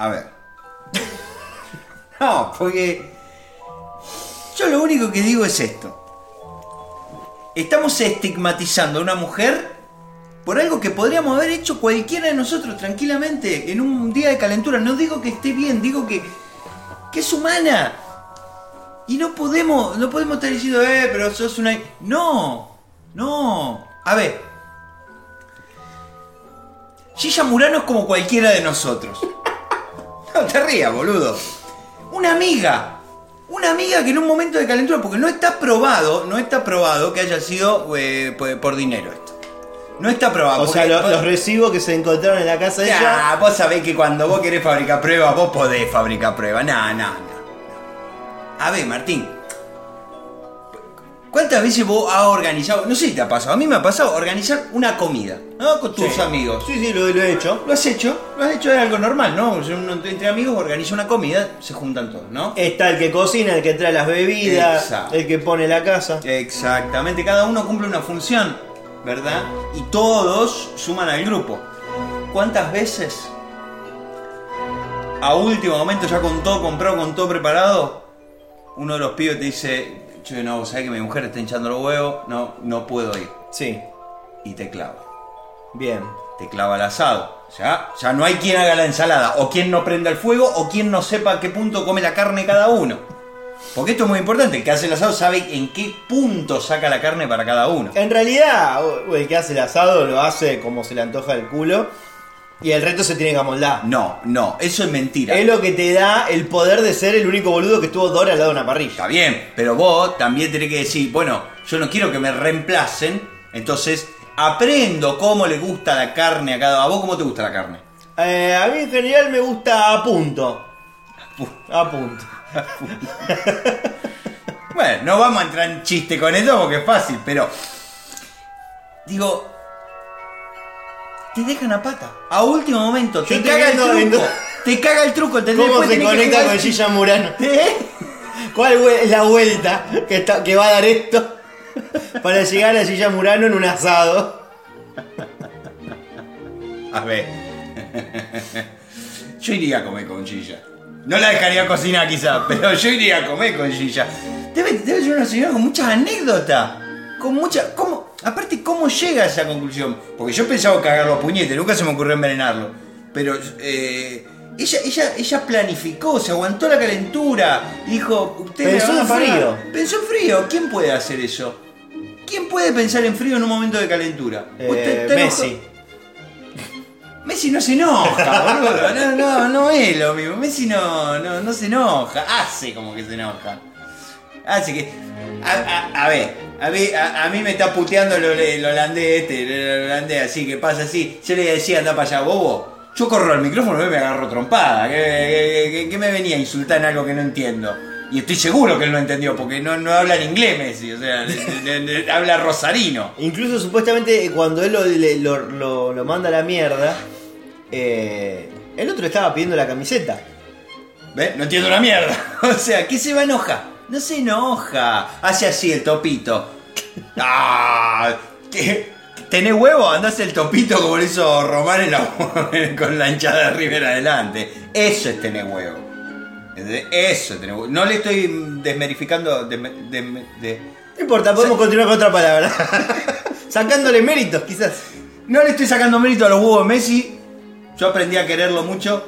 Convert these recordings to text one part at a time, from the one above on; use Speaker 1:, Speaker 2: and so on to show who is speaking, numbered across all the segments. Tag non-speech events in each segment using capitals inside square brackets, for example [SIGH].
Speaker 1: A ver. No, porque. Yo lo único que digo es esto. Estamos estigmatizando a una mujer por algo que podríamos haber hecho cualquiera de nosotros tranquilamente en un día de calentura. No digo que esté bien, digo que, que es humana. Y no podemos, no podemos estar diciendo, eh, pero sos una. No, no. A ver. Gilla Murano es como cualquiera de nosotros. No te rías, boludo. Una amiga. Una amiga que en un momento de calentura, porque no está probado, no está probado que haya sido eh, por, por dinero esto. No está probado.
Speaker 2: O sea, los recibos que se encontraron en la casa de ella.
Speaker 1: Ya, vos sabés que cuando vos querés fabricar pruebas, vos podés fabricar pruebas. No, no, no. A ver, Martín. ¿Cuántas veces vos has organizado? No sé si te ha pasado. A mí me ha pasado organizar una comida, ¿no? Con tus
Speaker 2: Sí.
Speaker 1: amigos.
Speaker 2: Sí, sí, lo, lo he hecho.
Speaker 1: ¿Lo has hecho? Lo has hecho es algo normal, ¿no? Uno entre amigos organiza una comida, se juntan todos, ¿no?
Speaker 2: Está el que cocina, el que trae las bebidas,
Speaker 1: Exacto.
Speaker 2: el que pone la casa.
Speaker 1: Exactamente, cada uno cumple una función, ¿verdad? Y todos suman al grupo. ¿Cuántas veces a último momento, ya con todo comprado, con todo preparado, uno de los pibes te dice, che, no, ¿sabes que mi mujer está hinchando los huevos? No, no puedo ir.
Speaker 2: Sí,
Speaker 1: Y te clava.
Speaker 2: bien.
Speaker 1: Te clava el asado. Ya, ya no hay quien haga la ensalada, o quien no prenda el fuego, o quien no sepa a qué punto come la carne cada uno. Porque esto es muy importante, el que hace el asado sabe en qué punto saca la carne para cada uno.
Speaker 2: En realidad, el que hace el asado lo hace como se le antoja el culo y el resto se tiene que amoldar.
Speaker 1: No, no, eso es mentira.
Speaker 2: Es lo que te da el poder de ser el único boludo que estuvo dos horas al lado de una parrilla.
Speaker 1: Está bien, pero vos también tenés que decir, bueno, yo no quiero que me reemplacen, entonces aprendo cómo le gusta la carne a cada... ¿A vos cómo te gusta la carne?
Speaker 2: Eh, a mí en general me gusta a punto. [LAUGHS] A punto.
Speaker 1: Bueno, no vamos a entrar en chiste con esto porque es fácil, pero... Digo... Te dejan a pata. A último momento, te
Speaker 2: Yo te
Speaker 1: caga el truco.
Speaker 2: viendo-
Speaker 1: Te caga el truco, ¿entendés?
Speaker 2: ¿Cómo
Speaker 1: Después
Speaker 2: se conecta con Gilla Murano? [LAUGHS]
Speaker 1: ¿Eh?
Speaker 2: ¿Cuál es la vuelta que, está- que va a dar esto [LAUGHS] para llegar a Gilla Murano en un asado? [LAUGHS]
Speaker 1: A ver. Yo iría a comer con Gilla. No la dejaría cocinar quizá, pero yo iría a comer con Gilla. Debe, debe ser una señora con muchas anécdotas. Con mucha. ¿cómo, aparte, ¿cómo llega a esa conclusión? Porque yo pensaba cagarlo a puñete, nunca se me ocurrió envenenarlo. Pero eh, ella, ella, ella planificó, se aguantó la calentura. Dijo, usted
Speaker 2: Pensó en
Speaker 1: pagar".
Speaker 2: frío.
Speaker 1: Pensó en frío. ¿Quién puede hacer eso? ¿Quién puede pensar en frío en un momento de calentura?
Speaker 2: Eh, Messi. [LAUGHS]
Speaker 1: Messi no se enoja, [LAUGHS] boludo. No, no, no es lo mismo. Messi no, no, no se enoja. Hace como que se enoja. Hace que. A, a- a ver, a mí, a, a mí me está puteando el, hol- el holandés este, el holandés así, que pasa así. Yo le decía, anda para allá, bobo. Yo corro al micrófono y me agarro trompada. ¿Qué, me venía a insultar en algo que no entiendo? Y estoy seguro que él no entendió, porque no, no habla en inglés Messi, o sea, habla rosarino.
Speaker 2: Incluso supuestamente cuando él lo, le- lo- lo- lo manda a la mierda, eh, el otro le estaba pidiendo la camiseta.
Speaker 1: ¿Ves? No entiendo una mierda. [LAUGHS] O sea, ¿qué se va a enojar? No se enoja. Hace así el topito. ¡Ah! ¿Qué? ¿Tenés huevo? Andás el topito como lo hizo Román en la- [LAUGHS] con la hinchada de River adelante. Eso es tener huevo. Eso es tener huevo. No le estoy desmerificando. desme- desme- de-
Speaker 2: No importa, podemos continuar con otra palabra. [LAUGHS] Sacándole méritos, quizás.
Speaker 1: No le estoy sacando mérito a los huevos de Messi. Yo aprendí a quererlo mucho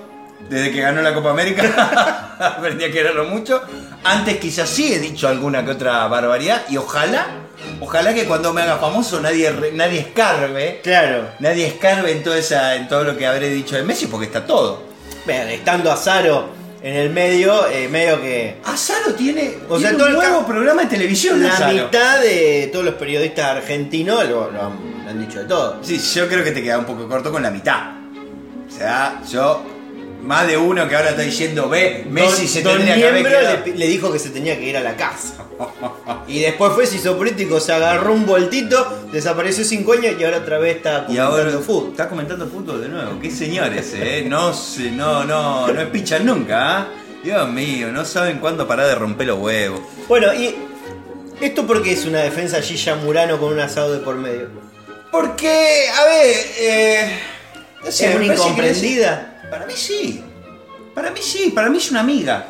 Speaker 1: desde que ganó la Copa América. [LAUGHS] aprendí a quererlo mucho. Antes quizás sí he dicho alguna que otra barbaridad. Y ojalá, ojalá que cuando me haga famoso nadie, nadie escarbe.
Speaker 2: Claro.
Speaker 1: Nadie escarbe en todo, esa, en todo lo que habré dicho de Messi porque está todo.
Speaker 2: Vean, estando a Zaro en el medio, eh, medio que
Speaker 1: Azaro tiene,
Speaker 2: O sea, todo
Speaker 1: un nuevo programa de televisión.
Speaker 2: la
Speaker 1: Azaro.
Speaker 2: mitad de todos los periodistas argentinos lo, lo han, lo han dicho de todo.
Speaker 1: Sí, yo creo que te queda un poco corto con la mitad. O sea, yo. Más de uno que ahora está diciendo, ve, Messi
Speaker 2: Don-
Speaker 1: se tendría que haber quedado".
Speaker 2: le, dijo que se tenía que ir a la casa. [LAUGHS] Y después fue, se hizo político, se agarró un voltito, desapareció cinco años y ahora otra vez está
Speaker 1: Y ahora
Speaker 2: comentando fútbol.
Speaker 1: está comentando fútbol de nuevo. Qué señores, eh. No no, no, no pichan nunca, ¿ah? Dios mío, no saben cuándo parar de romper los huevos.
Speaker 2: Bueno, y esto porque es una defensa Gilla Murano con un asado de por medio.
Speaker 1: Porque, a ver, eh, no sé,
Speaker 2: ¿Es una incomprendida?
Speaker 1: Para mí sí. Para mí sí, para mí es una amiga.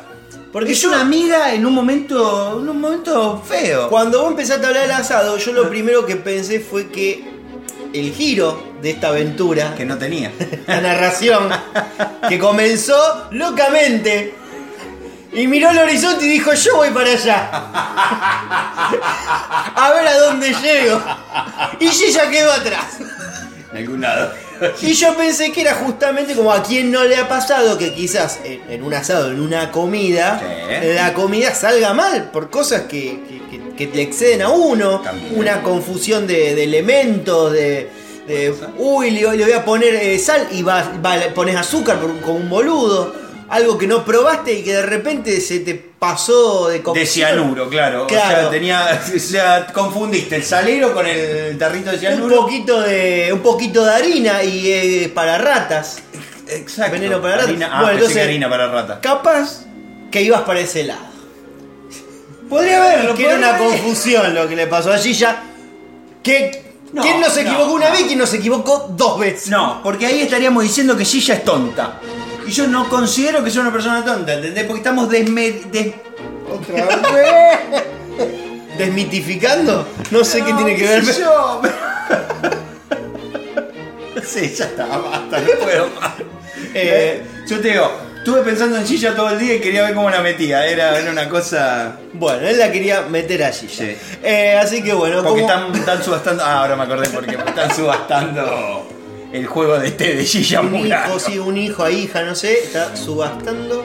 Speaker 2: Porque
Speaker 1: es
Speaker 2: yo-
Speaker 1: una amiga en un momento, en un momento feo.
Speaker 2: Cuando vos empezaste a hablar del asado, yo lo primero que pensé fue que el giro de esta aventura,
Speaker 1: Que no tenía. [LAUGHS]
Speaker 2: la narración, que comenzó locamente y miró al horizonte y dijo: Yo voy para allá. A ver a dónde llego. Y ella quedó atrás.
Speaker 1: En algún lado.
Speaker 2: Y yo pensé que era justamente como a quien no le ha pasado que quizás en, en un asado, en una comida, la comida salga mal por cosas que, que- que- que le exceden a uno,
Speaker 1: También.
Speaker 2: una confusión de, de elementos, de, de, uy, le, le voy a poner eh, sal y va, va- pones azúcar por como un boludo, algo que no probaste y que de repente se te pasó de
Speaker 1: De
Speaker 2: cocción.
Speaker 1: cianuro, claro. O
Speaker 2: Claro.
Speaker 1: sea, tenía. [LAUGHS] O sea, confundiste el salero con el tarrito de
Speaker 2: Un
Speaker 1: cianuro.
Speaker 2: poquito de, un poquito de harina y eh, para ratas.
Speaker 1: Exacto.
Speaker 2: Veneno para ratas.
Speaker 1: Harina, ah,
Speaker 2: Bueno, entonces-
Speaker 1: harina para rata.
Speaker 2: Capaz que ibas para ese lado.
Speaker 1: Podría haberlo,
Speaker 2: que era una
Speaker 1: haber-
Speaker 2: confusión lo que le pasó a Gilla. Que,
Speaker 1: No,
Speaker 2: ¿Quién no se
Speaker 1: no,
Speaker 2: equivocó una
Speaker 1: no.
Speaker 2: vez y quién no se equivocó dos veces?
Speaker 1: No, porque ahí estaríamos diciendo que Gilla es tonta. Y yo no considero que sea una persona tonta, ¿entendés? Porque estamos desme- des-
Speaker 2: Otra [LAUGHS] vez. ¿Desmitificando? No sé qué tiene que ver.
Speaker 1: sé yo. [LAUGHS] sí, ya está, basta, no puedo más.
Speaker 2: Eh,
Speaker 1: yo te digo, estuve pensando en Gilla todo el día y quería ver cómo la metía. Era, era una cosa.
Speaker 2: Bueno, él la quería meter a Gilla.
Speaker 1: Sí.
Speaker 2: Eh, así que bueno,
Speaker 1: Porque
Speaker 2: como-
Speaker 1: están, están subastando. Ah, ahora me acordé porque están subastando el juego de té de Gilla
Speaker 2: un
Speaker 1: Murano.
Speaker 2: hijo, sí, un hijo a hija, no sé, está subastando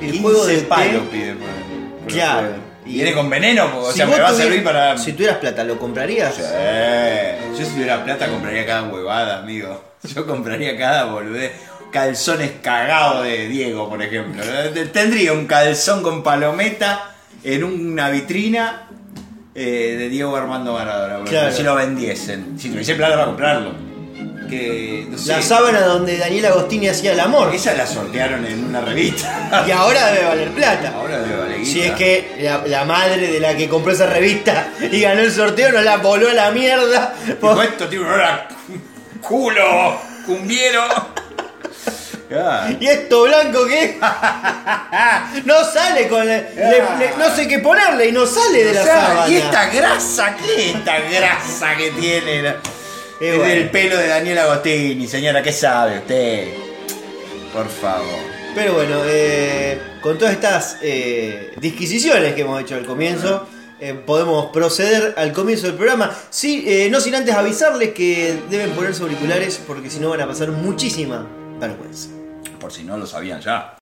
Speaker 2: el
Speaker 1: 15
Speaker 2: juego de
Speaker 1: palos
Speaker 2: té.
Speaker 1: pide por el- por el
Speaker 2: Claro.
Speaker 1: juego. Y viene con veneno, porque, o sea,
Speaker 2: vos
Speaker 1: me va a servir para.
Speaker 2: Si tuvieras plata, ¿lo comprarías?
Speaker 1: Sí. Yo si tuviera plata compraría cada huevada, amigo. Yo compraría cada boludez. Calzones cagados de Diego, por ejemplo. Tendría un calzón con palometa en una vitrina eh, de Diego Armando Maradona. por
Speaker 2: Claro.
Speaker 1: Si lo vendiesen. Si tuviese plata para comprarlo. Que, no sé,
Speaker 2: La sábana donde Daniel Agostini hacía el amor.
Speaker 1: Esa la sortearon en una revista.
Speaker 2: Y ahora debe valer plata.
Speaker 1: Ahora debe valer
Speaker 2: Si
Speaker 1: guita.
Speaker 2: es que la, la madre de la que compró esa revista y ganó el sorteo no la voló a la mierda.
Speaker 1: Dijo, esto tiene culo, cumbiero.
Speaker 2: ¿Y esto blanco qué? [LAUGHS] No sale con. le- le- no sé qué ponerle y no sale de la sábana.
Speaker 1: ¿Y esta grasa qué? Esta grasa que tiene. Es
Speaker 2: bueno.
Speaker 1: del pelo de Daniel Agostini, señora, ¿qué sabe usted? Por favor.
Speaker 2: Pero bueno, eh, con todas estas eh, disquisiciones que hemos hecho al comienzo, eh, podemos proceder al comienzo del programa. Sí, no sin antes avisarles que deben ponerse auriculares porque si no van a pasar muchísima vergüenza.
Speaker 1: Por si no lo sabían ya.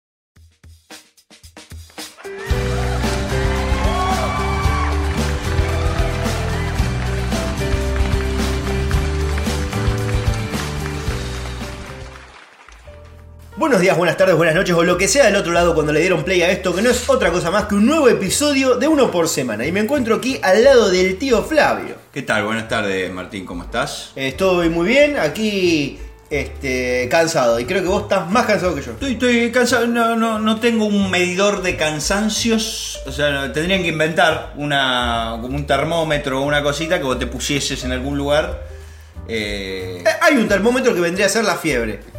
Speaker 2: Buenos días, buenas tardes, buenas noches o lo que sea del otro lado cuando le dieron play a esto, que no es otra cosa más que un nuevo episodio de uno por semana. Y me encuentro aquí al lado del tío Flavio.
Speaker 1: ¿Qué tal? Buenas tardes, Martín, ¿cómo estás?
Speaker 2: Estoy muy bien, aquí este, cansado. Y creo que vos estás más cansado que yo.
Speaker 1: Estoy, estoy cansado, no, no, no tengo un medidor de cansancios. O sea, no- tendrían que inventar una, como un termómetro o una cosita que vos te pusieses en algún lugar. Eh,
Speaker 2: Eh, Hay un termómetro que vendría a ser la fiebre.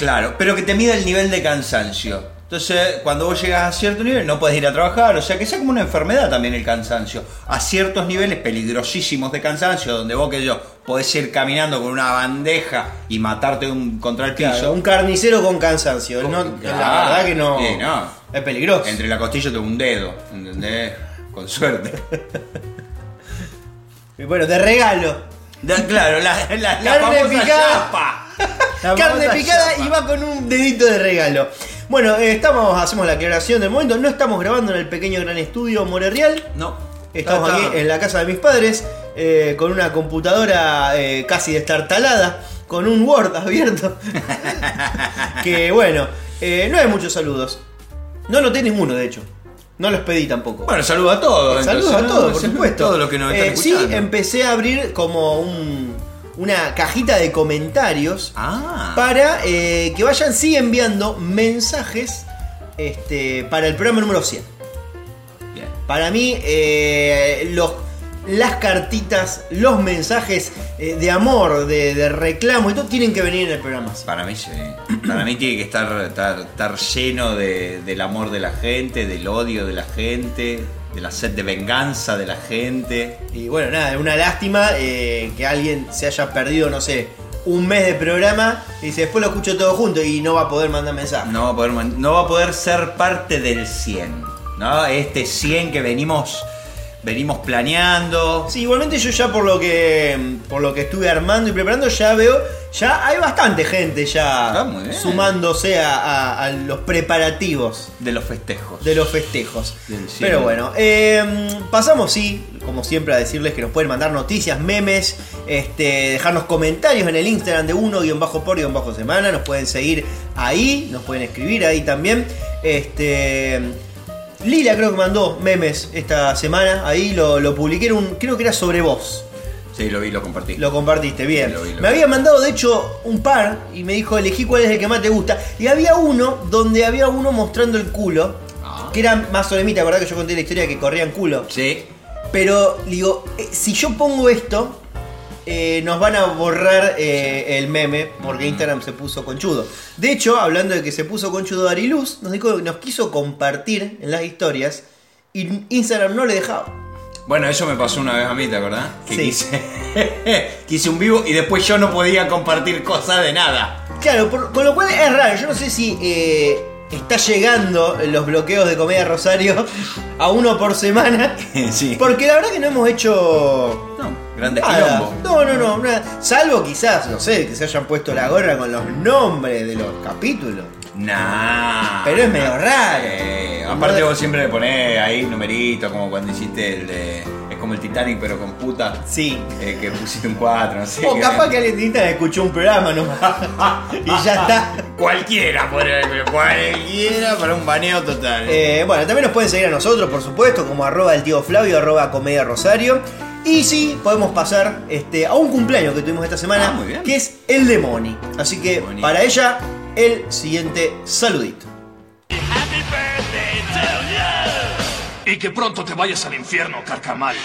Speaker 1: Claro, pero que te mida el nivel de cansancio. Entonces, cuando vos llegas a cierto nivel, no puedes ir a trabajar. O sea, que sea como una enfermedad también el cansancio. A ciertos niveles peligrosísimos de cansancio, donde vos, que yo, podés ir caminando con una bandeja y matarte un, contra el piso.
Speaker 2: Claro, un carnicero con cansancio. No,
Speaker 1: Claro.
Speaker 2: la verdad que no.
Speaker 1: Sí, no.
Speaker 2: Es peligroso.
Speaker 1: Entre la costilla tengo un dedo, ¿entendés? Con suerte. [LAUGHS]
Speaker 2: Y bueno, de regalo.
Speaker 1: Claro, la, la, famosa. La [LAUGHS]
Speaker 2: Carne picada y va con un dedito de regalo. Bueno, eh, estamos, hacemos la aclaración del momento. No estamos grabando en el pequeño gran estudio Morereal.
Speaker 1: No.
Speaker 2: Estamos
Speaker 1: Está-
Speaker 2: aquí en la casa de mis padres eh, con una computadora eh, casi destartalada, con un Word abierto. [LAUGHS] que bueno, eh, no hay muchos saludos. No noté ninguno, de hecho. No los pedí tampoco.
Speaker 1: Bueno, saludo a todos.
Speaker 2: Saludos a todos, por supuesto.
Speaker 1: A todos los que nos están
Speaker 2: sí, empecé a abrir como un- una cajita de comentarios
Speaker 1: Ah.
Speaker 2: para eh, que vayan, sí, enviando mensajes este, para el programa número 100.
Speaker 1: Bien.
Speaker 2: Para mí, eh, los, las cartitas, los mensajes eh, de amor, de, de reclamo y todo tienen que venir en el programa.
Speaker 1: Para mí sí. Para mí tiene que estar, estar, estar lleno de- del amor de la gente, del odio de la gente, de la sed de venganza de la gente.
Speaker 2: Y bueno, nada, una lástima eh, que alguien se haya perdido, no sé, un mes de programa y dice, después lo escucho todo junto y no va a poder mandar mensaje.
Speaker 1: No va a poder, no va a poder ser parte del 100. ¿no? Este 100 que venimos, venimos planeando.
Speaker 2: Sí, igualmente yo ya por lo que por lo que estuve armando y preparando ya veo, ya hay bastante gente ya
Speaker 1: Ah,
Speaker 2: sumándose a, a- a los preparativos
Speaker 1: De los festejos.
Speaker 2: de los festejos. Pero bueno, eh, pasamos sí, como siempre a decirles que nos pueden mandar noticias, memes, este, dejarnos comentarios en el Instagram de uno guion bajo por guion bajo semana, nos pueden seguir ahí, nos pueden escribir ahí también. Este Lila creo que mandó memes esta semana, ahí lo, lo publiqué, un- creo que era sobre vos.
Speaker 1: Sí, lo vi, lo compartí.
Speaker 2: Lo compartiste, bien.
Speaker 1: Lo vi, lo
Speaker 2: me
Speaker 1: vi.
Speaker 2: había mandado, de hecho, un par y me dijo, elegí cuál es el que más te gusta. Y había uno donde había uno mostrando el culo,
Speaker 1: Ah.
Speaker 2: que era más solemita, ¿verdad? Que yo conté la historia que corrían culo.
Speaker 1: Sí.
Speaker 2: Pero, digo, eh, si yo pongo esto, eh, nos van a borrar eh, el meme porque Instagram se puso conchudo. De hecho, hablando de que se puso conchudo Ariluz, nos, dijo, nos quiso compartir en las historias y Instagram no le dejaba.
Speaker 1: Bueno, eso me pasó una vez a mí, ¿te acordás? Que
Speaker 2: Sí.
Speaker 1: quise, [LAUGHS] quise un vivo y después yo no podía compartir cosas de nada.
Speaker 2: Claro, por- con lo cual es raro. Yo no sé si eh, está llegando los bloqueos de Comedia Rosario a uno por semana. [LAUGHS]
Speaker 1: sí.
Speaker 2: Porque la verdad que no hemos hecho
Speaker 1: No, grandes quilombos.
Speaker 2: No, no, no. nada. Salvo quizás, no sé, que se hayan puesto la gorra con los nombres de los capítulos.
Speaker 1: Nah.
Speaker 2: Pero es medio raro.
Speaker 1: Eh, aparte vos siempre le ponés ahí numerito, como cuando hiciste el de... Es como el Titanic pero con puta.
Speaker 2: Sí.
Speaker 1: eh, que pusiste un 4, no sé.
Speaker 2: O
Speaker 1: que-
Speaker 2: capaz que alguien Instagram escuchó un programa nomás. [LAUGHS] y ya está.
Speaker 1: Cualquiera, el- cualquiera para un baneo total.
Speaker 2: Eh, bueno, también nos pueden seguir a nosotros, por supuesto, como arroba el tío Flavio, arroba comedia Rosario. Y sí, podemos pasar este, a un cumpleaños que tuvimos esta semana,
Speaker 1: Ah, muy bien.
Speaker 2: que es el de Moni. Así que
Speaker 1: Moni.
Speaker 2: para ella, el siguiente saludito.
Speaker 3: Y que pronto te vayas al infierno, carcamal.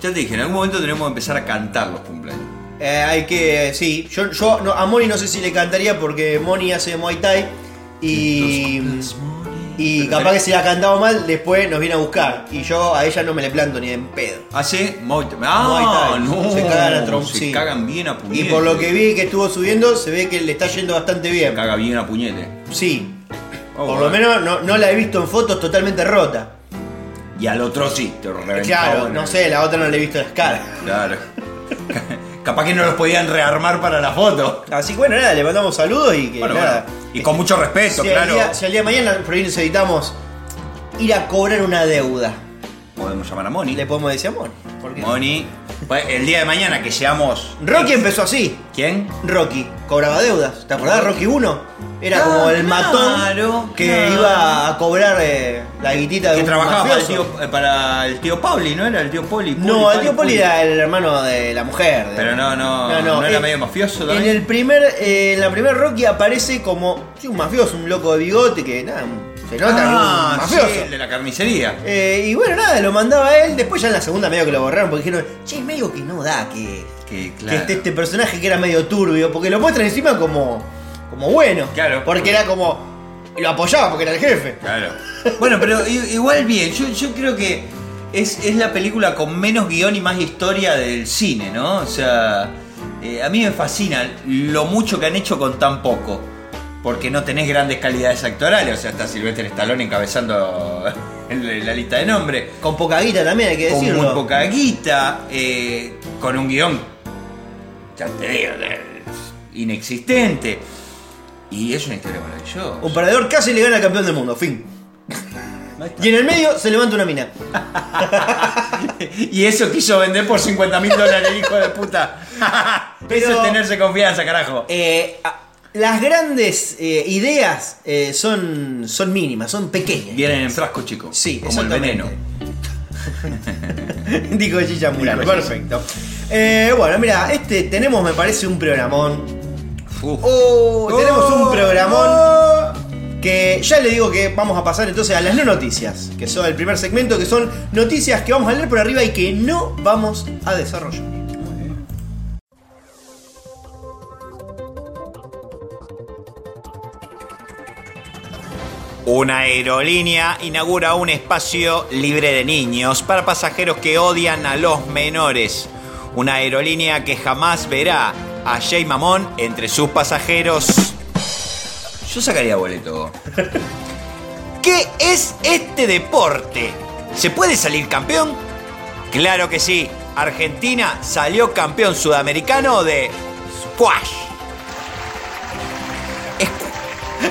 Speaker 1: Ya te dije, en algún momento tenemos que empezar a cantar los cumpleaños.
Speaker 2: Eh, hay que, sí, yo, yo no, a Moni no sé si le cantaría porque Moni hace Muay Thai y, y capaz que si la cantamos mal, después nos viene a buscar. Y yo a ella no me le planto ni en pedo.
Speaker 1: ¿Ah, sí? Muay Thai. Ah,
Speaker 2: Muay Thai.
Speaker 1: no.
Speaker 2: Se cagan a trom-
Speaker 1: Se
Speaker 2: sí.
Speaker 1: cagan bien a
Speaker 2: Y
Speaker 1: puñete.
Speaker 2: por lo que vi que estuvo subiendo, se ve que le está yendo bastante
Speaker 1: Se
Speaker 2: bien.
Speaker 1: caga bien a puñete.
Speaker 2: Sí.
Speaker 1: Oh,
Speaker 2: Por
Speaker 1: bueno.
Speaker 2: lo menos no, no la he visto en fotos totalmente rota.
Speaker 1: Y al otro sí, te
Speaker 2: Claro, no sé, la otra no le he visto las caras.
Speaker 1: Claro. [LAUGHS] Capaz que no los podían rearmar para la foto.
Speaker 2: Así que bueno, nada, le mandamos saludos y que
Speaker 1: Bueno,
Speaker 2: nada.
Speaker 1: bueno. Y con mucho respeto,
Speaker 2: si, al
Speaker 1: claro.
Speaker 2: día, si al día de mañana por ahí necesitamos ir a cobrar una deuda,
Speaker 1: Podemos llamar a Moni.
Speaker 2: le podemos decir amor. ¿Por qué?
Speaker 1: Moni. El día de mañana que seamos.
Speaker 2: Rocky empezó así.
Speaker 1: ¿Quién?
Speaker 2: Rocky cobraba deudas. ¿Te acordás? Rocky 1 era como el
Speaker 1: claro,
Speaker 2: matón que
Speaker 1: claro.
Speaker 2: iba a cobrar eh, la guitita de
Speaker 1: Que
Speaker 2: un
Speaker 1: trabajaba para el,
Speaker 2: mafioso.
Speaker 1: tío, eh, para el tío Pauli, ¿no era? El tío Poli.
Speaker 2: No, el tío
Speaker 1: Poli,
Speaker 2: Poli era el hermano de la mujer. de-
Speaker 1: Pero no, no, no, era
Speaker 2: eh,
Speaker 1: medio mafioso
Speaker 2: En el primer, eh, en la primer Rocky aparece como sí, un mafioso, un loco de bigote que nada, un
Speaker 1: Ah,
Speaker 2: mafioso.
Speaker 1: sí, el de la carnicería.
Speaker 2: Eh, y bueno, nada, lo mandaba él. Después ya en la segunda medio que lo borraron porque dijeron, che, medio que no da que,
Speaker 1: Que,
Speaker 2: que
Speaker 1: claro.
Speaker 2: esté este personaje que era medio turbio. Porque lo muestran encima como, como bueno.
Speaker 1: Claro.
Speaker 2: Porque era como, lo apoyaba porque era el jefe.
Speaker 1: Claro. [LAUGHS] Bueno, pero igual bien, yo, yo creo que es, es la película con menos guion y más historia del cine, ¿no? O sea, eh, a mí me fascina lo mucho que han hecho con tan poco. Porque no tenés grandes calidades actorales, o sea, está Silvestre Stallone encabezando [LAUGHS] en la lista de nombres.
Speaker 2: Con poca guita también, hay que
Speaker 1: Con
Speaker 2: decirlo.
Speaker 1: muy poca guita, eh, con un guion, ya te digo, inexistente. Y es una historia maravillosa.
Speaker 2: Un perdedor casi le gana al campeón del mundo, fin. [LAUGHS] Y en el medio se levanta una mina. [LAUGHS]
Speaker 1: Y eso quiso vender por 50 mil dólares hijo de puta.
Speaker 2: Pero-
Speaker 1: Eso es tenerse confianza, carajo.
Speaker 2: Eh, a- las grandes eh, ideas eh, son, son mínimas, son pequeñas.
Speaker 1: Vienen en frasco, chico.
Speaker 2: Sí,
Speaker 1: como el veneno. [LAUGHS]
Speaker 2: Dijo Chicha Murano, perfecto. Eh, bueno, mira, este tenemos, me parece, un programón.
Speaker 1: Uf.
Speaker 2: Oh, tenemos un programón Que ya le digo que vamos a pasar entonces a las no noticias, que son el primer segmento, que son noticias que vamos a leer por arriba y que no vamos a desarrollar.
Speaker 1: Una aerolínea inaugura un espacio libre de niños para pasajeros que odian a los menores. Una aerolínea que jamás verá a Jay Mamón entre sus pasajeros. Yo sacaría boleto. [LAUGHS] ¿Qué es este deporte? ¿Se puede salir campeón? Claro que sí. Argentina salió campeón sudamericano de squash.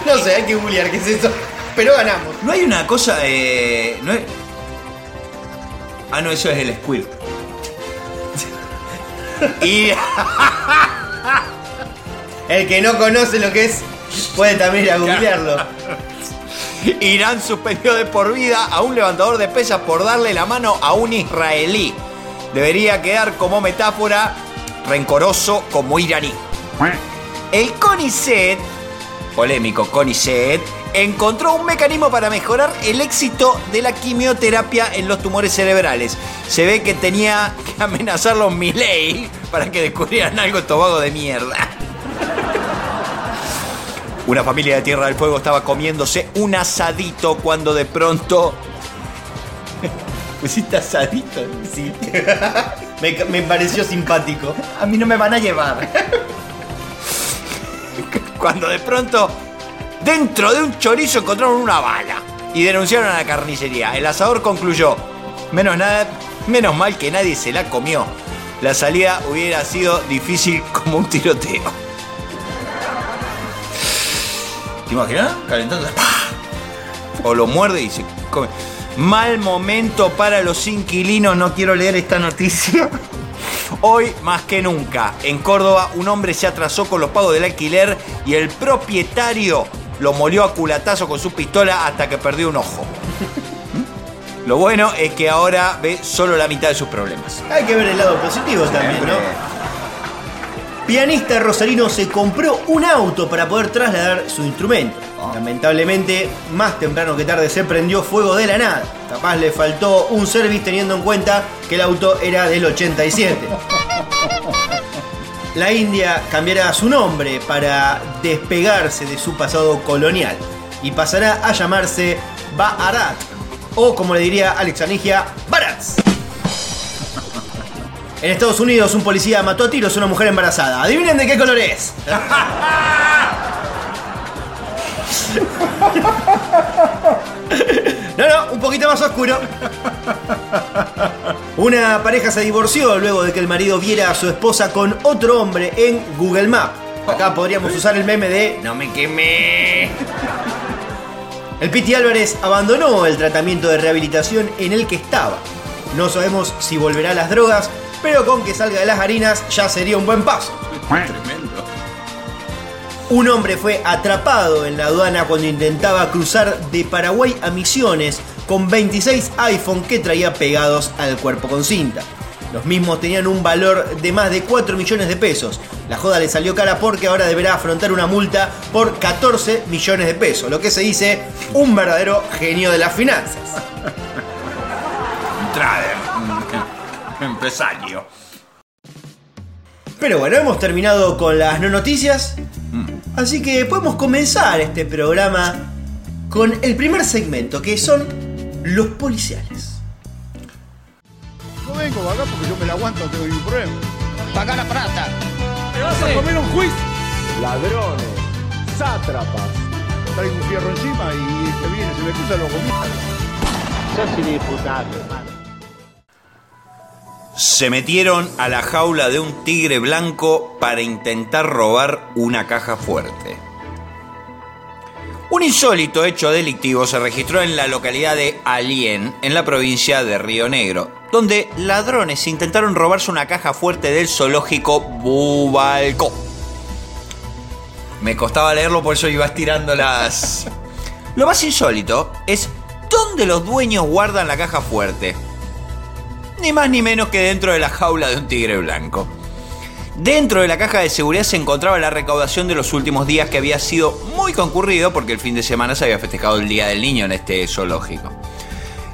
Speaker 2: No sé, hay que googlear qué es eso. Pero ganamos.
Speaker 1: No hay una cosa de. No hay- Ah, no, eso es el squirt. [LAUGHS] y. [LAUGHS]
Speaker 2: El que no conoce lo que es, puede también ir a googlearlo. [LAUGHS]
Speaker 1: Irán suspendió de por vida a un levantador de pesas por darle la mano a un israelí. Debería quedar como metáfora rencoroso como iraní. El CONICET, polémico CONICET, encontró un mecanismo para mejorar el éxito de la quimioterapia en los tumores cerebrales. Se ve que tenía que amenazarlos Milei para que descubrieran algo estos vagos de mierda. Una familia de Tierra del Fuego estaba comiéndose un asadito cuando de pronto. Pusiste asadito, sí.
Speaker 2: Me, me pareció simpático.
Speaker 1: A mí no me van a llevar. Cuando de pronto, dentro de un chorizo encontraron una bala y denunciaron a la carnicería. El asador concluyó: menos, nada, menos mal que nadie se la comió. La salida hubiera sido difícil como un tiroteo. ¿Te imaginas? Calentando. O lo muerde y se come. Mal momento para los inquilinos. No quiero leer esta noticia. Hoy más que nunca, en Córdoba, un hombre se atrasó con los pagos del alquiler y el propietario lo molió a culatazo con su pistola hasta que perdió un ojo. ¿Mm? Lo bueno es que ahora ve solo la mitad de sus problemas.
Speaker 2: Hay que ver el lado positivo también, ¿no? Pianista rosarino se compró un auto para poder trasladar su instrumento. Lamentablemente, más temprano que tarde se prendió fuego de la nada. Capaz le faltó un service teniendo en cuenta que el auto era del 87. [LAUGHS] La India cambiará su nombre para despegarse de su pasado colonial y pasará a llamarse Bharat o como le diría Alex Anigia, Barats. En Estados Unidos, un policía mató a tiros a una mujer embarazada. Adivinen de qué color es. [LAUGHS] No, no, un poquito más oscuro. Una pareja se divorció luego de que el marido viera a su esposa con otro hombre en Google Maps. Acá podríamos usar el meme de No me quemé. El Piti Álvarez abandonó el tratamiento de rehabilitación en el que estaba. No sabemos si volverá a las drogas, pero con que salga de las harinas ya sería un buen paso.
Speaker 1: Tremendo.
Speaker 2: Un hombre fue atrapado en la aduana cuando intentaba cruzar de Paraguay a Misiones con 26 iPhone que traía pegados al cuerpo con cinta. Los mismos tenían un valor de más de 4 millones de pesos. La joda le salió cara porque ahora deberá afrontar una multa por 14 millones de pesos, lo que se dice un verdadero genio de las finanzas.
Speaker 1: Trader. Un [LAUGHS] empresario.
Speaker 2: Pero bueno, hemos terminado con las no noticias. Así que podemos comenzar este programa con el primer segmento, que son los policiales.
Speaker 4: No vengo acá porque yo me la aguanto, tengo ningún problema.
Speaker 5: Paga la plata.
Speaker 4: ¿Te vas a comer un juicio?
Speaker 6: ladrones, sátrapas.
Speaker 4: Traigo un fierro encima y este viene, se me cruza lo comida.
Speaker 6: Sos inimputable, hermano.
Speaker 1: Se metieron a la jaula de un tigre blanco para intentar robar una caja fuerte. Un insólito hecho delictivo se registró en la localidad de Alien, en la provincia de Río Negro, donde ladrones intentaron robarse una caja fuerte del zoológico Bubalcó. Me costaba leerlo, por eso iba estirando las... [LAUGHS] Lo más insólito es dónde los dueños guardan la caja fuerte ni más ni menos que dentro de la jaula de un tigre blanco. Dentro de la caja de seguridad se encontraba la recaudación de los últimos días que había sido muy concurrido porque el fin de semana se había festejado el Día del Niño en este zoológico.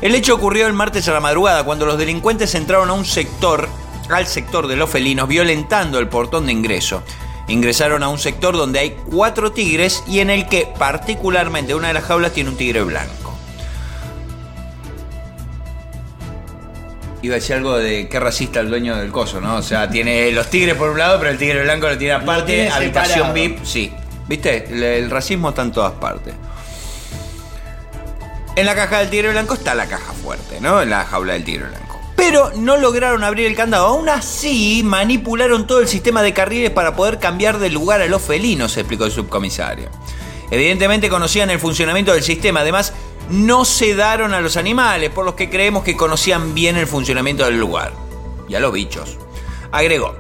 Speaker 1: El hecho ocurrió el martes a la madrugada cuando los delincuentes entraron a un sector, al sector de los felinos, violentando el portón de ingreso. Ingresaron a un sector donde hay cuatro tigres y en el que particularmente una de las jaulas tiene un tigre blanco. Iba a decir algo de qué racista el dueño del coso, ¿no? O sea, tiene los tigres por un lado, pero el tigre blanco lo tiene aparte,
Speaker 2: tiene
Speaker 1: habitación. VIP, sí. ¿Viste? El, el racismo está en todas partes. En la caja del tigre blanco está la caja fuerte, ¿no? En la jaula del tigre blanco. Pero no lograron abrir el candado. Aún así, manipularon todo el sistema de carriles para poder cambiar de lugar a los felinos, explicó el subcomisario. Evidentemente conocían el funcionamiento del sistema. Además, no sedaron a los animales, por los que creemos que conocían bien el funcionamiento del lugar. Y a los bichos. Agregó.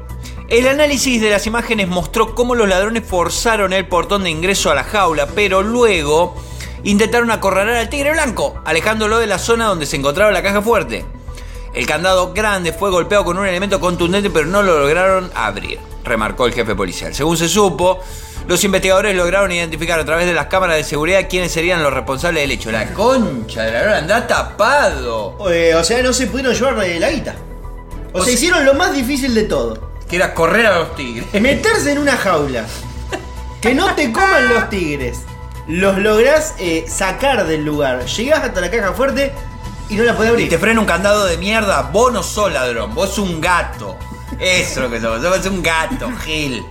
Speaker 1: El análisis de las imágenes mostró cómo los ladrones forzaron el portón de ingreso a la jaula, pero luego intentaron acorralar al tigre blanco, alejándolo de la zona donde se encontraba la caja fuerte. El candado grande fue golpeado con un elemento contundente, pero no lo lograron abrir, remarcó el jefe policial. Según se supo, los investigadores lograron identificar a través de las cámaras de seguridad quiénes serían los responsables del hecho. La concha de la lora, anda tapado.
Speaker 2: Eh, o sea, no se pudieron llevar la guita. O,
Speaker 1: O
Speaker 2: sea,
Speaker 1: sea-
Speaker 2: hicieron lo más difícil de todo.
Speaker 1: Que era correr a los tigres.
Speaker 2: Meterse en una jaula. Que no te coman los tigres. Los lográs eh, sacar del lugar. Llegás hasta la caja fuerte y no la podés
Speaker 1: Y
Speaker 2: abrir.
Speaker 1: te frena un candado de mierda. Vos no sos ladrón, vos un gato. Eso es lo que sos, sos un gato, Gil.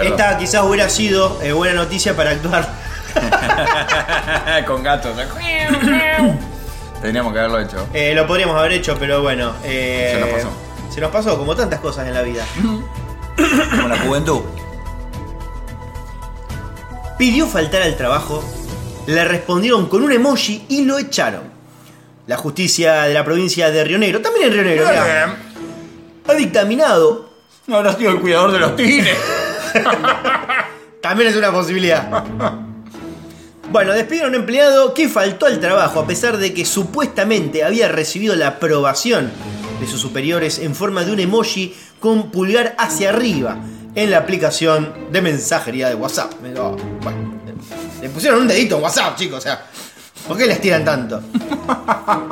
Speaker 1: Perdón.
Speaker 2: Esta quizás hubiera sido eh, buena noticia para actuar. [LAUGHS]
Speaker 1: Con gatos. Teníamos que haberlo hecho.
Speaker 2: Eh, lo podríamos haber hecho, pero bueno. eh,
Speaker 1: Se nos pasó.
Speaker 2: Se nos pasó, como tantas cosas en la vida.
Speaker 1: Como la juventud.
Speaker 2: Pidió faltar al trabajo, le respondieron con un emoji y lo echaron. La justicia de la provincia de Río Negro, también en Río Negro, mirá, ha dictaminado,
Speaker 1: No habrá sido el cuidador de los tigres. [LAUGHS] [LAUGHS]
Speaker 2: también es una posibilidad. Bueno, despidieron a un empleado que faltó al trabajo a pesar de que supuestamente había recibido la aprobación de sus superiores en forma de un emoji con pulgar hacia arriba en la aplicación de mensajería de WhatsApp. Le pusieron un dedito en WhatsApp, chicos, o sea, ¿por qué les tiran tanto?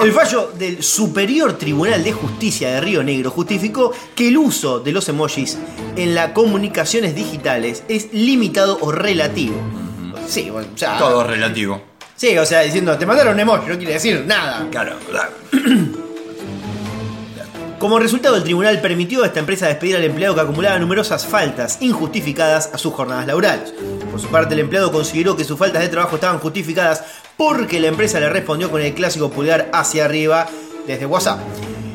Speaker 2: El fallo del Superior Tribunal de Justicia de Río Negro justificó que el uso de los emojis en las comunicaciones digitales es limitado o relativo. Sí, bueno, o sea,
Speaker 1: Todo relativo.
Speaker 2: Sí, o sea, diciendo, te mandaron un emoji, no quiere decir nada.
Speaker 1: Claro, [CLEARS THROAT]
Speaker 2: Como resultado, el tribunal permitió a esta empresa despedir al empleado que acumulaba numerosas faltas injustificadas a sus jornadas laborales. Por su parte, el empleado consideró que sus faltas de trabajo estaban justificadas porque la empresa le respondió con el clásico pulgar hacia arriba desde WhatsApp.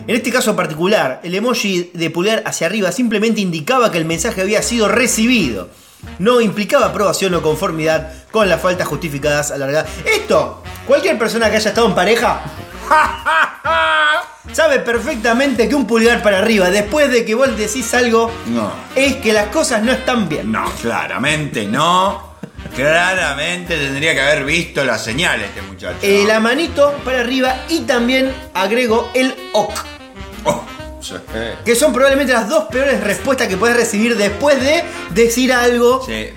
Speaker 2: En este caso particular, el emoji de pulgar hacia arriba simplemente indicaba que el mensaje había sido recibido. No implicaba aprobación o conformidad con las faltas justificadas alargadas. Esto, cualquier persona que haya estado en pareja [LAUGHS] sabe perfectamente que un pulgar para arriba, después de que vos decís algo,
Speaker 1: No.
Speaker 2: es que las cosas no están bien.
Speaker 1: No, claramente no. Claramente tendría que haber visto las señales este muchacho.
Speaker 2: Eh, la manito para arriba y también agrego el ok.
Speaker 1: Oh, sí.
Speaker 2: Que son probablemente las dos peores respuestas que puedes recibir después de decir algo.
Speaker 1: Sí.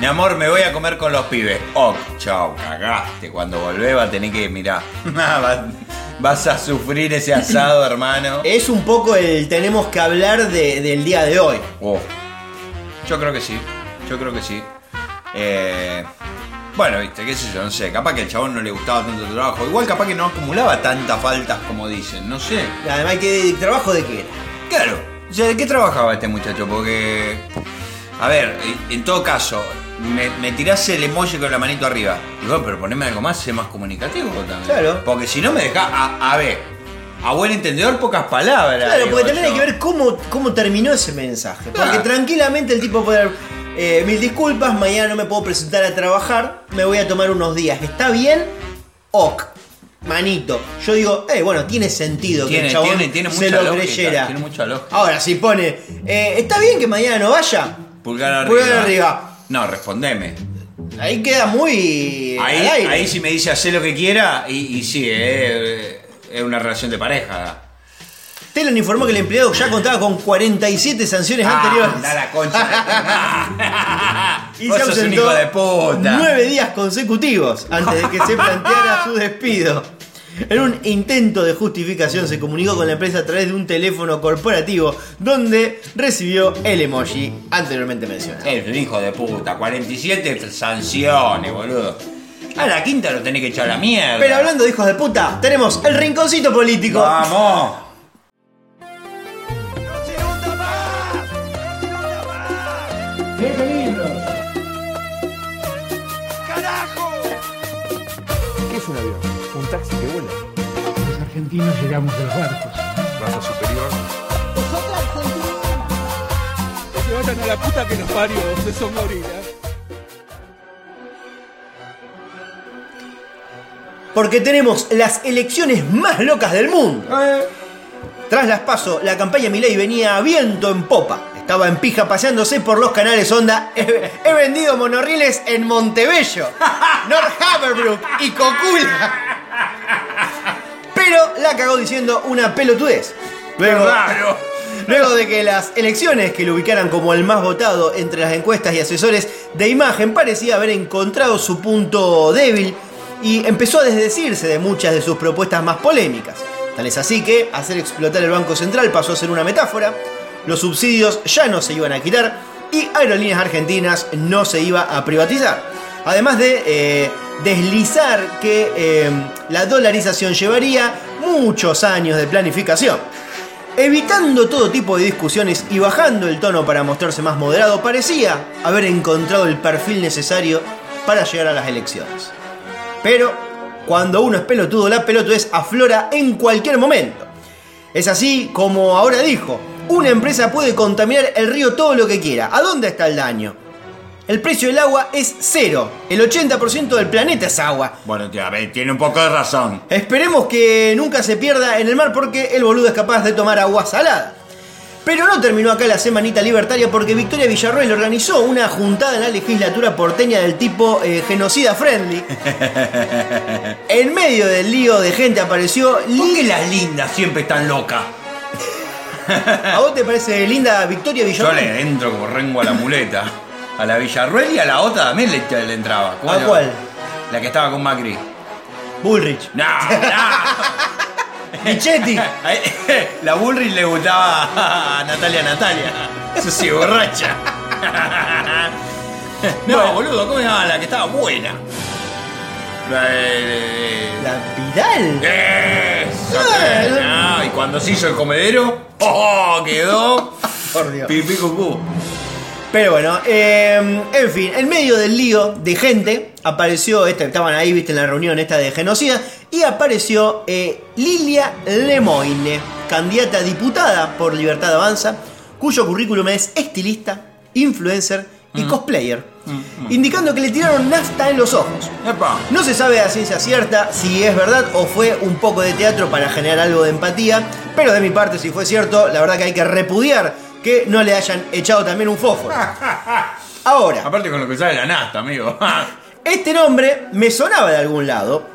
Speaker 1: Mi amor, me voy a comer con los pibes. Oh, chao, cagaste. Cuando volvés va a tener que mirar. [LAUGHS] vas, vas a sufrir ese asado, [LAUGHS] hermano.
Speaker 2: Es un poco el tenemos que hablar de- del día de hoy.
Speaker 1: Oh. Yo creo que sí. Yo creo que sí. Eh, bueno, viste, qué sé yo, no sé. Capaz que al chabón no le gustaba tanto el trabajo. Igual capaz que no acumulaba tantas faltas como dicen. No sé.
Speaker 2: Además, ¿qué trabajo de qué era?
Speaker 1: Claro. O sea, ¿de qué trabajaba este muchacho? Porque. A ver, en todo caso, me, me tirás el emoji con la manito arriba. Digo, pero poneme algo más, sé más comunicativo también.
Speaker 2: Claro.
Speaker 1: Porque si no me deja. A, a ver, a buen entendedor, pocas palabras.
Speaker 2: Claro,
Speaker 1: digo
Speaker 2: porque también hay que ver cómo, cómo terminó ese mensaje. Porque tranquilamente el tipo puede haber, eh, mil disculpas, mañana no me puedo presentar a trabajar, me voy a tomar unos días. ¿Está bien? Ok. Manito. Yo digo, eh, bueno, tiene sentido que
Speaker 1: Tiene,
Speaker 2: el chabón
Speaker 1: tiene, tiene
Speaker 2: se
Speaker 1: mucha
Speaker 2: lo
Speaker 1: lógica,
Speaker 2: creyera.
Speaker 1: tiene mucha lógica.
Speaker 2: Ahora, si pone, eh, ¿está bien que mañana no vaya?
Speaker 1: Pulgar arriba.
Speaker 2: Pulgar arriba.
Speaker 1: No, respondeme.
Speaker 2: Ahí queda muy.
Speaker 1: Ahí,
Speaker 2: al aire.
Speaker 1: ahí sí me dice hacer lo que quiera y, y sí, eh, es una relación de pareja.
Speaker 2: Telan informó que el empleado ya contaba con 47 sanciones anteriores.
Speaker 1: Anda la concha. [LAUGHS]
Speaker 2: Y se ausentó
Speaker 1: de puta.
Speaker 2: nueve días consecutivos antes de que se planteara su [LAUGHS] despido. En un intento de justificación se comunicó con la empresa a través de un teléfono corporativo donde recibió el emoji anteriormente mencionado.
Speaker 1: Es un hijo de puta. 47 sanciones, boludo. A la quinta lo tenés que echar a la mierda.
Speaker 2: Pero hablando de hijos de puta, tenemos el rinconcito político.
Speaker 1: Vamos.
Speaker 5: Es un avión? Un taxi que vuela.
Speaker 7: Los argentinos llegamos de los barcos.
Speaker 5: Raza superior.
Speaker 8: Se vayan a la puta que nos parió, se son gorilas.
Speaker 2: Porque tenemos las elecciones más locas del mundo. Tras las paso, la campaña Milei venía a viento en popa. Estaba en pija paseándose por los canales Onda. He, he vendido monorriles en Montebello, [LAUGHS] North Haverbrook y Cocula. Pero la cagó diciendo una pelotudez. Luego, [LAUGHS] luego de que las elecciones que lo ubicaran como el más votado entre las encuestas y asesores de imagen parecía haber encontrado su punto débil y empezó a desdecirse de muchas de sus propuestas más polémicas. Tal es así que hacer explotar el Banco Central pasó a ser una metáfora, los subsidios ya no se iban a quitar y Aerolíneas Argentinas no se iba a privatizar. Además de eh, deslizar que eh, la dolarización llevaría muchos años de planificación. Evitando todo tipo de discusiones y bajando el tono para mostrarse más moderado, parecía haber encontrado el perfil necesario para llegar a las elecciones. Pero cuando uno es pelotudo, la pelotudez aflora en cualquier momento. Es así como ahora dijo, una empresa puede contaminar el río todo lo que quiera. ¿A dónde está el daño? El precio del agua es cero. El 80% del planeta es agua.
Speaker 1: Bueno, tía, ve, tiene un poco de razón.
Speaker 2: Esperemos que nunca se pierda en el mar porque el boludo es capaz de tomar agua salada. Pero no terminó acá la semanita libertaria porque Victoria Villarroel organizó una juntada en la legislatura porteña del tipo eh, genocida friendly. [LAUGHS] En medio del lío de gente apareció
Speaker 1: ¿Por qué las lindas siempre están locas?
Speaker 2: ¿A vos te parece linda Victoria
Speaker 1: Yo
Speaker 2: Villarroel?
Speaker 1: le entro como rengo a la muleta. A la Villarruel y a la otra también le, le entraba. ¿Cómo
Speaker 2: ¿A cuál?
Speaker 1: La que estaba con Macri.
Speaker 2: Bullrich.
Speaker 1: No, no. [LAUGHS]
Speaker 2: Michetti. [LAUGHS]
Speaker 1: La Bullrich le gustaba a Natalia Natalia. Eso sí, borracha. [LAUGHS] No, boludo, ¿cómo se llama? La que estaba buena. La de-
Speaker 2: La Vidal.
Speaker 1: Eso,
Speaker 2: Ah,
Speaker 1: no, y cuando se hizo el comedero, ¡oh! quedó [LAUGHS]
Speaker 2: Por Dios.
Speaker 1: pipí cucú.
Speaker 2: Pero bueno, eh, en fin, en medio del lío de gente apareció, esta, estaban ahí, viste, en la reunión esta de genocida, y apareció eh, Lilia Lemoine, candidata a diputada por Libertad Avanza, cuyo currículum es estilista, influencer y cosplayer, indicando que le tiraron nafta en los ojos. No se sabe a ciencia cierta si es verdad o fue un poco de teatro para generar algo de empatía, pero de mi parte, si fue cierto, la verdad que hay que repudiar que no le hayan echado también un fósforo. [LAUGHS] Ahora,
Speaker 1: Aparte con lo que sale la nasta, amigo. [LAUGHS]
Speaker 2: este nombre me sonaba de algún lado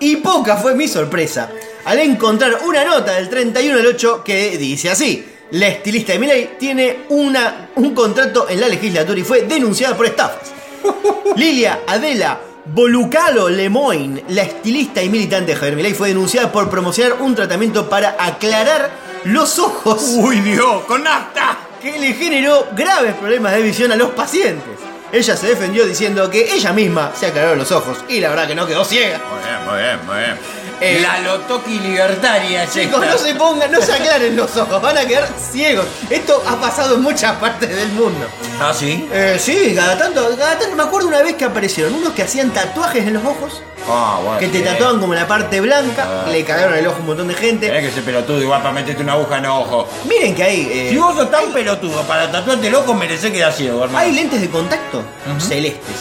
Speaker 2: y poca fue mi sorpresa al encontrar una nota del 31 del 8 que dice así. La estilista de Milei tiene una, un contrato en la legislatura y fue denunciada por estafas. [LAUGHS] Lilia Adela Bolucalo Lemoine, la estilista y militante de Javier Milei, fue denunciada por promocionar un tratamiento para aclarar los ojos
Speaker 1: Uy, Dios, con nafta.
Speaker 2: que le generó graves problemas de visión a los pacientes. Ella se defendió diciendo que ella misma se aclaró los ojos y la verdad que no quedó ciega.
Speaker 1: Muy bien, muy bien, muy bien.
Speaker 2: Eh,
Speaker 1: la Lotoki libertaria,
Speaker 2: Chicos,
Speaker 1: esta.
Speaker 2: no se pongan, no se aclaren los ojos, van a quedar ciegos. Esto ha pasado en muchas partes del mundo.
Speaker 1: Ah, sí.
Speaker 2: Eh, sí, cada tanto, cada tanto, me acuerdo una vez que aparecieron unos que hacían tatuajes en los ojos,
Speaker 1: Ah, bueno.
Speaker 2: que te tatuaban como la parte blanca,
Speaker 1: Ah.
Speaker 2: le cagaron el ojo a un montón de gente.
Speaker 1: Tenés que ser pelotudo igual para meterte una aguja en el ojo.
Speaker 2: Miren que hay, eh,
Speaker 1: Si vos sos tan pelotudo para tatuarte el ojo, merecés quedar ciego, hermano.
Speaker 2: hay lentes de contacto celestes.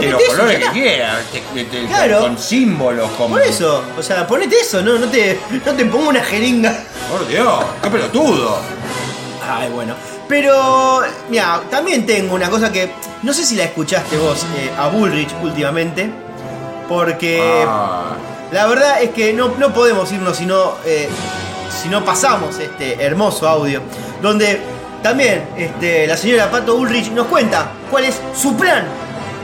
Speaker 1: De los
Speaker 2: eso,
Speaker 1: colores que quieras. te- te-
Speaker 2: Claro.
Speaker 1: Con símbolos, como.
Speaker 2: Por eso, o sea, ponete eso, no, no te, no te pongo una jeringa.
Speaker 1: Por Dios, qué pelotudo.
Speaker 2: Ay, bueno. Pero, mira, también tengo una cosa que no sé si la escuchaste vos eh, a Bullrich últimamente, porque
Speaker 1: Ah.
Speaker 2: la verdad es que no, no podemos irnos sino eh, si no pasamos este hermoso audio, donde también este, la señora Pato Ulrich nos cuenta cuál es su plan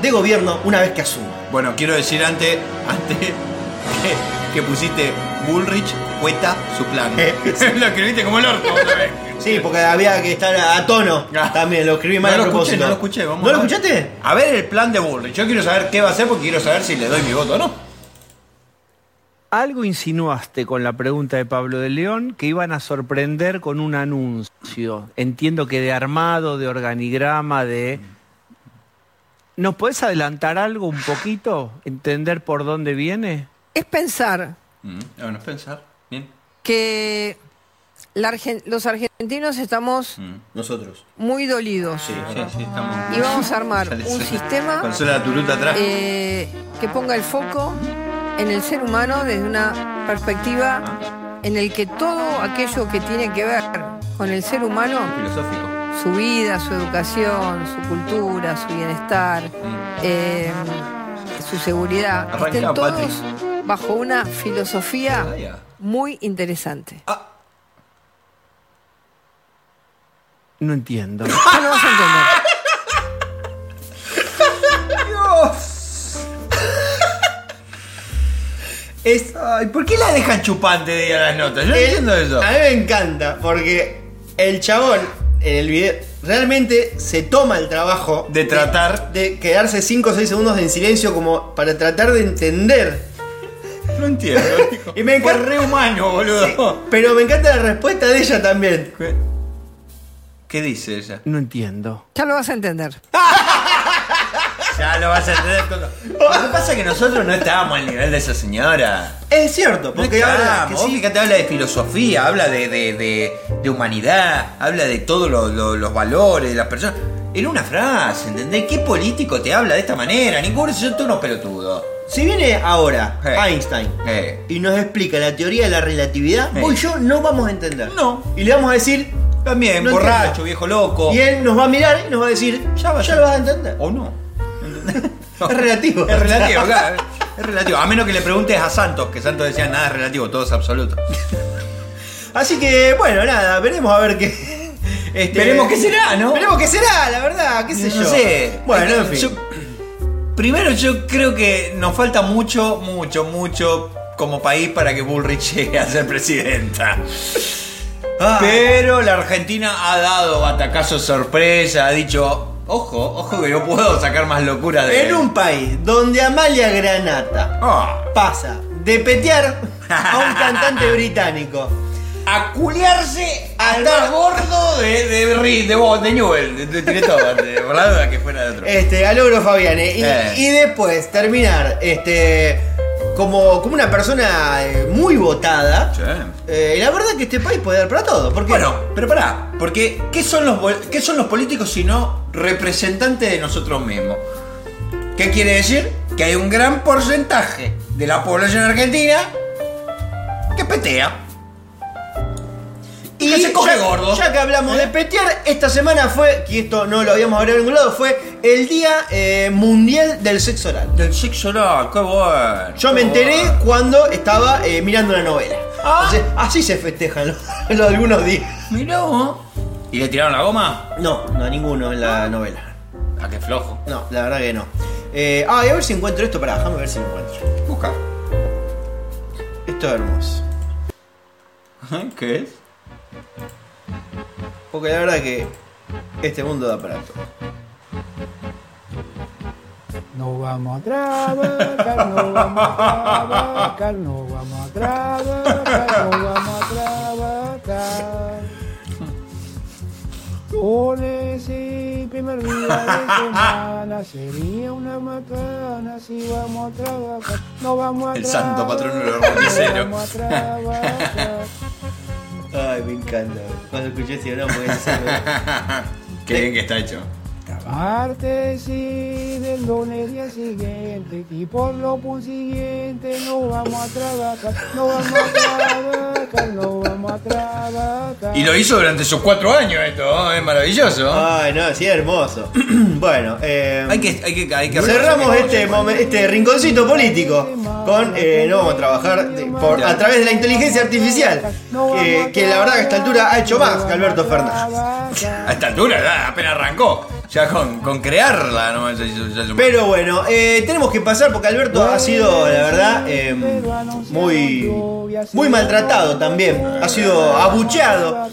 Speaker 2: de gobierno una vez que asuma.
Speaker 1: Bueno, quiero decir antes, antes que, que pusiste Bullrich cuesta su plan.
Speaker 2: Eh, [LAUGHS]
Speaker 1: lo escribiste como el orto otra vez.
Speaker 2: Sí, porque había que estar a tono.
Speaker 1: Ah.
Speaker 2: También lo escribí mal
Speaker 1: No
Speaker 2: a
Speaker 1: lo escuché, no lo escuché, vamos
Speaker 2: ¿No
Speaker 1: a
Speaker 2: lo escuchaste?
Speaker 1: A ver el plan de Bullrich. Yo quiero saber qué va a hacer porque quiero saber si le doy mi voto o no.
Speaker 9: Algo insinuaste con la pregunta de Pablo de León que iban a sorprender con un anuncio. Entiendo que de armado, de organigrama, de... ¿Nos podés adelantar algo un poquito? ¿Entender por dónde viene?
Speaker 10: Es pensar
Speaker 1: Mm, bueno, es pensar. Bien.
Speaker 10: que la Argen- los argentinos estamos
Speaker 1: Mm.
Speaker 2: Nosotros.
Speaker 10: muy dolidos.
Speaker 1: Sí, sí, sí, estamos.
Speaker 10: Y vamos a armar [LAUGHS] un sistema
Speaker 1: atrás.
Speaker 10: eh, que ponga el foco en el ser humano desde una perspectiva en el que todo aquello que tiene que ver con el ser humano,
Speaker 1: Filosófico.
Speaker 10: Su vida, su educación, su cultura, su bienestar, eh, su seguridad,
Speaker 1: Arranca,
Speaker 10: estén todos
Speaker 1: Patrick.
Speaker 10: bajo una filosofía muy interesante.
Speaker 9: No entiendo. [LAUGHS]
Speaker 10: Ya lo vas a entender.
Speaker 2: Es,
Speaker 1: Ay, ¿por qué la dejan chupante de las notas? Yo no
Speaker 2: el-
Speaker 1: entiendo eso.
Speaker 2: A mí me encanta porque el chabón en el video realmente se toma el trabajo
Speaker 1: De tratar.
Speaker 2: de quedarse 5 o 6 segundos en silencio como para tratar de entender.
Speaker 1: No entiendo. [LAUGHS] hijo.
Speaker 2: Y me encanta-
Speaker 1: re humano, boludo.
Speaker 2: Pero me encanta la respuesta de ella también.
Speaker 1: ¿Qué, qué dice ella?
Speaker 9: No entiendo.
Speaker 10: Ya lo vas a entender. [LAUGHS]
Speaker 1: Ya lo vas a entender todo. Lo que pasa es que nosotros no estábamos al nivel de esa señora.
Speaker 2: Es cierto, porque habla que sí,
Speaker 1: fíjate, habla de filosofía, habla de, de, de- de humanidad, habla de todos lo- lo- los valores de las personas. En una frase, ¿entendés? ¿Qué político te habla de esta manera? Ninguno, son todos unos pelotudos.
Speaker 2: Si viene ahora
Speaker 1: Eh.
Speaker 2: Einstein
Speaker 1: Eh.
Speaker 2: y nos explica la teoría de la relatividad,
Speaker 1: Eh.
Speaker 2: vos y yo no vamos a entender.
Speaker 1: No.
Speaker 2: Y le vamos a decir,
Speaker 1: También,
Speaker 2: No
Speaker 1: borracho,
Speaker 2: entiendo.
Speaker 1: viejo loco.
Speaker 2: y él nos va a mirar y nos va a decir, ya, ya lo vas a entender.
Speaker 1: O no. [LAUGHS]
Speaker 2: Es relativo.
Speaker 1: Es relativo, claro. Es relativo. A menos que le preguntes a Santos, que Santos decía nada es relativo, todo es absoluto. [LAUGHS]
Speaker 2: Así que, bueno, nada, veremos a ver qué. [LAUGHS] este,
Speaker 1: Veremos qué será, ¿no?
Speaker 2: Veremos qué será, la verdad, qué sé
Speaker 1: No
Speaker 2: yo.
Speaker 1: sé.
Speaker 2: Bueno, en fin.
Speaker 1: Yo- primero, yo creo que nos falta mucho, mucho, mucho como país para que Bullrich llegue a ser presidenta.
Speaker 2: Ah,
Speaker 1: Pero la Argentina ha dado batacazos sorpresa, ha dicho, ojo, ojo que yo puedo sacar más locura de
Speaker 2: en un país donde Amalia Granata
Speaker 1: Ah,
Speaker 2: pasa de petear a un cantante [LAUGHS] británico.
Speaker 1: a culiarse al más gordo de, de, de, de, Bo- de Newell, de, de, tiré todo, de- por la duda que fuera de otro.
Speaker 2: Este, a Logro Fabiane. Y,
Speaker 1: Eh.
Speaker 2: y después terminar este, como, como una persona eh, muy votada.
Speaker 1: Sí.
Speaker 2: Eh, y la verdad que este país puede dar para todo. Porque
Speaker 1: Bueno, pero pará, porque ¿qué son los, qué son los políticos sino representantes de nosotros mismos? ¿Qué quiere decir? Que hay un gran porcentaje de la población argentina que petea. Y que se coge
Speaker 2: ya,
Speaker 1: gordo.
Speaker 2: ya que hablamos de petear, esta semana fue, y esto no lo habíamos hablado en ningún lado, fue el Día eh, Mundial del Sexo Oral.
Speaker 1: Del sexo oral, qué bueno.
Speaker 2: Yo me enteré
Speaker 1: bueno.
Speaker 2: cuando estaba eh, mirando una novela.
Speaker 1: Ah.
Speaker 2: Entonces, así se festejan los, [LAUGHS] los algunos días.
Speaker 1: Mirá vos. ¿Y le tiraron la goma?
Speaker 2: No, no a ninguno en la novela.
Speaker 1: Ah, qué flojo.
Speaker 2: No, la verdad que no. Eh, ah, y a ver si encuentro esto. Pará, déjame ver si lo encuentro.
Speaker 1: Busca.
Speaker 2: Esto es hermoso.
Speaker 1: ¿Qué es?
Speaker 2: Porque la verdad que este mundo da para todo.
Speaker 7: No vamos a trabajar, no vamos a trabajar, no vamos a trabajar, no vamos a trabajar. Por ese primer día de semana sería una macana si vamos a trabajar. No vamos a
Speaker 1: El
Speaker 7: trabajar.
Speaker 1: santo patrono de los romanticeros.
Speaker 7: No vamos a trabajar.
Speaker 2: Ay, me encanta. Cuando escuché ese no, porque ese-
Speaker 1: Qué bien que está hecho.
Speaker 7: Martes y del lunes día siguiente y por lo consiguiente no vamos a trabajar, no vamos a trabajar, no vamos a trabajar.
Speaker 1: Y lo hizo durante sus cuatro años esto, ¿no? es maravilloso.
Speaker 2: Ay, no, sí, hermoso. [CLEARS THROAT] bueno, eh,
Speaker 1: Hay que, hay que, hay que
Speaker 2: cerramos este, momen- este rinconcito político con eh, no vamos a trabajar por, a través de la inteligencia artificial, eh, que la verdad que a esta altura ha hecho más que Alberto Fernández.
Speaker 1: A esta altura apenas arrancó. Ya con, con crearla ya ya hizo-
Speaker 2: Pero bueno, eh, tenemos que pasar porque Alberto ha sido, la verdad, eh, muy, muy maltratado también. Ha sido abucheado.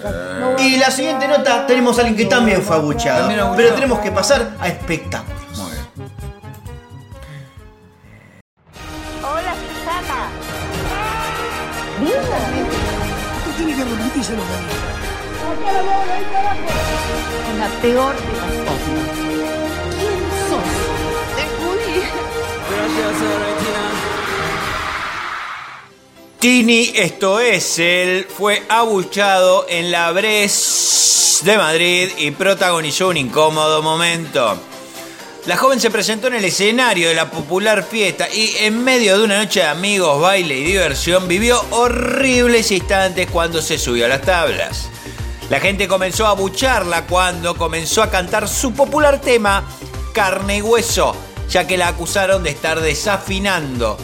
Speaker 2: Y la siguiente nota tenemos a alguien que también fue abucheado.
Speaker 1: También abucheado.
Speaker 2: Pero tenemos que pasar a espectáculos.
Speaker 1: Muy bien.
Speaker 11: Hola, Susana. La peor de las cosas. ¿Quién sos? Te
Speaker 1: Tini, esto es él, fue abuchado en la Bres de Madrid y protagonizó un incómodo momento. La joven se presentó en el escenario de la popular fiesta y en medio de una noche de amigos, baile y diversión vivió horribles instantes cuando se subió a las tablas. La gente comenzó a abucharla cuando comenzó a cantar su popular tema Carne y Hueso, ya que la acusaron de estar desafinando.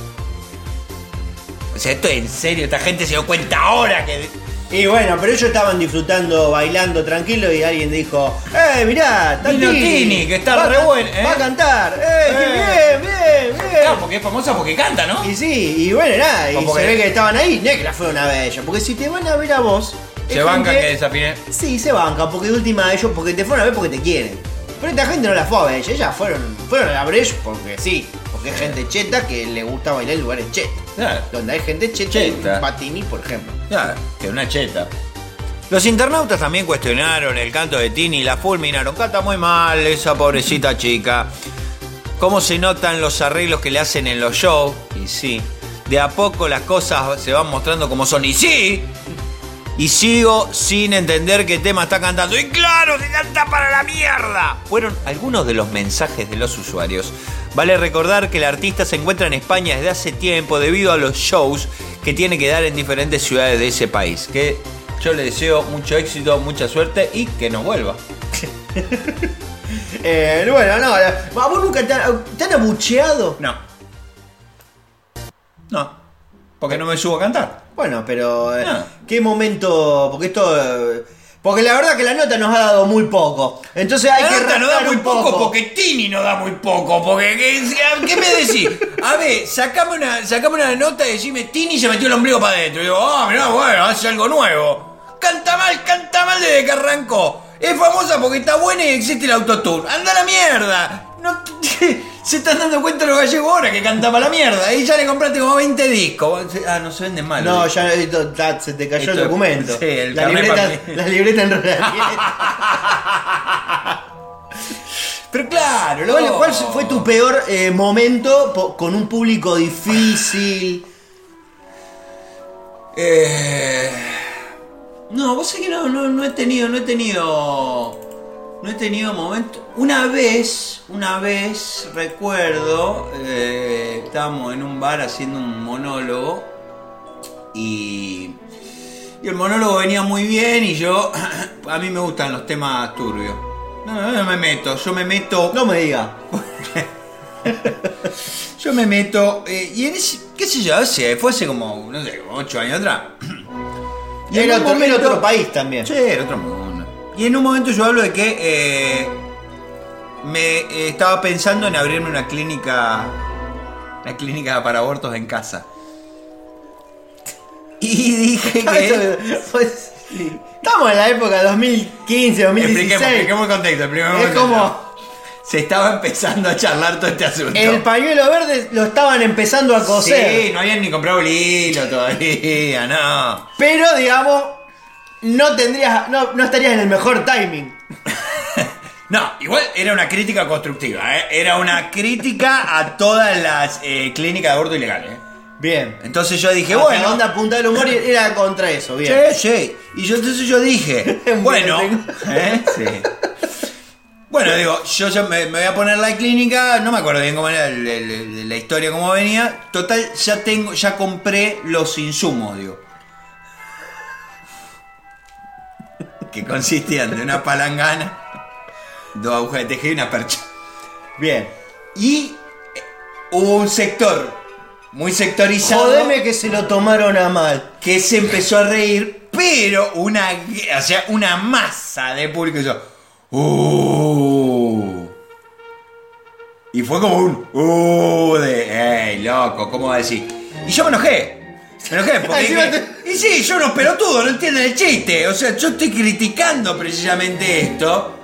Speaker 1: O sea, esto es en serio, esta gente se dio cuenta ahora que.
Speaker 2: Y bueno, pero ellos estaban disfrutando, bailando tranquilo y alguien dijo, ¡Eh, mirá! está
Speaker 1: Vino
Speaker 2: Tini,
Speaker 1: Tini, que está
Speaker 2: va
Speaker 1: re buena, ¿eh?
Speaker 2: Va a cantar, ¡eh,
Speaker 1: Eh.
Speaker 2: bien, bien, bien!
Speaker 1: Claro, porque es famosa porque canta, ¿no?
Speaker 2: Y sí, y bueno, nada, y se ve que estaban ahí, la fueron a ver ellos, porque si te van a ver a vos...
Speaker 1: Se banca que desafine.
Speaker 2: Sí, se banca, porque de última ellos, porque te fueron a ver porque te quieren. Pero esta gente no la fue a ver, ellas fueron, fueron a la Breche porque sí, porque es gente cheta que le gusta bailar en lugares chetos.
Speaker 1: Claro,
Speaker 2: Donde hay gente cheta,
Speaker 1: Cheta.
Speaker 2: en Patini, por ejemplo.
Speaker 1: claro, que una cheta. Los internautas también cuestionaron el canto de Tini y la fulminaron. Canta muy mal esa pobrecita chica. ¿Cómo se notan los arreglos que le hacen en los shows? Y sí, de a poco las cosas se van mostrando como son. Y sí, y sigo sin entender qué tema está cantando. Y claro, se canta para la mierda. Fueron algunos de los mensajes de los usuarios. Vale recordar que el artista se encuentra en España desde hace tiempo debido a los shows que tiene que dar en diferentes ciudades de ese país. Que yo le deseo mucho éxito, mucha suerte y que no vuelva. [LAUGHS]
Speaker 2: Eh, bueno, no, la- ¿a vos nunca te han, te han abucheado?
Speaker 1: No. No. Porque no me subo a cantar.
Speaker 2: Bueno, pero eh,
Speaker 1: No.
Speaker 2: ¿qué momento? Porque esto... eh, porque la verdad que la nota nos ha dado muy poco. Entonces hay
Speaker 1: La
Speaker 2: que
Speaker 1: nota no da muy poco, porque Tini no da muy poco. Porque, ¿qué, qué me decís? A ver, sacame una, sacame una nota y decime, Tini se metió el ombligo para adentro. Y digo, ah, mirá, bueno, hace algo nuevo. Canta mal, canta mal desde que arrancó. Es famosa porque está buena y existe el autotune. ¡Anda a la mierda! No, [LAUGHS] se están dando cuenta los gallegos ahora que canta para la mierda. Y ya le compraste como 20 discos. Ah, no se venden mal.
Speaker 2: No, ya esto, ta, se te cayó el documento.
Speaker 1: sí, el
Speaker 2: la, libreta, [LAUGHS] la libreta en realidad. [LAUGHS]
Speaker 1: Pero claro,
Speaker 2: ¿Cuál, cuál fue tu peor eh, momento con un público difícil?
Speaker 1: Eh, no, vos sabés que no, no, no he tenido, no he tenido, no he tenido momento. Una vez, una vez recuerdo, eh, estábamos en un bar haciendo un monólogo y, y el monólogo venía muy bien y yo, [CLEARS THROAT] a mí me gustan los temas turbios. No, no, no me meto, yo me meto.
Speaker 2: No me diga. [LAUGHS]
Speaker 1: Yo me meto, eh, y en ese, qué sé yo, hace, fue hace como, no sé, como 8 años atrás. [CLEARS THROAT] Y en
Speaker 2: Era otro,
Speaker 1: momento-
Speaker 2: otro país también.
Speaker 1: Sí, era otro mundo. Y en un momento yo hablo de que eh, me eh, estaba pensando en abrirme una clínica, una clínica para abortos en casa. Y dije que...
Speaker 2: Pues, estamos en la época 2015, 2016.
Speaker 1: Expliquemos, expliquemos el contexto. el
Speaker 2: Es como.
Speaker 1: Se estaba empezando a charlar todo este asunto.
Speaker 2: el pañuelo verde lo estaban empezando a coser.
Speaker 1: Sí, no habían ni comprado el hilo todavía, no.
Speaker 2: Pero digamos, no tendrías, no, no estarías en el mejor timing. [LAUGHS]
Speaker 1: No, igual era una crítica constructiva, ¿eh? era una crítica a todas las eh, clínicas de aborto ilegales. ¿eh?
Speaker 2: Bien.
Speaker 1: Entonces yo dije,
Speaker 2: Hasta
Speaker 1: bueno,
Speaker 2: la onda punta del humor era contra eso, bien.
Speaker 1: Sí, sí. Y yo entonces yo dije, [LAUGHS] bueno, ¿eh? Sí. Bueno, digo, yo ya me, me voy a poner la clínica, no me acuerdo bien cómo era el- el- el- la historia, cómo venía. Total, ya tengo, ya compré los insumos, digo. Que consistían de una palangana, dos agujas de tejer y una percha.
Speaker 2: Bien.
Speaker 1: Y eh, hubo un sector muy sectorizado
Speaker 2: Jodeme que se lo tomaron a mal.
Speaker 1: que se empezó a reír, pero una, o sea, una masa de público hizo "Uh". Y fue como un "Uh", de, ¡ey, loco! ¿Cómo va a decir? Y yo me enojé. Me enojé porque
Speaker 2: Encima
Speaker 1: y sí, yo no pelotudo, no entienden el chiste. O sea, yo estoy criticando precisamente esto.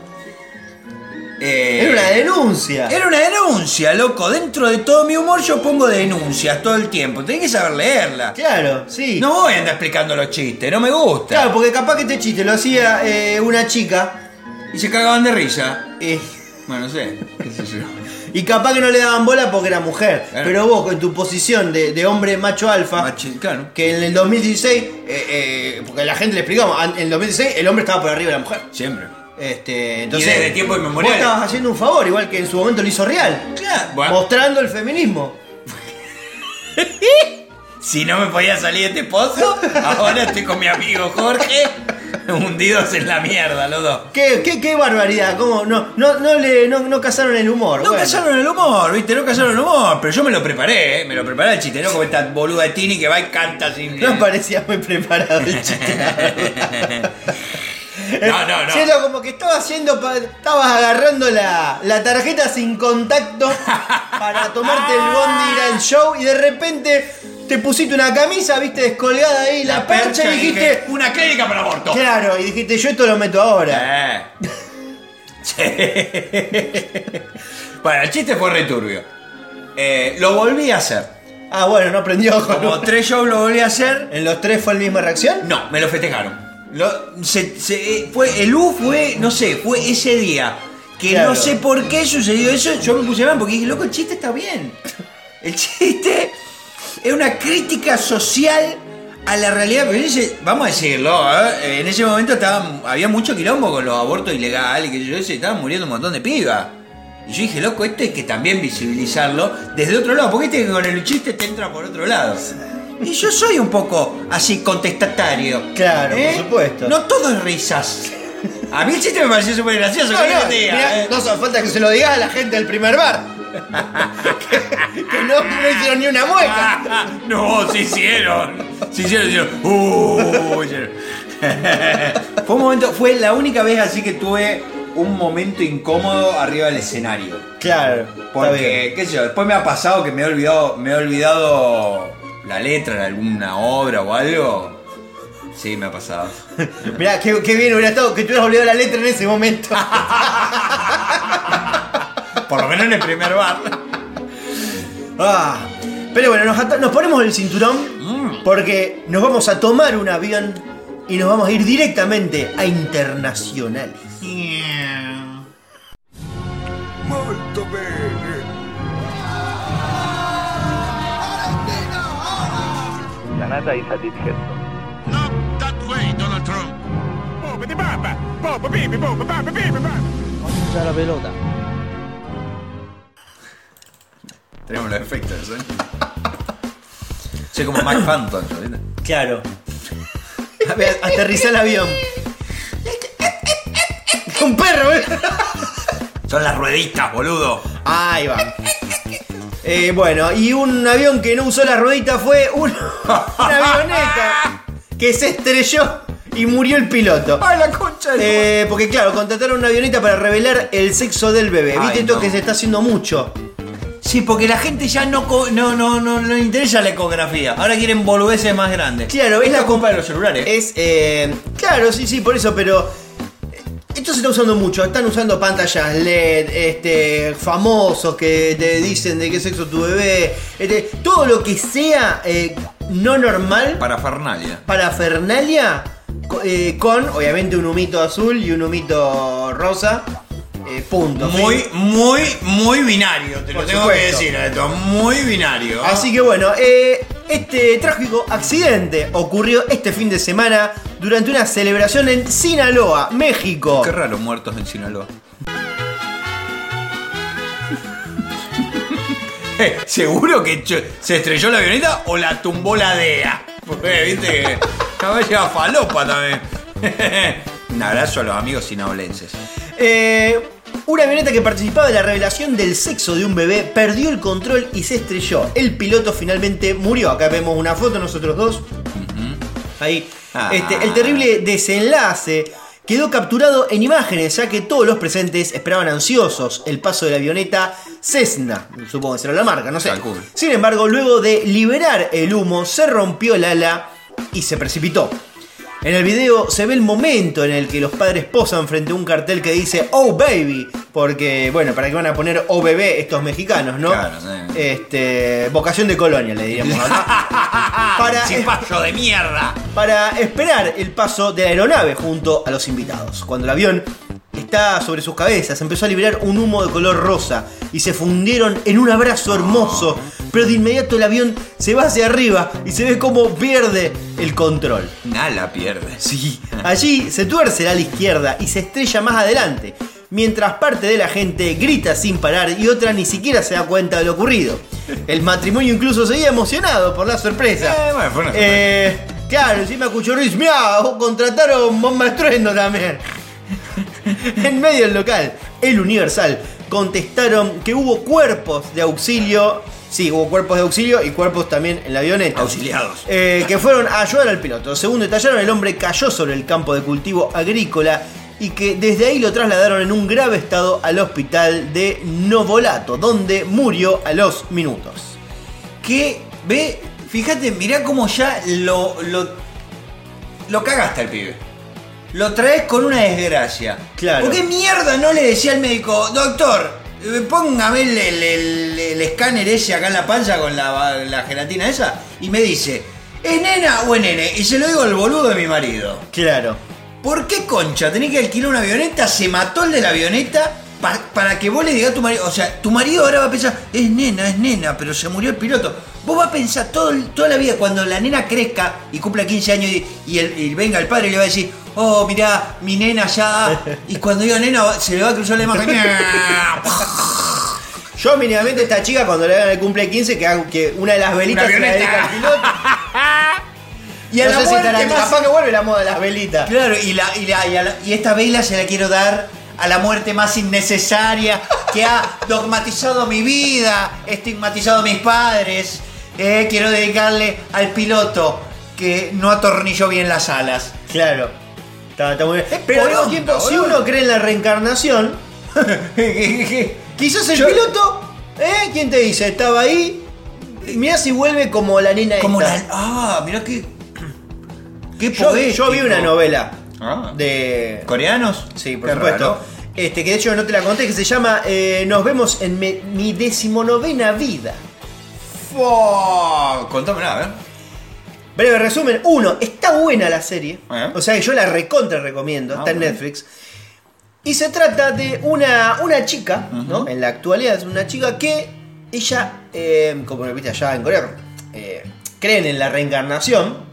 Speaker 1: Eh,
Speaker 2: Era una denuncia.
Speaker 1: era una denuncia, loco. Dentro de todo mi humor yo pongo denuncias todo el tiempo. Tenés que saber leerla.
Speaker 2: Claro, sí.
Speaker 1: No voy a andar explicando los chistes, no me gusta.
Speaker 2: Claro, porque capaz que este chiste lo hacía eh, una chica
Speaker 1: Y se cagaban de risa.
Speaker 2: eh,
Speaker 1: Bueno, no sé, qué sé yo.
Speaker 2: Y capaz que no le daban bola porque era mujer.
Speaker 1: Claro.
Speaker 2: Pero vos, en tu posición de, de hombre macho alfa,
Speaker 1: Machi- claro.
Speaker 2: que en el 2016, eh, eh, porque la gente le explicamos, en el 2016 el hombre estaba por arriba de la mujer.
Speaker 1: Siempre.
Speaker 2: Este, entonces,
Speaker 1: desde tiempos inmemoriales.
Speaker 2: Vos estabas haciendo un favor, igual que en su momento lo hizo Real.
Speaker 1: Claro. Bueno,
Speaker 2: Mostrando el feminismo. [LAUGHS]
Speaker 1: si no me podía salir de este pozo, ahora estoy con mi amigo Jorge, [LAUGHS] hundidos en la mierda los dos.
Speaker 2: Qué, qué, qué barbaridad, ¿cómo? No, no, no, le, no, no cazaron el humor.
Speaker 1: No
Speaker 2: bueno.
Speaker 1: callaron el humor, viste, no callaron el humor, pero yo me lo preparé, ¿eh? me lo preparé el chiste, no como esta boluda de Tini que va y canta sin...
Speaker 2: No parecía muy preparado el chiste. [LAUGHS]
Speaker 1: No, no, no.
Speaker 2: Siento como que estaba haciendo. Estabas agarrando la, la tarjeta sin contacto para tomarte el bondi y ir al show y de repente te pusiste una camisa, viste descolgada ahí la, percha y dijiste.
Speaker 1: dije, una clínica para aborto.
Speaker 2: Claro, y dijiste, yo esto lo meto ahora.
Speaker 1: Eh. [LAUGHS] Bueno, el chiste fue returbio. Eh, lo volví a hacer.
Speaker 2: Ah, bueno, no prendió ojo.
Speaker 1: Como tres shows lo volví a hacer.
Speaker 2: ¿En los tres fue la misma reacción?
Speaker 1: No, me lo festejaron. Lo- se- se- eh, fue, el U fue, no sé, fue ese día. Que
Speaker 2: Claro.
Speaker 1: no sé por qué sucedió eso. Yo me puse mal porque dije, loco, el chiste está bien. El chiste es una crítica social a la realidad. Vamos a decirlo, ¿eh? en ese momento estaba, había mucho quilombo con los abortos ilegales. Que yo sé, estaban muriendo un montón de pibas. Y yo dije, loco, esto hay que también visibilizarlo desde otro lado. Porque este que con el chiste te entra por otro lado. Y yo soy un poco así contestatario.
Speaker 2: Claro, por supuesto.
Speaker 1: No todo es risas. A mí el chiste me pareció súper gracioso.
Speaker 2: No,
Speaker 1: ¿qué
Speaker 2: no,
Speaker 1: diga,
Speaker 2: mirá,
Speaker 1: eh?
Speaker 2: no hace falta que se lo digas a la gente del primer bar. [LAUGHS] que, no, no hicieron ni una mueca. [LAUGHS]
Speaker 1: no, sí hicieron. Sí hicieron, hicieron. Uh, hicieron. [LAUGHS] fue un momento, fue la única vez así que tuve un momento incómodo arriba del escenario.
Speaker 2: Claro.
Speaker 1: Porque, qué sé yo, después me ha pasado que me he olvidado, me he olvidado la letra de alguna obra o algo. Sí, me ha pasado.
Speaker 2: Mirá, qué, qué bien hubiera estado que te hubieras olvidado la letra en ese momento.
Speaker 1: Por lo menos en el primer bar.
Speaker 2: Ah, pero bueno, nos, ponemos el cinturón
Speaker 1: Mm.
Speaker 2: porque nos vamos a tomar un avión y nos vamos a ir directamente a internacionales.
Speaker 3: Molto bene.
Speaker 6: Canata insatisfecho.
Speaker 3: Not that way, Donald Trump.
Speaker 7: la pelota.
Speaker 1: Tenemos los efectos, ¿eh? Soy como Mike Phantom, ¿viste?
Speaker 2: Claro. [LAUGHS] A ver, aterriza el avión. Un perro, ¿eh?
Speaker 1: Son las rueditas, boludo.
Speaker 2: Ahí va. Eh, bueno, y un avión que no usó la ruedita fue un- [LAUGHS] una avioneta que se estrelló y murió el piloto.
Speaker 1: ¡Ay, la concha de
Speaker 2: Eh, porque claro, contrataron una avioneta para revelar el sexo del bebé. ¿Viste esto
Speaker 1: no.
Speaker 2: que se está haciendo mucho?
Speaker 1: Sí, porque la gente ya no, co- no, no, no, no le interesa la ecografía. Ahora quieren boludeces más grandes.
Speaker 2: Claro, es la
Speaker 1: la culpa de los celulares.
Speaker 2: Es, eh, claro, sí, sí, por eso, pero eh, esto se está usando mucho. Están usando pantallas LED, este, famosos que te dicen de qué sexo tu bebé. Este, todo lo que sea eh, no normal,
Speaker 1: Para Fernalia.
Speaker 2: parafernalia, co- eh, con obviamente un humito azul y un humito rosa. Eh, punto.
Speaker 1: Muy, muy, muy binario, te lo tengo que decir esto. Muy binario.
Speaker 2: Así que bueno, eh, este trágico accidente ocurrió este fin de semana durante una celebración en Sinaloa, México.
Speaker 1: Qué raro muertos en Sinaloa. [LAUGHS] Eh, Seguro que se estrelló la avioneta o la tumbó la DEA. Porque, eh, viste, que lleva falopa también. [LAUGHS] Un abrazo a los amigos sinaolenses.
Speaker 2: Eh, una avioneta que participaba de la revelación del sexo de un bebé perdió el control y se estrelló. El piloto finalmente murió. Acá vemos una foto nosotros dos. Ahí.
Speaker 1: Ah.
Speaker 2: Este, el terrible desenlace quedó capturado en imágenes, ya que todos los presentes esperaban ansiosos el paso de la avioneta Cessna. Supongo que será la marca, no sé. Sin embargo, luego de liberar el humo, se rompió el ala y se precipitó. En el video se ve el momento en el que los padres posan frente a un cartel que dice Oh baby, porque bueno, para que van a poner Oh bebé estos mexicanos, ¿no?
Speaker 1: Claro, sí.
Speaker 2: Este, vocación de colonia le diríamos acá. [LAUGHS] Para-
Speaker 1: Cipallo de mierda.
Speaker 2: para esperar el paso de la aeronave junto a los invitados. Cuando el avión está sobre sus cabezas, empezó a liberar un humo de color rosa y se fundieron en un abrazo hermoso, pero de inmediato el avión se va hacia arriba y se ve como pierde el control.
Speaker 1: Nada la pierde.
Speaker 2: Sí, allí se tuerce el ala izquierda y se estrella más adelante, mientras parte de la gente grita sin parar y otra ni siquiera se da cuenta de lo ocurrido. El matrimonio incluso seguía emocionado por la sorpresa.
Speaker 1: Eh, bueno, fue una sorpresa.
Speaker 2: Eh, claro, encima escuchó Ruiz, mirá, contrataron bomba estruendo también. [LAUGHS] en medio del local, el Universal contestaron que hubo cuerpos de auxilio. Sí, hubo cuerpos de auxilio y cuerpos también en la avioneta.
Speaker 1: Auxiliados.
Speaker 2: Eh, que fueron a ayudar al piloto. Según detallaron, el hombre cayó sobre el campo de cultivo agrícola y que desde ahí lo trasladaron en un grave estado al hospital de Novolato, donde murió a los minutos.
Speaker 1: Que, ve, fíjate, mirá cómo ya lo, lo, lo cagaste al pibe. Lo traes con una desgracia.
Speaker 2: Claro.
Speaker 1: ¿Por qué mierda no le decía al médico, doctor, eh, póngame el, el- el- el escáner ese acá en la panza con la, la gelatina esa? Y me dice, ¿es nena o es nene? Y se lo digo al boludo de mi marido.
Speaker 2: Claro.
Speaker 1: ¿Por qué concha? Tenés que alquilar una avioneta, se mató el de la avioneta pa- para que vos le digas a tu marido. O sea, tu marido ahora va a pensar, es nena, es nena, pero se murió el piloto. Vos vas a pensar todo, toda la vida, cuando la nena crezca y cumpla 15 años y, y el- y venga el padre y le va a decir, oh, mirá, mi nena ya. [LAUGHS] Y cuando diga nena, se le va a cruzar la [LAUGHS] imagen.
Speaker 2: Yo mínimamente esta chica cuando le hagan el cumple 15 que, haga- que una de las velitas se la dedica al piloto. [LAUGHS]
Speaker 1: y a
Speaker 2: no
Speaker 1: la
Speaker 2: sé si
Speaker 1: muerte más-
Speaker 2: capaz que vuelve la moda de las velitas.
Speaker 1: Claro, y, la, y, la- y a la- y esta vela se la quiero dar a la muerte más innecesaria que ha dogmatizado mi vida, estigmatizado a mis padres. Eh, quiero dedicarle al piloto que no atornilló bien las alas.
Speaker 2: Claro. Está, está muy bien. Pero al mismo tiempo, si uno cree en la reencarnación, [LAUGHS] quizás el
Speaker 1: Yo-
Speaker 2: piloto, ¿eh? ¿Quién te dice? Estaba ahí. Mirá si vuelve como la nena
Speaker 1: Como
Speaker 2: esta.
Speaker 1: la. Ah, mirá qué. Qué
Speaker 2: Yo, yo vi una novela
Speaker 1: Ah.
Speaker 2: de.
Speaker 1: ¿Coreanos?
Speaker 2: Sí, por
Speaker 1: Qué
Speaker 2: supuesto.
Speaker 1: raro.
Speaker 2: Este, que de hecho no te la conté, que se llama eh, Nos vemos en me- mi decimonovena vida.
Speaker 1: Fua, Contámela, a ver.
Speaker 2: Breve resumen. Uno, está buena la serie.
Speaker 1: Eh.
Speaker 2: O sea que yo la recontra recomiendo.
Speaker 1: Ah,
Speaker 2: está en
Speaker 1: bueno.
Speaker 2: Netflix. Y se trata de una, una chica, ¿no? En la actualidad es una chica que ella, eh, como lo viste allá en Corea, eh, creen en la reencarnación.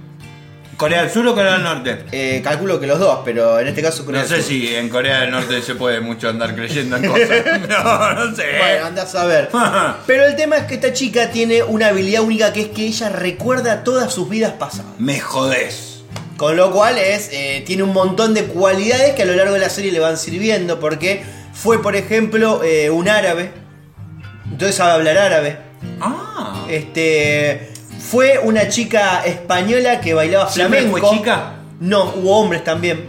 Speaker 1: ¿Corea del Sur o Corea del Norte?
Speaker 2: Eh, calculo que los dos, pero en este caso Corea
Speaker 1: No
Speaker 2: del
Speaker 1: sé
Speaker 2: Sur.
Speaker 1: si en Corea del Norte se puede mucho andar creyendo en cosas. [LAUGHS] No, no sé.
Speaker 2: Bueno, andás a ver. [LAUGHS] Pero el tema es que esta chica tiene una habilidad única que es que ella recuerda todas sus vidas pasadas.
Speaker 1: Me jodés.
Speaker 2: Con lo cual es, eh, tiene un montón de cualidades que a lo largo de la serie le van sirviendo. Porque fue, por ejemplo, eh, un árabe. Entonces sabe hablar árabe.
Speaker 1: Ah.
Speaker 2: Este. Fue una chica española que bailaba
Speaker 1: ¿Siempre
Speaker 2: flamenco.
Speaker 1: fue chica?
Speaker 2: No, hubo hombres también.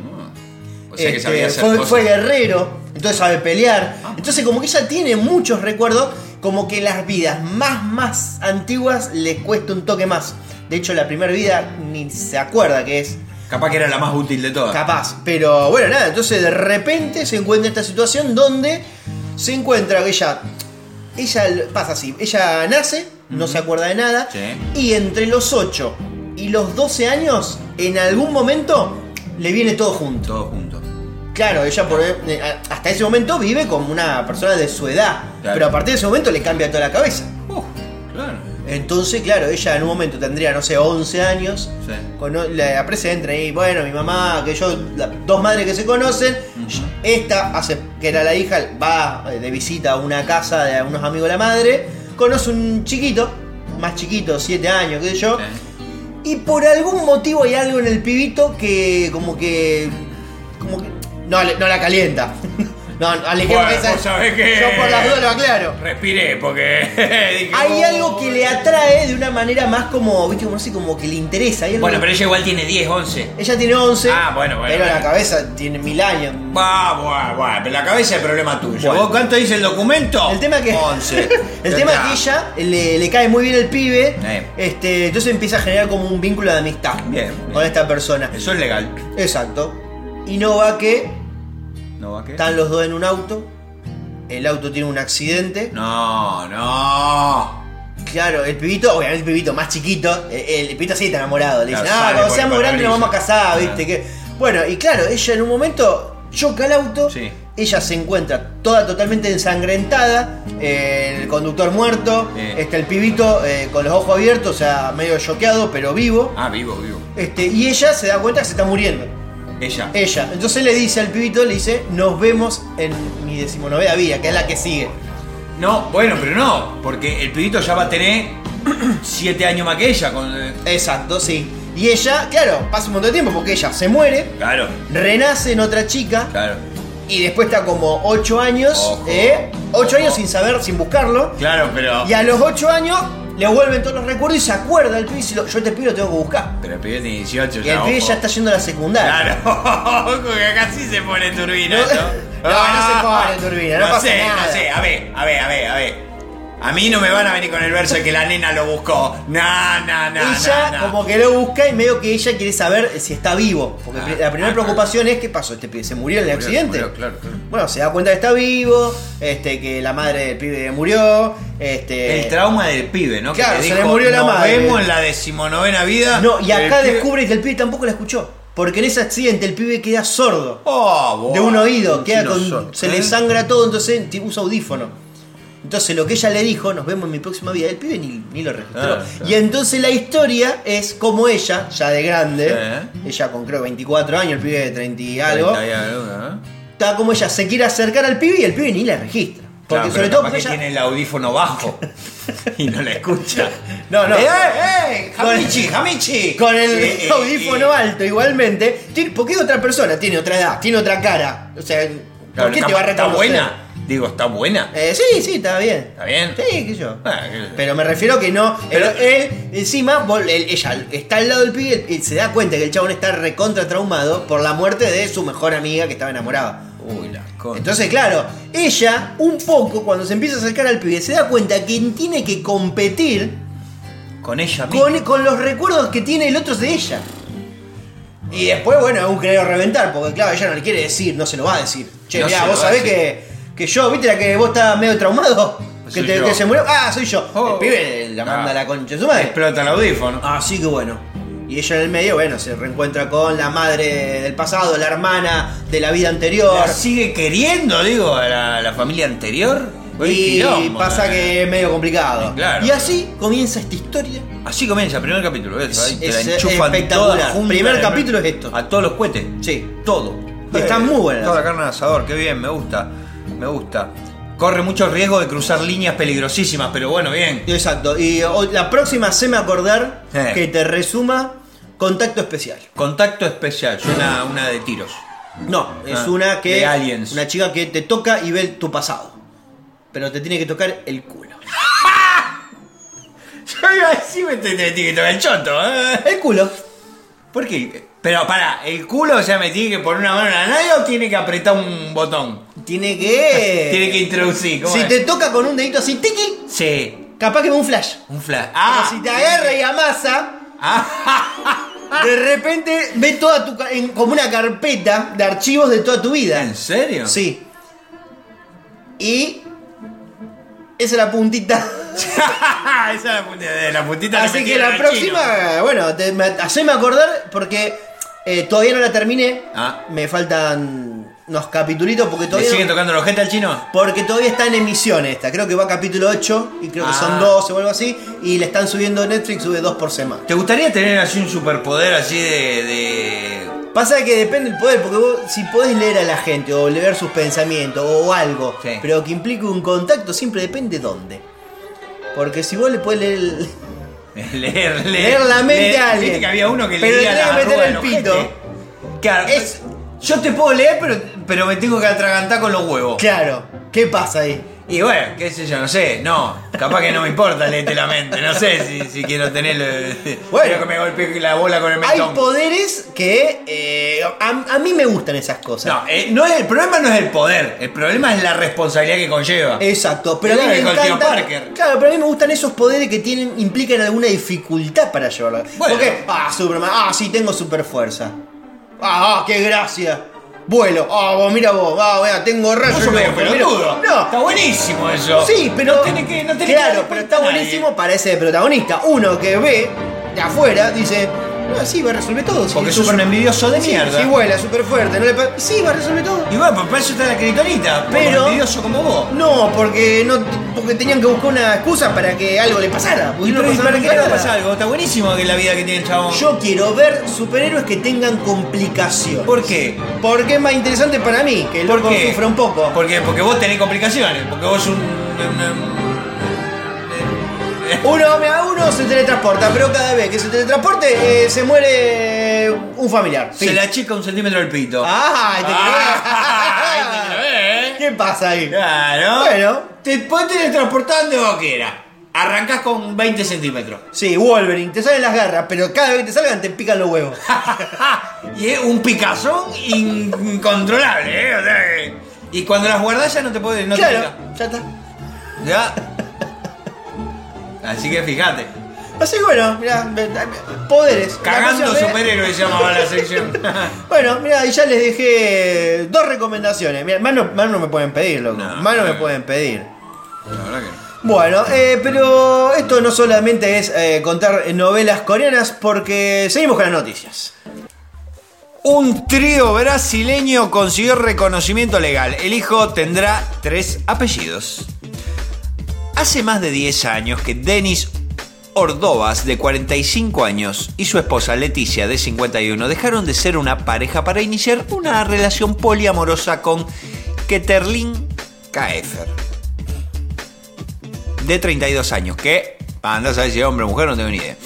Speaker 1: O sea que
Speaker 2: Este,
Speaker 1: sabía hacer
Speaker 2: fue,
Speaker 1: cosas.
Speaker 2: fue guerrero, entonces sabe pelear. Entonces como que ella tiene muchos recuerdos, como que las vidas más, más antiguas le cuesta un toque más. De hecho, la primera vida ni se acuerda que es
Speaker 1: Capaz que era la más útil de todas.
Speaker 2: capaz. Pero bueno, nada, entonces de repente se encuentra esta situación donde se encuentra que ella... Ella pasa así, ella nace, no se acuerda de nada,
Speaker 1: Sí.
Speaker 2: y entre los 8 y los 12 años, en algún momento, le viene todo junto.
Speaker 1: Todo junto.
Speaker 2: Claro, ella por, eh, hasta ese momento vive como una persona de su edad,
Speaker 1: Claro.
Speaker 2: pero a partir de ese momento le cambia toda la cabeza.
Speaker 1: Claro.
Speaker 2: Entonces, claro, ella en un momento tendría, no sé, 11 años.
Speaker 1: Sí.
Speaker 2: Cono- la entra ahí, bueno, mi mamá, que yo, la- dos madres que se conocen. Esta hace, que era la hija, va eh, de visita a una casa de unos amigos de la madre. Conoce un chiquito, más chiquito, 7 años, qué sé yo. Y por algún motivo hay algo en el pibito que como que. como que. No, no la calienta. No, alejemos
Speaker 1: Bueno,
Speaker 2: esa.
Speaker 1: que-
Speaker 2: Yo por las dudas lo aclaro.
Speaker 1: Respiré porque. [LAUGHS] dije,
Speaker 2: Hay
Speaker 1: oh.
Speaker 2: algo que le atrae de una manera más como, viste, como así, como que le interesa.
Speaker 1: Bueno, pero ella igual tiene 10, 11.
Speaker 2: Ella tiene 11,
Speaker 1: Ah, bueno, bueno,
Speaker 2: pero la
Speaker 1: bueno.
Speaker 2: cabeza tiene mil años.
Speaker 1: Va, bueno, bueno, pero la cabeza es problema tuyo.
Speaker 2: Bueno.
Speaker 1: ¿Vos cuánto dice el documento?
Speaker 2: El tema que
Speaker 1: 11. [LAUGHS]
Speaker 2: el tema es que ella le, le cae muy bien el pibe,
Speaker 1: Eh.
Speaker 2: este, entonces empieza a generar como un vínculo de amistad
Speaker 1: Bien,
Speaker 2: con
Speaker 1: bien.
Speaker 2: esta persona.
Speaker 1: Eso es legal.
Speaker 2: Exacto. Y no va que Están los dos en un auto, el auto tiene un accidente.
Speaker 1: No, no.
Speaker 2: Claro, el pibito, obviamente el pibito más chiquito, el, el pibito sí está enamorado. Le
Speaker 1: Claro,
Speaker 2: dicen, ah,
Speaker 1: sale
Speaker 2: cuando seamos grandes nos vamos a casar, viste que. Bueno, y claro, ella en un momento choca el auto,
Speaker 1: Sí.
Speaker 2: ella se encuentra toda totalmente ensangrentada, eh, el conductor muerto,
Speaker 1: Sí.
Speaker 2: está el pibito eh, con los ojos abiertos, o sea, medio choqueado, pero vivo.
Speaker 1: Ah, vivo, vivo.
Speaker 2: Este, y ella se da cuenta que se está muriendo.
Speaker 1: Ella.
Speaker 2: Ella. Entonces le dice al pibito, le dice, nos vemos en mi decimonovena vida, que es la que sigue.
Speaker 1: No, bueno, pero no, porque el pibito ya va a tener [CLEARS THROAT] 7 años más que ella. Con, eh,
Speaker 2: Exacto, sí. Y ella, claro, pasa un montón de tiempo porque ella se muere,
Speaker 1: Claro,
Speaker 2: renace en otra chica
Speaker 1: claro.
Speaker 2: y después está como 8 años,
Speaker 1: Ojo,
Speaker 2: ¿eh? 8
Speaker 1: ojo.
Speaker 2: años sin saber, sin buscarlo.
Speaker 1: Claro, pero.
Speaker 2: Y a los 8 años le vuelven todos los recuerdos y se acuerda el pibe y dice, yo este pibe lo tengo que buscar.
Speaker 1: Pero el pibe tiene 18
Speaker 2: Y
Speaker 1: ya.
Speaker 2: el pibe ya está yendo a la secundaria.
Speaker 1: Claro, [LAUGHS] ojo que acá sí se pone turbina,
Speaker 2: No,
Speaker 1: ¿no? [LAUGHS]
Speaker 2: no, no se pone turbina, no pasa
Speaker 1: sé,
Speaker 2: nada.
Speaker 1: No sé, a ver, a ver, a ver, a ver. A mí no me van a venir con el verso de que la nena lo buscó. No, no, no.
Speaker 2: ella
Speaker 1: no, no.
Speaker 2: como que lo busca y medio que ella quiere saber si está vivo. Porque
Speaker 1: Ah,
Speaker 2: la primera
Speaker 1: ah,
Speaker 2: preocupación es qué pasó, este pibe se murió en el
Speaker 1: Murió,
Speaker 2: accidente.
Speaker 1: murió, claro, claro.
Speaker 2: Bueno, se da cuenta que está vivo, este, que la madre del pibe murió, este.
Speaker 1: El trauma del pibe, ¿no?
Speaker 2: Claro,
Speaker 1: que
Speaker 2: se
Speaker 1: le
Speaker 2: le
Speaker 1: dijo,
Speaker 2: murió la
Speaker 1: "Nos
Speaker 2: madre".
Speaker 1: vemos en la decimonovena vida.
Speaker 2: No, y acá
Speaker 1: pibe-
Speaker 2: descubre que el pibe tampoco la escuchó. Porque en ese accidente el pibe queda sordo.
Speaker 1: Oh, boy,
Speaker 2: de un oído, queda con,
Speaker 1: sordo,
Speaker 2: se
Speaker 1: ¿eh?
Speaker 2: le sangra todo, entonces tipo, usa audífono. Entonces lo que ella le dijo, nos vemos en mi próxima vida, el pibe ni, ni lo registró.
Speaker 1: Claro.
Speaker 2: Y entonces la historia es como ella, ya de grande,
Speaker 1: Sí.
Speaker 2: ella con creo 24 años, el pibe de 30 y algo, está como ella se quiere acercar al pibe y el pibe ni la registra. Porque
Speaker 1: Claro,
Speaker 2: sobre todo porque
Speaker 1: que
Speaker 2: ella...
Speaker 1: tiene el audífono bajo [LAUGHS] y no la escucha.
Speaker 2: No, no.
Speaker 1: ¡Eh, eh! ¡Hamichi, Hamichi!
Speaker 2: Con el [LAUGHS] audífono
Speaker 1: eh.
Speaker 2: alto igualmente, porque es otra persona, tiene otra edad, tiene otra cara. O sea,
Speaker 1: Claro,
Speaker 2: ¿por qué
Speaker 1: está,
Speaker 2: te va a
Speaker 1: está
Speaker 2: reconocer?
Speaker 1: buena. Digo, está buena.
Speaker 2: Eh, sí, sí, está bien.
Speaker 1: ¿Está bien?
Speaker 2: Sí, qué yo.
Speaker 1: Ah, qué-
Speaker 2: Pero me refiero que no.
Speaker 1: Pero-
Speaker 2: él, encima, vol- él- ella está al lado del pibe y se da cuenta que el chabón está recontra traumado por la muerte de su mejor amiga que estaba enamorada.
Speaker 1: Uy, la concha.
Speaker 2: Entonces, claro, ella, un poco, cuando se empieza a acercar al pibe, se da cuenta que tiene que competir
Speaker 1: con ella misma.
Speaker 2: con, con los recuerdos que tiene el otro de ella. Y después, bueno, un querer reventar, porque claro, ella no le quiere decir, no se lo va a decir. Che,
Speaker 1: No
Speaker 2: mirá,
Speaker 1: se lo
Speaker 2: vos
Speaker 1: va a
Speaker 2: sabés
Speaker 1: decir.
Speaker 2: que, que yo, ¿viste la que vos estás medio traumado? Que, te- que se murió. Ah, soy yo.
Speaker 1: Oh.
Speaker 2: El pibe la manda
Speaker 1: Ah.
Speaker 2: a la concha de su madre.
Speaker 1: Explota el audífono.
Speaker 2: Así que bueno. Y ella en el medio, bueno, se reencuentra con la madre del pasado, la hermana de la vida anterior.
Speaker 1: ¿La sigue queriendo, digo, a la, la familia anterior? Uy,
Speaker 2: Y
Speaker 1: quilombo,
Speaker 2: pasa que es medio complicado.
Speaker 1: Claro.
Speaker 2: Y así comienza esta historia.
Speaker 1: Así comienza, primer capítulo. Ahí te la
Speaker 2: Es espectacular.
Speaker 1: toda junta
Speaker 2: Primer capítulo es esto.
Speaker 1: A todos los cohetes.
Speaker 2: Sí.
Speaker 1: Todo.
Speaker 2: Y están muy buenas.
Speaker 1: Toda la carne de asador, qué bien, me gusta. Me gusta. Corre mucho riesgo de cruzar líneas peligrosísimas, pero bueno, bien.
Speaker 2: Exacto. Y hoy- la próxima, me acordar
Speaker 1: Eh.
Speaker 2: que te resuma Contacto Especial.
Speaker 1: Contacto especial, suena una de tiros.
Speaker 2: No, es
Speaker 1: Ah,
Speaker 2: una que.
Speaker 1: de aliens.
Speaker 2: Una chica que te toca y ve tu pasado. Pero te tiene que tocar el culo. [LAUGHS]
Speaker 1: Yo iba a decir me te, te- te- que toca el choto, ¿eh?
Speaker 2: El culo.
Speaker 1: ¿Por qué? Pero para, ¿el culo o sea me tiene que poner una mano en la nalga o tiene que apretar un botón?
Speaker 2: Tiene que.
Speaker 1: Tiene que introducir, ¿cómo
Speaker 2: Si
Speaker 1: es?
Speaker 2: te toca con un dedito así, tiki,
Speaker 1: Sí,
Speaker 2: capaz que ve un flash.
Speaker 1: un flash.
Speaker 2: Pero
Speaker 1: Ah,
Speaker 2: si te agarra y amasa, de repente ve toda tu. en- como una carpeta de archivos de toda tu vida.
Speaker 1: ¿En serio?
Speaker 2: Sí. Y. Esa es la puntita. [LAUGHS]
Speaker 1: Esa es la puntita, de la puntita
Speaker 2: Así que la próxima,
Speaker 1: chino.
Speaker 2: bueno, te, me, haceme acordar porque eh, todavía no la terminé.
Speaker 1: Ah.
Speaker 2: Me faltan unos capitulitos porque
Speaker 1: ¿Le
Speaker 2: todavía.
Speaker 1: siguen
Speaker 2: no-
Speaker 1: tocando la ojete al chino?
Speaker 2: porque todavía está en emisión esta. Creo que va a capítulo 8 y creo que
Speaker 1: Ah.
Speaker 2: son 12 o algo así. Y le están subiendo Netflix, sube dos por semana.
Speaker 1: ¿Te gustaría tener así un superpoder así de. de...
Speaker 2: Pasa que depende del poder, porque vos si podés leer a la gente o leer sus pensamientos o algo,
Speaker 1: Sí.
Speaker 2: pero que implique un contacto, siempre depende dónde. Porque si vos le podés leer el- [LAUGHS]
Speaker 1: leer, leer,
Speaker 2: Leer la mente
Speaker 1: leer-
Speaker 2: a alguien.
Speaker 1: Que había uno que
Speaker 2: Pero
Speaker 1: leía
Speaker 2: le meter el pito.
Speaker 1: Claro,
Speaker 2: Es-
Speaker 1: yo te puedo leer, pero, pero me tengo que atragantar con los huevos.
Speaker 2: Claro, ¿qué pasa ahí?
Speaker 1: Y bueno, qué sé yo, no sé, no, capaz que no me importa leerte la mente, no sé si, si quiero tenerlo,
Speaker 2: Bueno.
Speaker 1: quiero que me golpee la bola con el
Speaker 2: Hay
Speaker 1: mentón.
Speaker 2: poderes que eh, a, a mí me gustan esas cosas.
Speaker 1: No, eh, no es, el problema no es el poder, el problema es la responsabilidad que conlleva.
Speaker 2: Exacto, pero a mí me encanta.
Speaker 1: Parker.
Speaker 2: Claro, pero a mí me gustan esos poderes que tienen implican alguna dificultad para llevarlo.
Speaker 1: Bueno.
Speaker 2: Porque, ah, Superman, ah, sí, tengo super fuerza. Ah, ah, qué gracia. Vuelo, ah, vos, mira vos, ah, vea, tengo
Speaker 1: Vos
Speaker 2: rayos.
Speaker 1: sos medio
Speaker 2: mira. No,
Speaker 1: Está buenísimo eso.
Speaker 2: Sí, pero.
Speaker 1: No tenés que, no que
Speaker 2: claro, pero
Speaker 1: cuenta
Speaker 2: está
Speaker 1: a nadie.
Speaker 2: buenísimo para ese protagonista. Uno que ve de afuera, dice. No, sí, va a resolver todo.
Speaker 1: Porque sos un envidioso de mierda.
Speaker 2: Sí, vuela, súper fuerte. No le pa- sí, va a resolver todo.
Speaker 1: Y bueno, pues para eso está la criptonita,
Speaker 2: Pero-
Speaker 1: pero envidioso como vos.
Speaker 2: No, porque no porque tenían que buscar una excusa para que algo le pasara. Porque
Speaker 1: Y
Speaker 2: no
Speaker 1: pero,
Speaker 2: pasaba
Speaker 1: ¿para qué le
Speaker 2: nada.
Speaker 1: pasa algo? Está buenísimo que la vida que tiene el chabón.
Speaker 2: Yo quiero ver superhéroes que tengan complicaciones.
Speaker 1: ¿Por qué?
Speaker 2: Porque es más interesante para mí, que el
Speaker 1: ¿Por
Speaker 2: loco
Speaker 1: qué?
Speaker 2: sufra un poco.
Speaker 1: ¿Por qué? Porque vos tenés complicaciones, porque vos un...
Speaker 2: Uno a uno se teletransporta, pero cada vez que se teletransporte eh, se muere un familiar.
Speaker 1: Se
Speaker 2: Fin.
Speaker 1: le achica un centímetro el pito.
Speaker 2: ¡Ah! te
Speaker 1: Ah, te
Speaker 2: creo.
Speaker 1: creo, ¿eh?
Speaker 2: ¿Qué pasa ahí?
Speaker 1: Claro.
Speaker 2: Bueno.
Speaker 1: Te podés teletransportar donde vos quieras. Arrancás con 20 centímetros.
Speaker 2: Sí, Wolverine, te salen las garras, pero cada vez que te salgan te pican los huevos. [LAUGHS]
Speaker 1: y es un picazón incontrolable, ¿eh? O sea, que- y cuando las guardás ya no te podés. No te
Speaker 2: claro, ya está.
Speaker 1: ¿Ya? Así que fíjate.
Speaker 2: Así que bueno, mirá, poderes.
Speaker 1: Cagando superhéroes se llamaba la sección. [LAUGHS]
Speaker 2: Bueno, mira, y ya les dejé dos recomendaciones. Mira, más no, más no me pueden pedir, loco.
Speaker 1: No,
Speaker 2: más no me pueden pedir.
Speaker 1: La verdad que no.
Speaker 2: Bueno, eh, pero esto no solamente es eh, contar novelas coreanas, porque seguimos con las noticias.
Speaker 1: Un trío brasileño consiguió reconocimiento legal. El hijo tendrá tres apellidos. Hace más de 10 años que Denis Ordovas, de 45 años, y su esposa Leticia, de 51, dejaron de ser una pareja para iniciar una relación poliamorosa con Keterlin Kaefer, de 32 años, que, anda a saber si hombre o mujer, no tengo ni idea.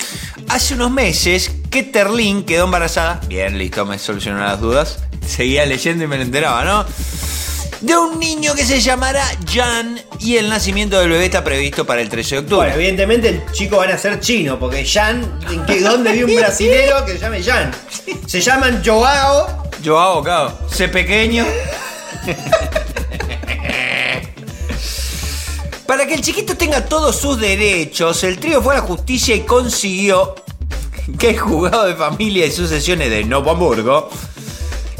Speaker 1: Hace unos meses, Keterlin quedó embarazada. Bien, listo, me solucionó las dudas. Seguía leyendo y me lo enteraba, ¿no? De un niño que se llamará Jan y el nacimiento del bebé está previsto para el 13 de octubre.
Speaker 2: Bueno, evidentemente el chico van a ser chino, porque Jan, ¿en qué, ¿dónde vi un brasilero que se llame Jan? Se llaman Joao.
Speaker 1: Joao, claro. Sé pequeño. Para que el chiquito tenga todos sus derechos, el trío fue a la justicia y consiguió que el juzgado de familia y sucesiones de Novo Hamburgo,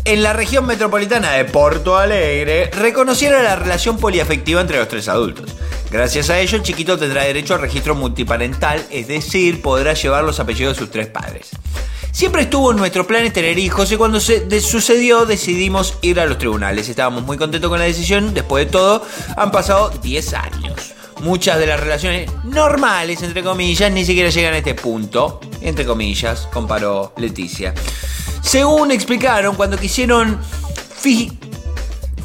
Speaker 1: en la región metropolitana de Porto Alegre, reconociera la relación poliafectiva entre los tres adultos. Gracias a ello, el chiquito tendrá derecho al registro multiparental, es decir, podrá llevar los apellidos de sus tres padres. Siempre estuvo en nuestros planes tener hijos y cuando se sucedió decidimos ir a los tribunales. Estábamos muy contentos con la decisión. Después de todo, han pasado 10 años. Muchas de las relaciones normales, entre comillas, ni siquiera llegan a este punto. Entre comillas, comparó Leticia. Según explicaron, cuando quisieron fi-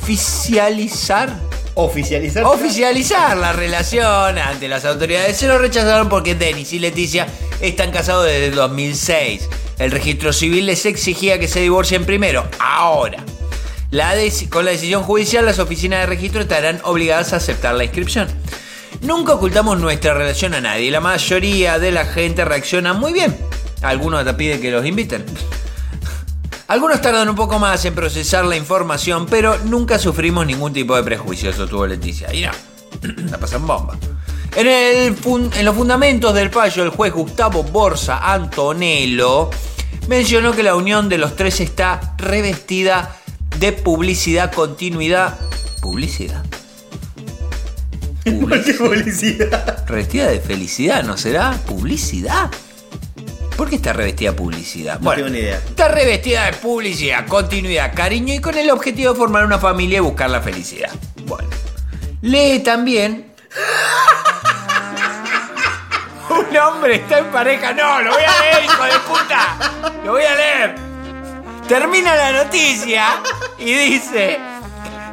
Speaker 1: oficializar
Speaker 2: Oficializar.
Speaker 1: oficializar la relación ante las autoridades. Se lo rechazaron porque Denis y Leticia están casados desde el 2006. El registro civil les exigía que se divorcien primero. Ahora, la con la decisión judicial, las oficinas de registro estarán obligadas a aceptar la inscripción. Nunca ocultamos nuestra relación a nadie. La mayoría de la gente reacciona muy bien. Algunos hasta piden que los inviten. Algunos tardan un poco más en procesar la información, pero nunca sufrimos ningún tipo de prejuicio, sostuvo Leticia. Y no, [CLEARS THROAT] la pasan bomba. En, en los fundamentos del fallo, el juez Gustavo Borsa Antonello mencionó que la unión de los tres está revestida de publicidad, continuidad. ¿Publicidad?
Speaker 2: ¿Por qué [LAUGHS] publicidad?
Speaker 1: Revestida de felicidad, ¿no será? ¿Publicidad? ¿Por qué está revestida de publicidad?
Speaker 2: No tengo ni idea.
Speaker 1: Está revestida de publicidad, continuidad, cariño y con el objetivo de formar una familia y buscar la felicidad. Bueno. Lee también. [LAUGHS] Un hombre está en pareja. No, lo voy a leer, hijo de puta. Lo voy a leer. Termina la noticia y dice.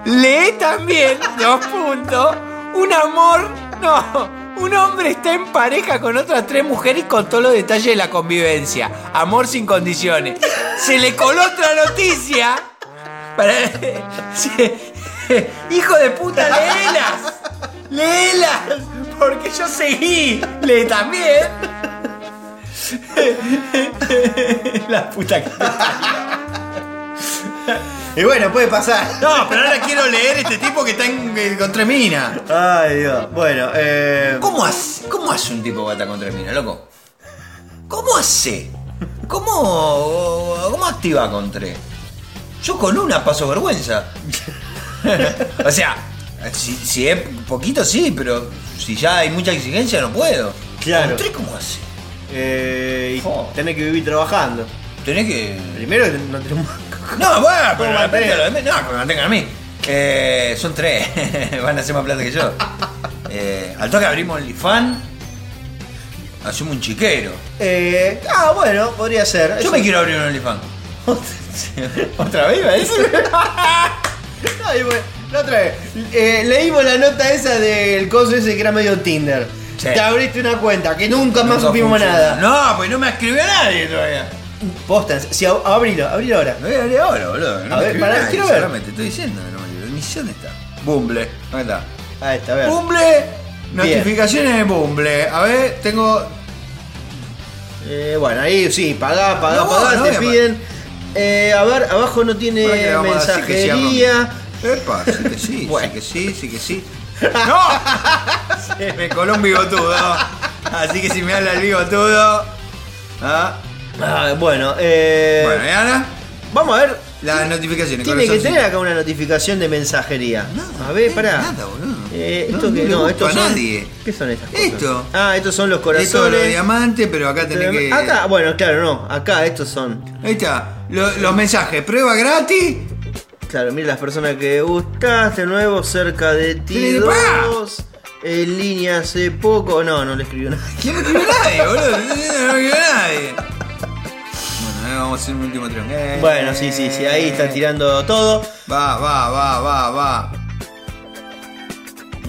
Speaker 1: Lee también, dos puntos, un amor, no, Un hombre está en pareja con otras tres mujeres y con todos los detalles de la convivencia. Amor sin condiciones. Se le coló otra noticia. [LAUGHS] Hijo de puta, léelas. Léelas. Porque yo seguí. Lee también. [LAUGHS] La puta que...
Speaker 2: Y bueno, puede pasar.
Speaker 1: No, pero ahora quiero leer este tipo que está en, eh, con tres minas.
Speaker 2: Ay, Dios. Bueno, eh.
Speaker 1: ¿Cómo hace, ¿Cómo hace un tipo que está con tres minas, loco? ¿Cómo hace? ¿Cómo, ¿Cómo activa con tres? Yo con una paso vergüenza. [LAUGHS] o sea, si, si es poquito sí, pero si ya hay mucha exigencia no puedo.
Speaker 2: Claro.
Speaker 1: ¿Con tres cómo hace?
Speaker 2: Eh, y
Speaker 1: Oh.
Speaker 2: tenés que vivir trabajando.
Speaker 1: Tenés que...
Speaker 2: Primero no tenemos.
Speaker 1: No, bueno, pero
Speaker 2: ¿Cómo
Speaker 1: depende de lo de- No, que me mantengan a mí. Eh, son tres. [LAUGHS] Van a hacer más plata que yo. Eh, al toque abrimos OnlyFans. Hacemos un chiquero.
Speaker 2: Eh, ah, bueno, podría ser.
Speaker 1: Yo
Speaker 2: Eso-
Speaker 1: me quiero abrir un OnlyFans. [LAUGHS] ¿Otra vez iba a decir?
Speaker 2: Ay, bueno, la otra vez. eh, leímos la nota esa del coso ese que era medio Tinder.
Speaker 1: Sí.
Speaker 2: Te abriste una cuenta que nunca más
Speaker 1: Nunca
Speaker 2: supimos
Speaker 1: funciona.
Speaker 2: nada.
Speaker 1: No, pues no me escribió nadie todavía.
Speaker 2: Posta, si ab- abrilo, abrilo ahora.
Speaker 1: Lo voy a abrir ahora, boludo. No
Speaker 2: A ver, quiero ver.
Speaker 1: solamente Te estoy diciendo no me dónde está. Bumble. ¿Dónde está?
Speaker 2: Ahí está, a ver.
Speaker 1: Bumble. Notificaciones de Bumble. A ver, tengo.
Speaker 2: Eh, bueno, ahí sí, pagá, pagá,
Speaker 1: No,
Speaker 2: pagá,
Speaker 1: no
Speaker 2: te piden. Eh, a ver, abajo no tiene
Speaker 1: ¿Para qué vamos a decir que sí a
Speaker 2: mensajería.
Speaker 1: Epa, sí que sí,
Speaker 2: Bueno.
Speaker 1: sí que sí, sí que sí. [LAUGHS] ¡No! Me coló un bigotudo. [LAUGHS] Así que si me habla el bigotudo. ¿ah?
Speaker 2: Ah, bueno, eh,
Speaker 1: Bueno, ¿y ahora?
Speaker 2: vamos a ver.
Speaker 1: Las notificaciones.
Speaker 2: Tiene que
Speaker 1: corazoncito.
Speaker 2: tener acá una notificación de mensajería. a ver, pará.
Speaker 1: Nada, boludo.
Speaker 2: Eh, esto que
Speaker 1: le
Speaker 2: no,
Speaker 1: gusta
Speaker 2: estos
Speaker 1: a
Speaker 2: son.
Speaker 1: nadie.
Speaker 2: ¿Qué son estas cosas?
Speaker 1: Esto.
Speaker 2: Ah, estos son los
Speaker 1: Esto es lo
Speaker 2: corazones.
Speaker 1: de diamante, pero acá tenés que.
Speaker 2: Acá, bueno, claro, no. Acá estos son.
Speaker 1: Ahí está. Lo- los mensajes. Prueba gratis.
Speaker 2: Claro, mira las personas que gustaste, nuevo, cerca de ti dos. En línea hace poco. No, no le escribió nada.
Speaker 1: ¿Quién no escribió nadie, boludo? No escribió nadie. Vamos a hacer un último tren. Eh,
Speaker 2: Bueno, sí, sí, sí, ahí está tirando todo.
Speaker 1: Va, va, va, va, va.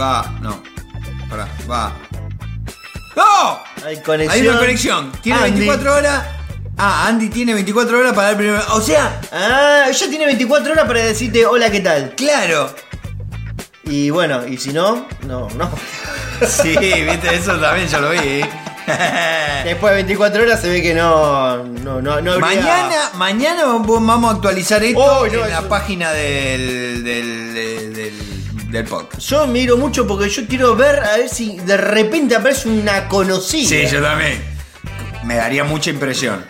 Speaker 1: Va, no. Pará, va. ¡No!
Speaker 2: Hay conexión.
Speaker 1: Hay una conexión. Tiene
Speaker 2: Andy.
Speaker 1: 24 horas. Ah, Andy tiene 24 horas para dar el primer. O sea,
Speaker 2: Ah, ella tiene 24 horas para decirte hola, ¿qué tal?
Speaker 1: claro.
Speaker 2: Y bueno, y si no, no, no. [LAUGHS]
Speaker 1: Sí, viste, eso también yo lo vi. ¿eh? [LAUGHS]
Speaker 2: Después de 24 horas se ve que no, no, no, no habría-
Speaker 1: Mañana, mañana vamos a actualizar esto
Speaker 2: Oh, no,
Speaker 1: en la
Speaker 2: eso-
Speaker 1: página del, del, del, del, del podcast.
Speaker 2: Yo miro mucho porque yo quiero ver a ver si de repente aparece una conocida.
Speaker 1: Sí, yo también. Me daría mucha impresión.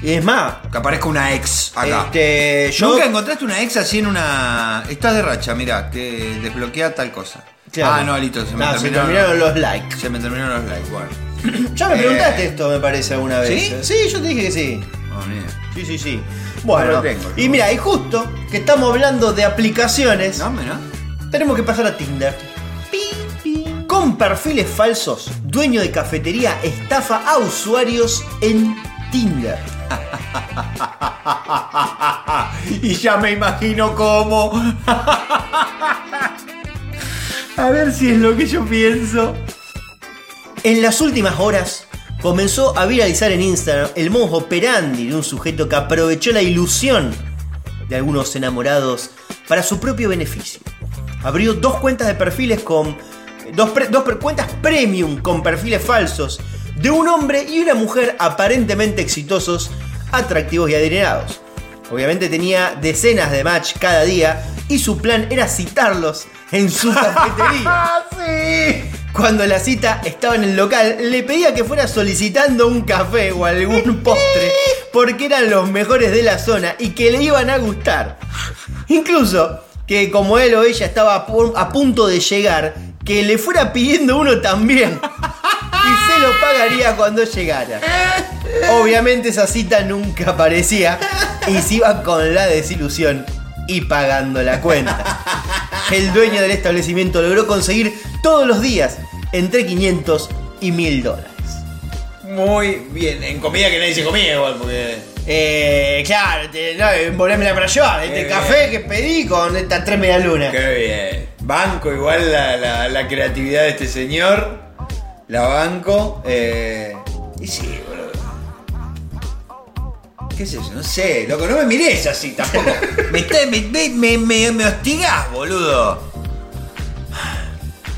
Speaker 2: Y es más,
Speaker 1: Que aparezca una ex acá.
Speaker 2: este, yo
Speaker 1: ¿Nunca encontraste una ex así en una. Estás de racha, mirá, que desbloquea tal cosa.
Speaker 2: Claro.
Speaker 1: Ah, no, listo, se me
Speaker 2: No, se
Speaker 1: terminaron,
Speaker 2: terminaron los likes.
Speaker 1: Se me terminaron los likes, bueno. [CLEARS THROAT]
Speaker 2: Ya me
Speaker 1: Eh,
Speaker 2: preguntaste esto, me parece, alguna vez.
Speaker 1: ¿Sí?
Speaker 2: Sí, yo te dije que sí.
Speaker 1: Oh, mira.
Speaker 2: Sí, sí, sí.
Speaker 1: No
Speaker 2: Bueno,
Speaker 1: lo tengo,
Speaker 2: y mira, y justo que estamos hablando de aplicaciones,
Speaker 1: No, mira.
Speaker 2: tenemos que pasar a Tinder. Con perfiles falsos, dueño de cafetería estafa a usuarios en Tinder. [LAUGHS]
Speaker 1: y ya me imagino cómo. [LAUGHS] A ver si es lo que yo pienso.
Speaker 2: En las últimas horas comenzó a viralizar en Instagram el modus operandi de un sujeto que aprovechó la ilusión de algunos enamorados para su propio beneficio. Abrió dos cuentas de perfiles con. dos, pre- dos cuentas premium con perfiles falsos de un hombre y una mujer aparentemente exitosos, atractivos y adinerados. Obviamente tenía decenas de match cada día y su plan era citarlos en su [LAUGHS] cafetería. Cuando la cita estaba en el local, le pedía que fuera solicitando un café o algún [LAUGHS] postre, porque eran los mejores de la zona y que le iban a gustar. Incluso que como él o ella estaba a pu- a punto de llegar, que le fuera pidiendo uno también. Y se lo pagaría cuando llegara. Obviamente esa cita nunca aparecía y se iba con la desilusión y pagando la cuenta. El dueño del establecimiento logró conseguir todos los días entre 500 y 1000 dólares.
Speaker 1: Muy bien. En comida que nadie se comía igual, porque.
Speaker 2: Eh, claro, te, no, envolvémela para llevar. Este café que pedí con estas tres medialunas.
Speaker 1: Qué bien. Banco igual la, la, la creatividad de este señor. La banco. eh, y sí. ¿Qué es eso? No sé, loco, no me mires así tampoco. [LAUGHS] me, está- me, me, me, me- hostigás, boludo.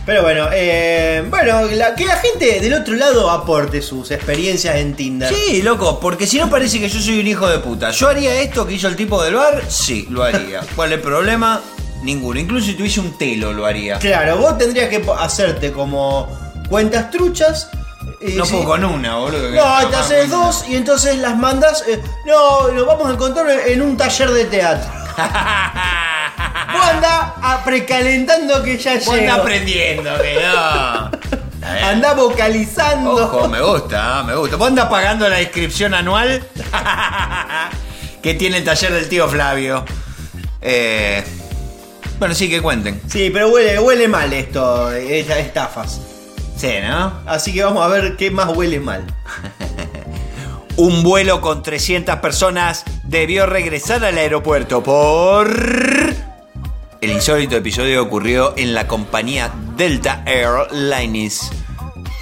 Speaker 2: Pero bueno, eh, bueno, la- que la gente del otro lado aporte sus experiencias en Tinder.
Speaker 1: Sí, loco, porque si no parece que yo soy un hijo de puta. ¿Yo haría esto que hizo el tipo del bar? Sí, lo haría. [LAUGHS] ¿Cuál es el problema? Ninguno. Incluso si tuviese un telo lo haría.
Speaker 2: Claro, vos tendrías que hacerte como cuentas truchas. Y
Speaker 1: No puedo con una, boludo.
Speaker 2: No, te haces dos y entonces las mandas. eh, no, nos vamos a encontrar en un taller de teatro. [LAUGHS] Vos andá precalentando que ya
Speaker 1: Vos andás
Speaker 2: llega.
Speaker 1: aprendiendo, que no. [LAUGHS]
Speaker 2: Andá vocalizando.
Speaker 1: Ojo, me gusta, ah, me gusta. ¿Vos andás pagando la inscripción anual? [LAUGHS] que tiene el taller del tío Flavio. Eh, bueno, sí, que cuenten.
Speaker 2: Sí, pero huele, huele mal esto, estas estafas.
Speaker 1: Sí, ¿no?
Speaker 2: Así que vamos a ver qué más huele mal. [LAUGHS]
Speaker 1: Un vuelo con 300 personas debió regresar al aeropuerto por... El insólito episodio ocurrió en la compañía Delta Airlines.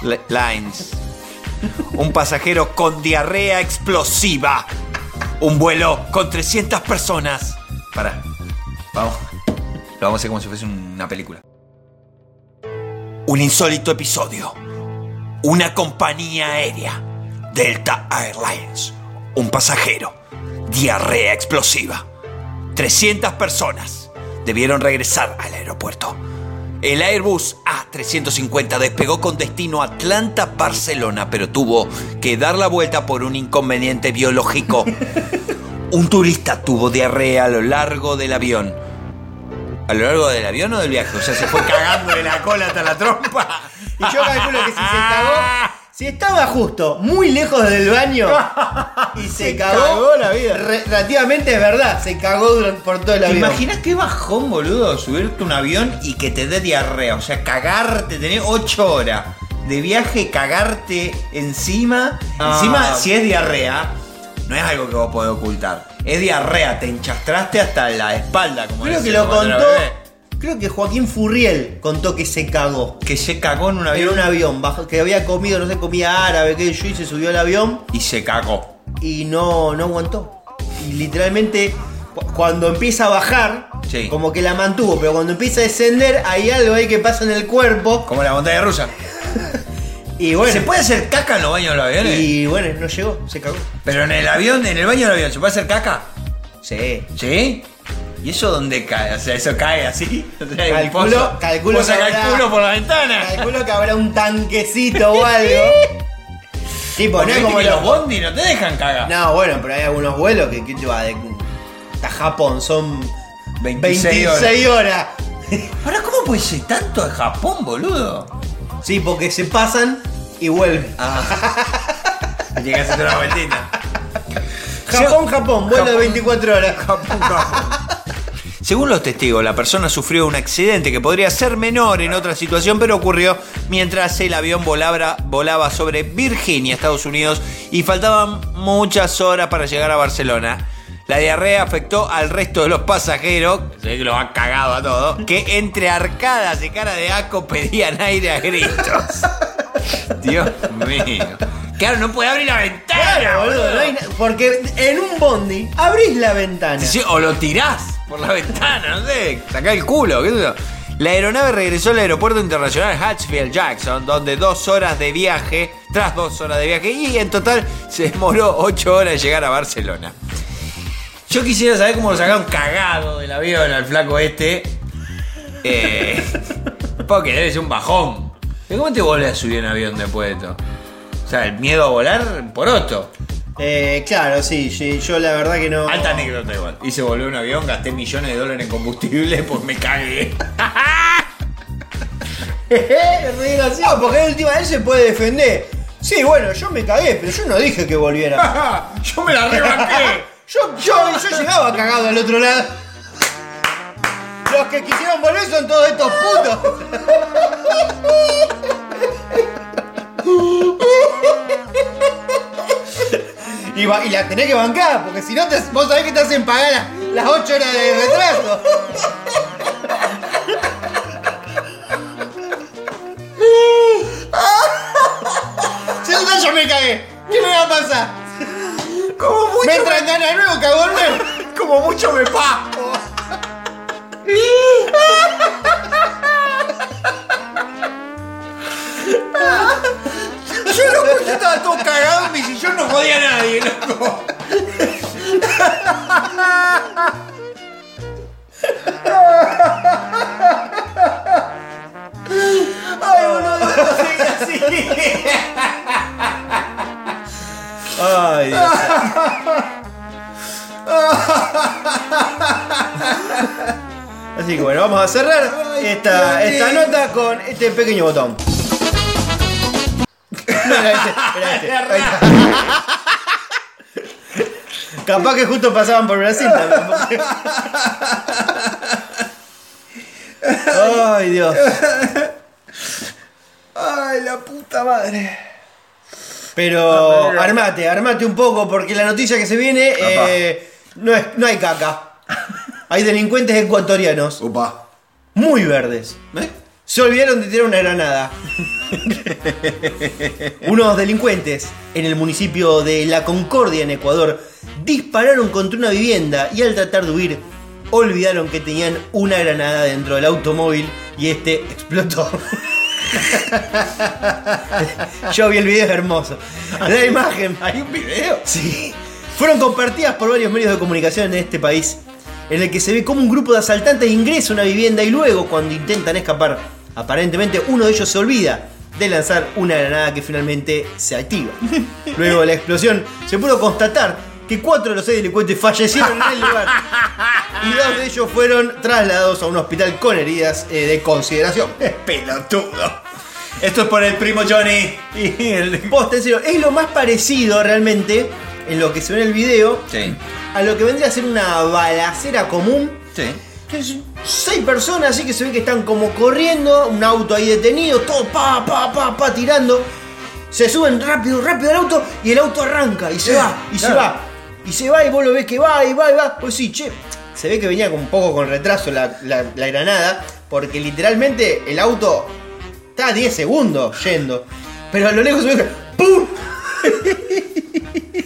Speaker 1: Le- Lines. Un pasajero con diarrea explosiva. Un vuelo con 300 personas. Para. Vamos. Lo vamos a hacer como si fuese una película. Un insólito episodio. Una compañía aérea. Delta Airlines. Un pasajero. Diarrea explosiva. 300 personas debieron regresar al aeropuerto. El Airbus A350 despegó con destino a Atlanta-Barcelona, pero tuvo que dar la vuelta por un inconveniente biológico. [LAUGHS] Un turista tuvo diarrea a lo largo del avión. ¿A lo largo del avión o del viaje? O sea, se fue cagando de la cola hasta la trompa.
Speaker 2: Y yo calculo que si se cagó, si estaba justo muy lejos del baño y [LAUGHS] se,
Speaker 1: Se
Speaker 2: cagó,
Speaker 1: cagó la vida.
Speaker 2: re- relativamente es verdad, se cagó durante, por todo el
Speaker 1: ¿Te
Speaker 2: avión.
Speaker 1: imaginas qué bajón, boludo? Subirte a un avión y que te dé diarrea. O sea, cagarte, tener 8 horas de viaje, cagarte encima.
Speaker 2: Ah.
Speaker 1: Encima, si es diarrea, no es algo que vos podés ocultar. Es diarrea, te enchastraste hasta la espalda, como
Speaker 2: Creo que lo contó. Creo que Joaquín Furriel contó que se cagó.
Speaker 1: Que se cagó en un
Speaker 2: En
Speaker 1: avión
Speaker 2: un avión, bajo- que había comido, no sé, comida árabe, que yo, y se subió al avión
Speaker 1: y se cagó.
Speaker 2: y no, no aguantó. Y literalmente, cu- cuando empieza a bajar,
Speaker 1: Sí.
Speaker 2: como que la mantuvo, pero cuando empieza a descender, hay algo ahí que pasa en el cuerpo.
Speaker 1: Como la montaña rusa. [LAUGHS]
Speaker 2: Y bueno,
Speaker 1: ¿Se puede hacer caca en los baños de los aviones?
Speaker 2: y bueno, no llegó, se cagó.
Speaker 1: Pero en el avión, en el baño del avión, ¿se puede hacer caca?
Speaker 2: Sí.
Speaker 1: ¿Sí? ¿Y eso dónde cae? O sea, eso cae así. [LAUGHS] O sea,
Speaker 2: Calculo- calculo que habrá-
Speaker 1: por la ventana.
Speaker 2: Calculo que habrá un tanquecito o [LAUGHS] algo. tipo, no es como los
Speaker 1: los bondi no te dejan cagar.
Speaker 2: No, bueno, pero hay algunos vuelos que, que va de hasta Japón, son
Speaker 1: 26
Speaker 2: 26 horas.
Speaker 1: Ahora, ¿cómo puede ser tanto de Japón, boludo?
Speaker 2: Sí, porque se pasan y vuelven.
Speaker 1: Ah. Llegas a hacer una vueltita. [LAUGHS] [LAUGHS]
Speaker 2: Japón, Japón, vuelo de
Speaker 1: Japón.
Speaker 2: 24 horas.
Speaker 1: Según los testigos, la persona sufrió un accidente que podría ser menor en otra situación, pero ocurrió mientras el avión volaba, volaba sobre Virginia, Estados Unidos, y faltaban muchas horas para llegar a Barcelona. La diarrea afectó al resto de los pasajeros, se ve que los ha cagado a todos, que entre arcadas y cara de asco pedían aire a gritos. Dios mío. Claro, no puede abrir la ventana,
Speaker 2: Claro, boludo, no hay porque en un bondi abrís la ventana.
Speaker 1: Sí, o lo tirás por la ventana, no sé, sacá el culo, qué sé yo. La aeronave regresó al aeropuerto internacional Hatchfield Jackson, donde dos horas de viaje, tras dos horas de viaje, y en total se demoró ocho horas en llegar a Barcelona. Yo quisiera saber cómo lo sacaron cagado del avión al flaco este. Eh, porque debe ser un bajón. ¿Pero ¿Cómo te volvés a subir en avión después de esto? O sea, el miedo a volar por otro.
Speaker 2: Eh, claro, sí, sí, yo la verdad que no.
Speaker 1: Alta anécdota igual. Hice volver un avión, gasté millones de dólares en combustible, pues me cagué. [LAUGHS]
Speaker 2: es gracioso, porque de última vez se puede defender. Sí, bueno, yo me cagué, pero yo no dije que volviera. [LAUGHS]
Speaker 1: Yo me la rebanqué.
Speaker 2: Yo, yo, yo llegaba cagado al otro lado. Los que quisieron volver son todos estos putos. Y, va- y la tenés que bancar, porque si no te, vos sabés que te hacen pagar la- las 8 horas de retraso. [LAUGHS] ya me cagué. ¿Qué me va a pasar?
Speaker 1: Como mucho,
Speaker 2: ¿Me ganas de nuevo, cagón? [LAUGHS]
Speaker 1: como mucho me pago. Yo loco, yo estaba todo cagado en mi sillón, no jodía a nadie, loco.
Speaker 2: Ay, boludo, no sigue así. Ay, Dios. Así que bueno, vamos a cerrar esta, esta nota con este pequeño botón. [LAUGHS] No era este, era este. Ahí está. Capaz que justo pasaban por Brasil también. Ay, Dios.
Speaker 1: Ay, la puta madre.
Speaker 2: Pero armate, armate un poco porque la noticia que se viene eh, no, es, no hay caca. Hay delincuentes ecuatorianos
Speaker 1: Opa.
Speaker 2: muy verdes.
Speaker 1: ¿Eh?
Speaker 2: Se olvidaron de tirar una granada. [LAUGHS] Unos delincuentes en el municipio de La Concordia, en Ecuador, dispararon contra una vivienda y al tratar de huir, olvidaron que tenían una granada dentro del automóvil y este explotó. [LAUGHS] Yo vi el video, es hermoso. La imagen.
Speaker 1: ¿Hay un video?
Speaker 2: Sí. Fueron compartidas por varios medios de comunicación en este país, en el que se ve como un grupo de asaltantes ingresa a una vivienda y luego, cuando intentan escapar, aparentemente uno de ellos se olvida de lanzar una granada que finalmente se activa. [LAUGHS] Luego de la explosión, se pudo constatar que cuatro de los seis delincuentes fallecieron en el lugar y dos de ellos fueron trasladados a un hospital con heridas eh, de consideración. [LAUGHS]
Speaker 1: Pelotudo. Esto es por el primo Johnny. [LAUGHS] Y el...
Speaker 2: En serio, es lo más parecido realmente en lo que se ve en el video
Speaker 1: Sí.
Speaker 2: a lo que vendría a ser una balacera común.
Speaker 1: Sí.
Speaker 2: Que es seis personas así que se ve que están como corriendo, un auto ahí detenido, todo pa, pa, pa, pa, tirando. Se suben rápido, rápido al auto y el auto arranca y se
Speaker 1: Sí,
Speaker 2: va, y se va. Y se va y vos lo ves que va y va y va. Pues sí, che, se ve que venía con un poco con retraso la, la- la granada, porque literalmente el auto está a 10 segundos yendo. Pero a lo lejos se ve que ¡Pum! [LAUGHS]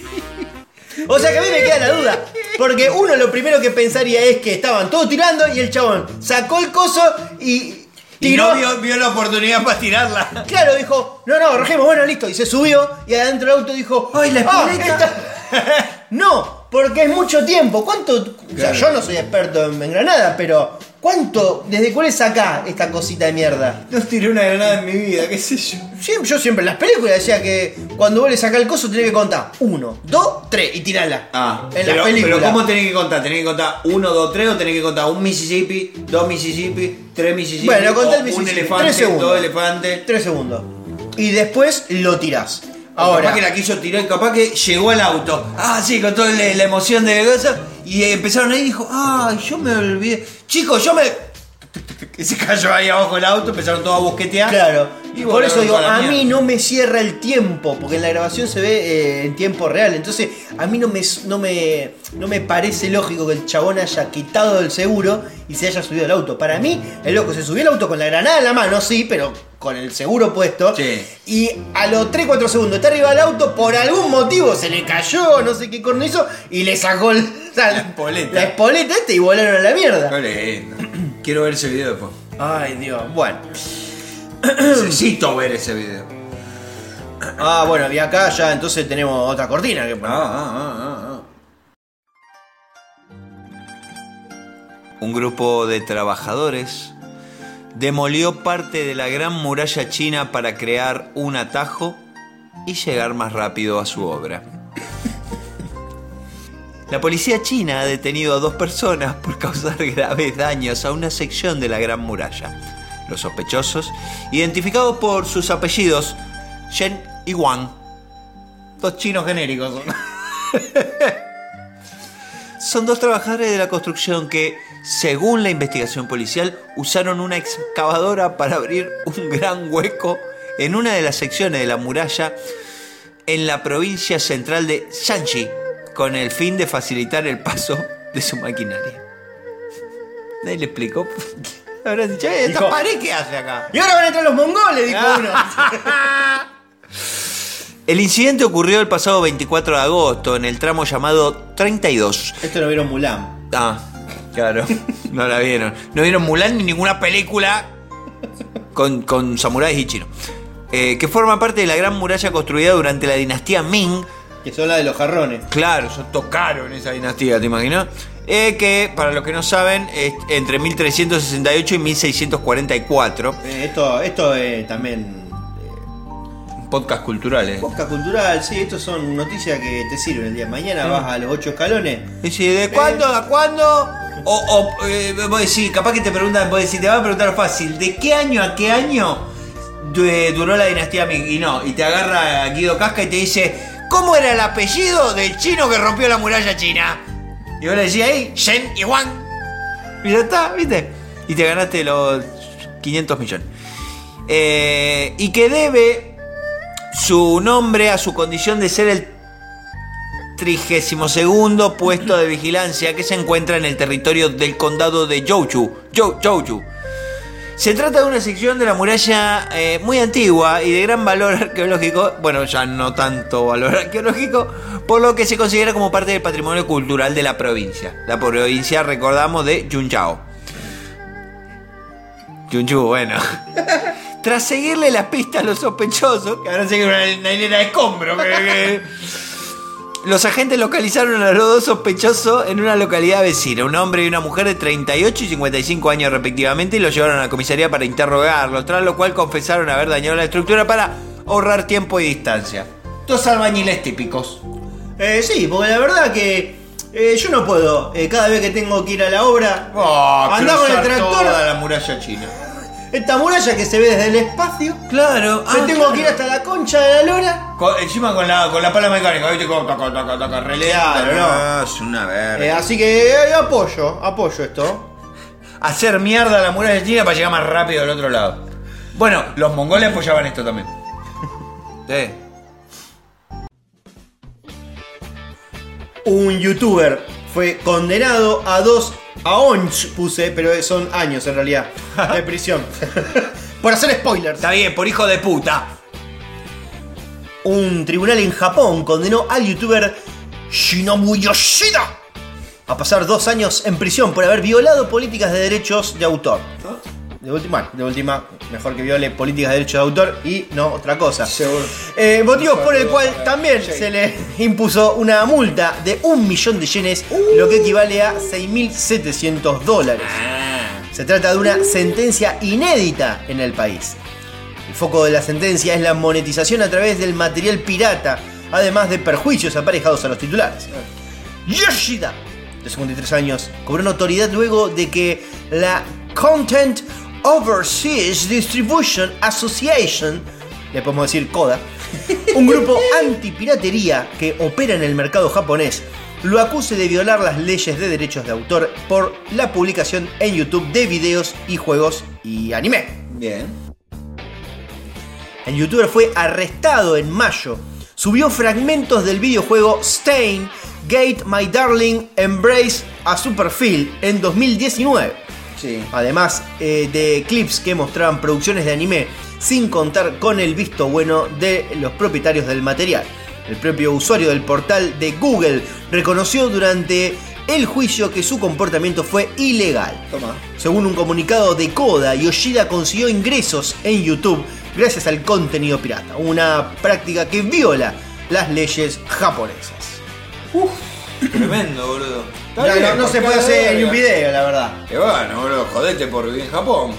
Speaker 2: O sea que a mí me queda la duda. Porque uno lo primero que pensaría es que estaban todos tirando y el chabón sacó el coso y
Speaker 1: Y
Speaker 2: tiró.
Speaker 1: no vio, vio la oportunidad para tirarla.
Speaker 2: Claro, dijo, no, no, rajemos, bueno, listo. Y se subió y adentro del auto dijo,
Speaker 1: ¡Ay, la
Speaker 2: "Ah,
Speaker 1: espoleta!"
Speaker 2: esta-". no, porque es mucho tiempo. ¿Cuánto? O sea,
Speaker 1: Claro.
Speaker 2: yo no soy experto en, en granada, pero ¿cuánto? ¿Desde cuál es acá esta cosita de mierda?
Speaker 1: No tiré una granada en mi vida, qué sé yo.
Speaker 2: Siempre, yo siempre en las películas decía que cuando vos le sacás el coso tenés que contar uno, dos, tres y tirarla.
Speaker 1: Ah,
Speaker 2: en
Speaker 1: pero,
Speaker 2: las películas.
Speaker 1: pero ¿cómo tenés que contar? ¿Tenés que contar uno, dos, tres o tenés que contar un Mississippi, dos Mississippi, tres Mississippi?
Speaker 2: Bueno, conté el Mississippi.
Speaker 1: Un elefante,
Speaker 2: Tres segundos.
Speaker 1: dos elefantes.
Speaker 2: Tres segundos. Y después lo tirás.
Speaker 1: Ahora. Capaz que la quiso tirar y capaz que llegó al auto. Ah, sí, con toda la la emoción de cosa. Y empezaron ahí y dijo, ah, yo me olvidé. Chicos, yo me. Que se cayó ahí abajo el auto, empezaron todos a busquetear.
Speaker 2: claro.
Speaker 1: Y
Speaker 2: por eso digo,
Speaker 1: la
Speaker 2: a mí no me cierra el tiempo, porque en la grabación se ve eh, en tiempo real. Entonces, a mí no me, no, me, no me parece lógico que el chabón haya quitado el seguro y se haya subido al auto. Para mí, el loco se subió al auto con la granada en la mano, sí, pero con el seguro puesto.
Speaker 1: Sí.
Speaker 2: Y a los 3-4 segundos está arriba del auto, por algún motivo se le cayó, no sé qué corno hizo, y le sacó el- [LAUGHS] la,
Speaker 1: espoleta.
Speaker 2: la espoleta este y volaron a la mierda.
Speaker 1: Lindo. Quiero ver ese video después.
Speaker 2: Ay, Dios. Bueno.
Speaker 1: Necesito ver ese video.
Speaker 2: Ah, bueno, y acá ya entonces tenemos otra cortina que
Speaker 1: Ah,
Speaker 2: poner.
Speaker 1: ah, ah, ah, ah. Un grupo de trabajadores demolió parte de la gran muralla china para crear un atajo y llegar más rápido a su obra. La policía china ha detenido a dos personas por causar graves daños a una sección de la Gran Muralla. Los sospechosos, identificados por sus apellidos, Shen y Wang, dos chinos genéricos. son. [LAUGHS] Son dos trabajadores de la construcción que, según la investigación policial, usaron una excavadora para abrir un gran hueco en una de las secciones de la muralla en la provincia central de Shanxi, con el fin de facilitar el paso de su maquinaria. Nadie le explicó. [LAUGHS] Habrá dicho, "Eh, ¿esta
Speaker 2: Dijo-
Speaker 1: pared qué hace acá?
Speaker 2: Y ahora van a entrar los mongoles, dijo [LAUGHS] uno.
Speaker 1: El incidente ocurrió el pasado 24 de agosto en el tramo llamado 32.
Speaker 2: Esto lo vieron Mulan.
Speaker 1: Ah, claro. [LAUGHS] No la vieron. No vieron Mulan ni ninguna película con, con samuráis y chinos. Eh, que forma parte de la gran muralla construida durante la dinastía Ming.
Speaker 2: Que son las de los jarrones.
Speaker 1: Claro, eso tocaron esa dinastía, ¿te imaginas? Eh, que, para los que no saben, es entre 1368 y 1644.
Speaker 2: Eh, esto esto eh, también.
Speaker 1: Podcast culturales.
Speaker 2: Podcast cultural, sí, estos son noticias que te sirven el día de mañana.
Speaker 1: Sí.
Speaker 2: Vas a los ocho escalones.
Speaker 1: Y si, ¿de cuándo a cuándo? O, o eh, vos decís, capaz que te preguntan, vos decís, te van a preguntar fácil, ¿de qué año a qué año eh, duró la dinastía Ming? Y no, y te agarra Guido Casca y te dice, ¿cómo era el apellido del chino que rompió la muralla china? Y vos le decís ahí, Shen Yuan. Y ya está, ¿viste? Y te ganaste los 500 millones. Eh, y que debe su nombre a su condición de ser el 32 puesto de vigilancia que se encuentra en el territorio del condado de. Jou- Jouchu. Se trata de una sección de la muralla eh, muy antigua y de gran valor [LAUGHS] arqueológico, bueno, ya no tanto valor [LAUGHS] arqueológico, por lo que se considera como parte del patrimonio cultural de la provincia. La provincia, recordamos, de Yunchao. Yunchu, bueno. [LAUGHS] Tras seguirle las pistas a los sospechosos, que habrán seguido una, una hilera de escombro, que- que- los agentes localizaron a los dos sospechosos en una localidad vecina, un hombre y una mujer de 38 y 55 años respectivamente, y los llevaron a la comisaría para interrogarlos, tras lo cual confesaron haber dañado la estructura para ahorrar tiempo y distancia. Dos albañiles típicos.
Speaker 2: Eh, sí, porque la verdad que eh, yo no puedo, eh, cada vez que tengo que ir a la obra, andar con el tractor,
Speaker 1: toda la muralla china.
Speaker 2: Esta muralla que se ve desde el espacio,
Speaker 1: Claro,
Speaker 2: me
Speaker 1: ah,
Speaker 2: tengo
Speaker 1: claro.
Speaker 2: que ir hasta la concha de la lora.
Speaker 1: Con- encima con la, con la pala mecánica, ¿viste?
Speaker 2: Claro, no.
Speaker 1: Es una verga.
Speaker 2: Eh, así que eh, apoyo, apoyo esto.
Speaker 1: hacer mierda a la muralla china para llegar más rápido al otro lado. Bueno, los mongoles apoyaban esto también. [LAUGHS] Sí.
Speaker 2: Un youtuber fue condenado a dos años, puse, pero son años en realidad, de prisión. [LAUGHS] por hacer spoilers.
Speaker 1: Está bien, por hijo de puta.
Speaker 2: Un tribunal en Japón condenó al youtuber Shinobu Yoshida a pasar dos años en prisión por haber violado políticas de derechos de autor. De última, de última, mejor que viole políticas de derechos de autor y no otra cosa. Eh, motivos por el cual también se le [LAUGHS] impuso una multa de un millón de yenes, lo que equivale a 6.700 dólares. Se trata de una sentencia inédita en el país. El foco de la sentencia es la monetización a través del material pirata, además de perjuicios aparejados a los titulares. Yoshida, de 53 años, cobró notoriedad luego de que la Content Overseas Distribution Association, le podemos decir CODA, un grupo [LAUGHS] antipiratería que opera en el mercado japonés, lo acuse de violar las leyes de derechos de autor por la publicación en YouTube de videos y juegos y anime.
Speaker 1: Bien.
Speaker 2: El youtuber fue arrestado en mayo. Subió fragmentos del videojuego Stain Gate My Darling Embrace a su perfil en 2019.
Speaker 1: Sí.
Speaker 2: Además eh, de clips que mostraban producciones de anime sin contar con el visto bueno de los propietarios del material. El propio usuario del portal de Google reconoció durante el juicio que su comportamiento fue ilegal.
Speaker 1: Toma.
Speaker 2: Según un comunicado de Koda, Yoshida consiguió ingresos en YouTube gracias al contenido pirata, una práctica que viola las leyes japonesas.
Speaker 1: Tremendo, boludo. Está
Speaker 2: Ya,
Speaker 1: bien,
Speaker 2: no, no se puede hacer ni un video, la verdad.
Speaker 1: Y bueno, boludo, jodete por vivir en Japón.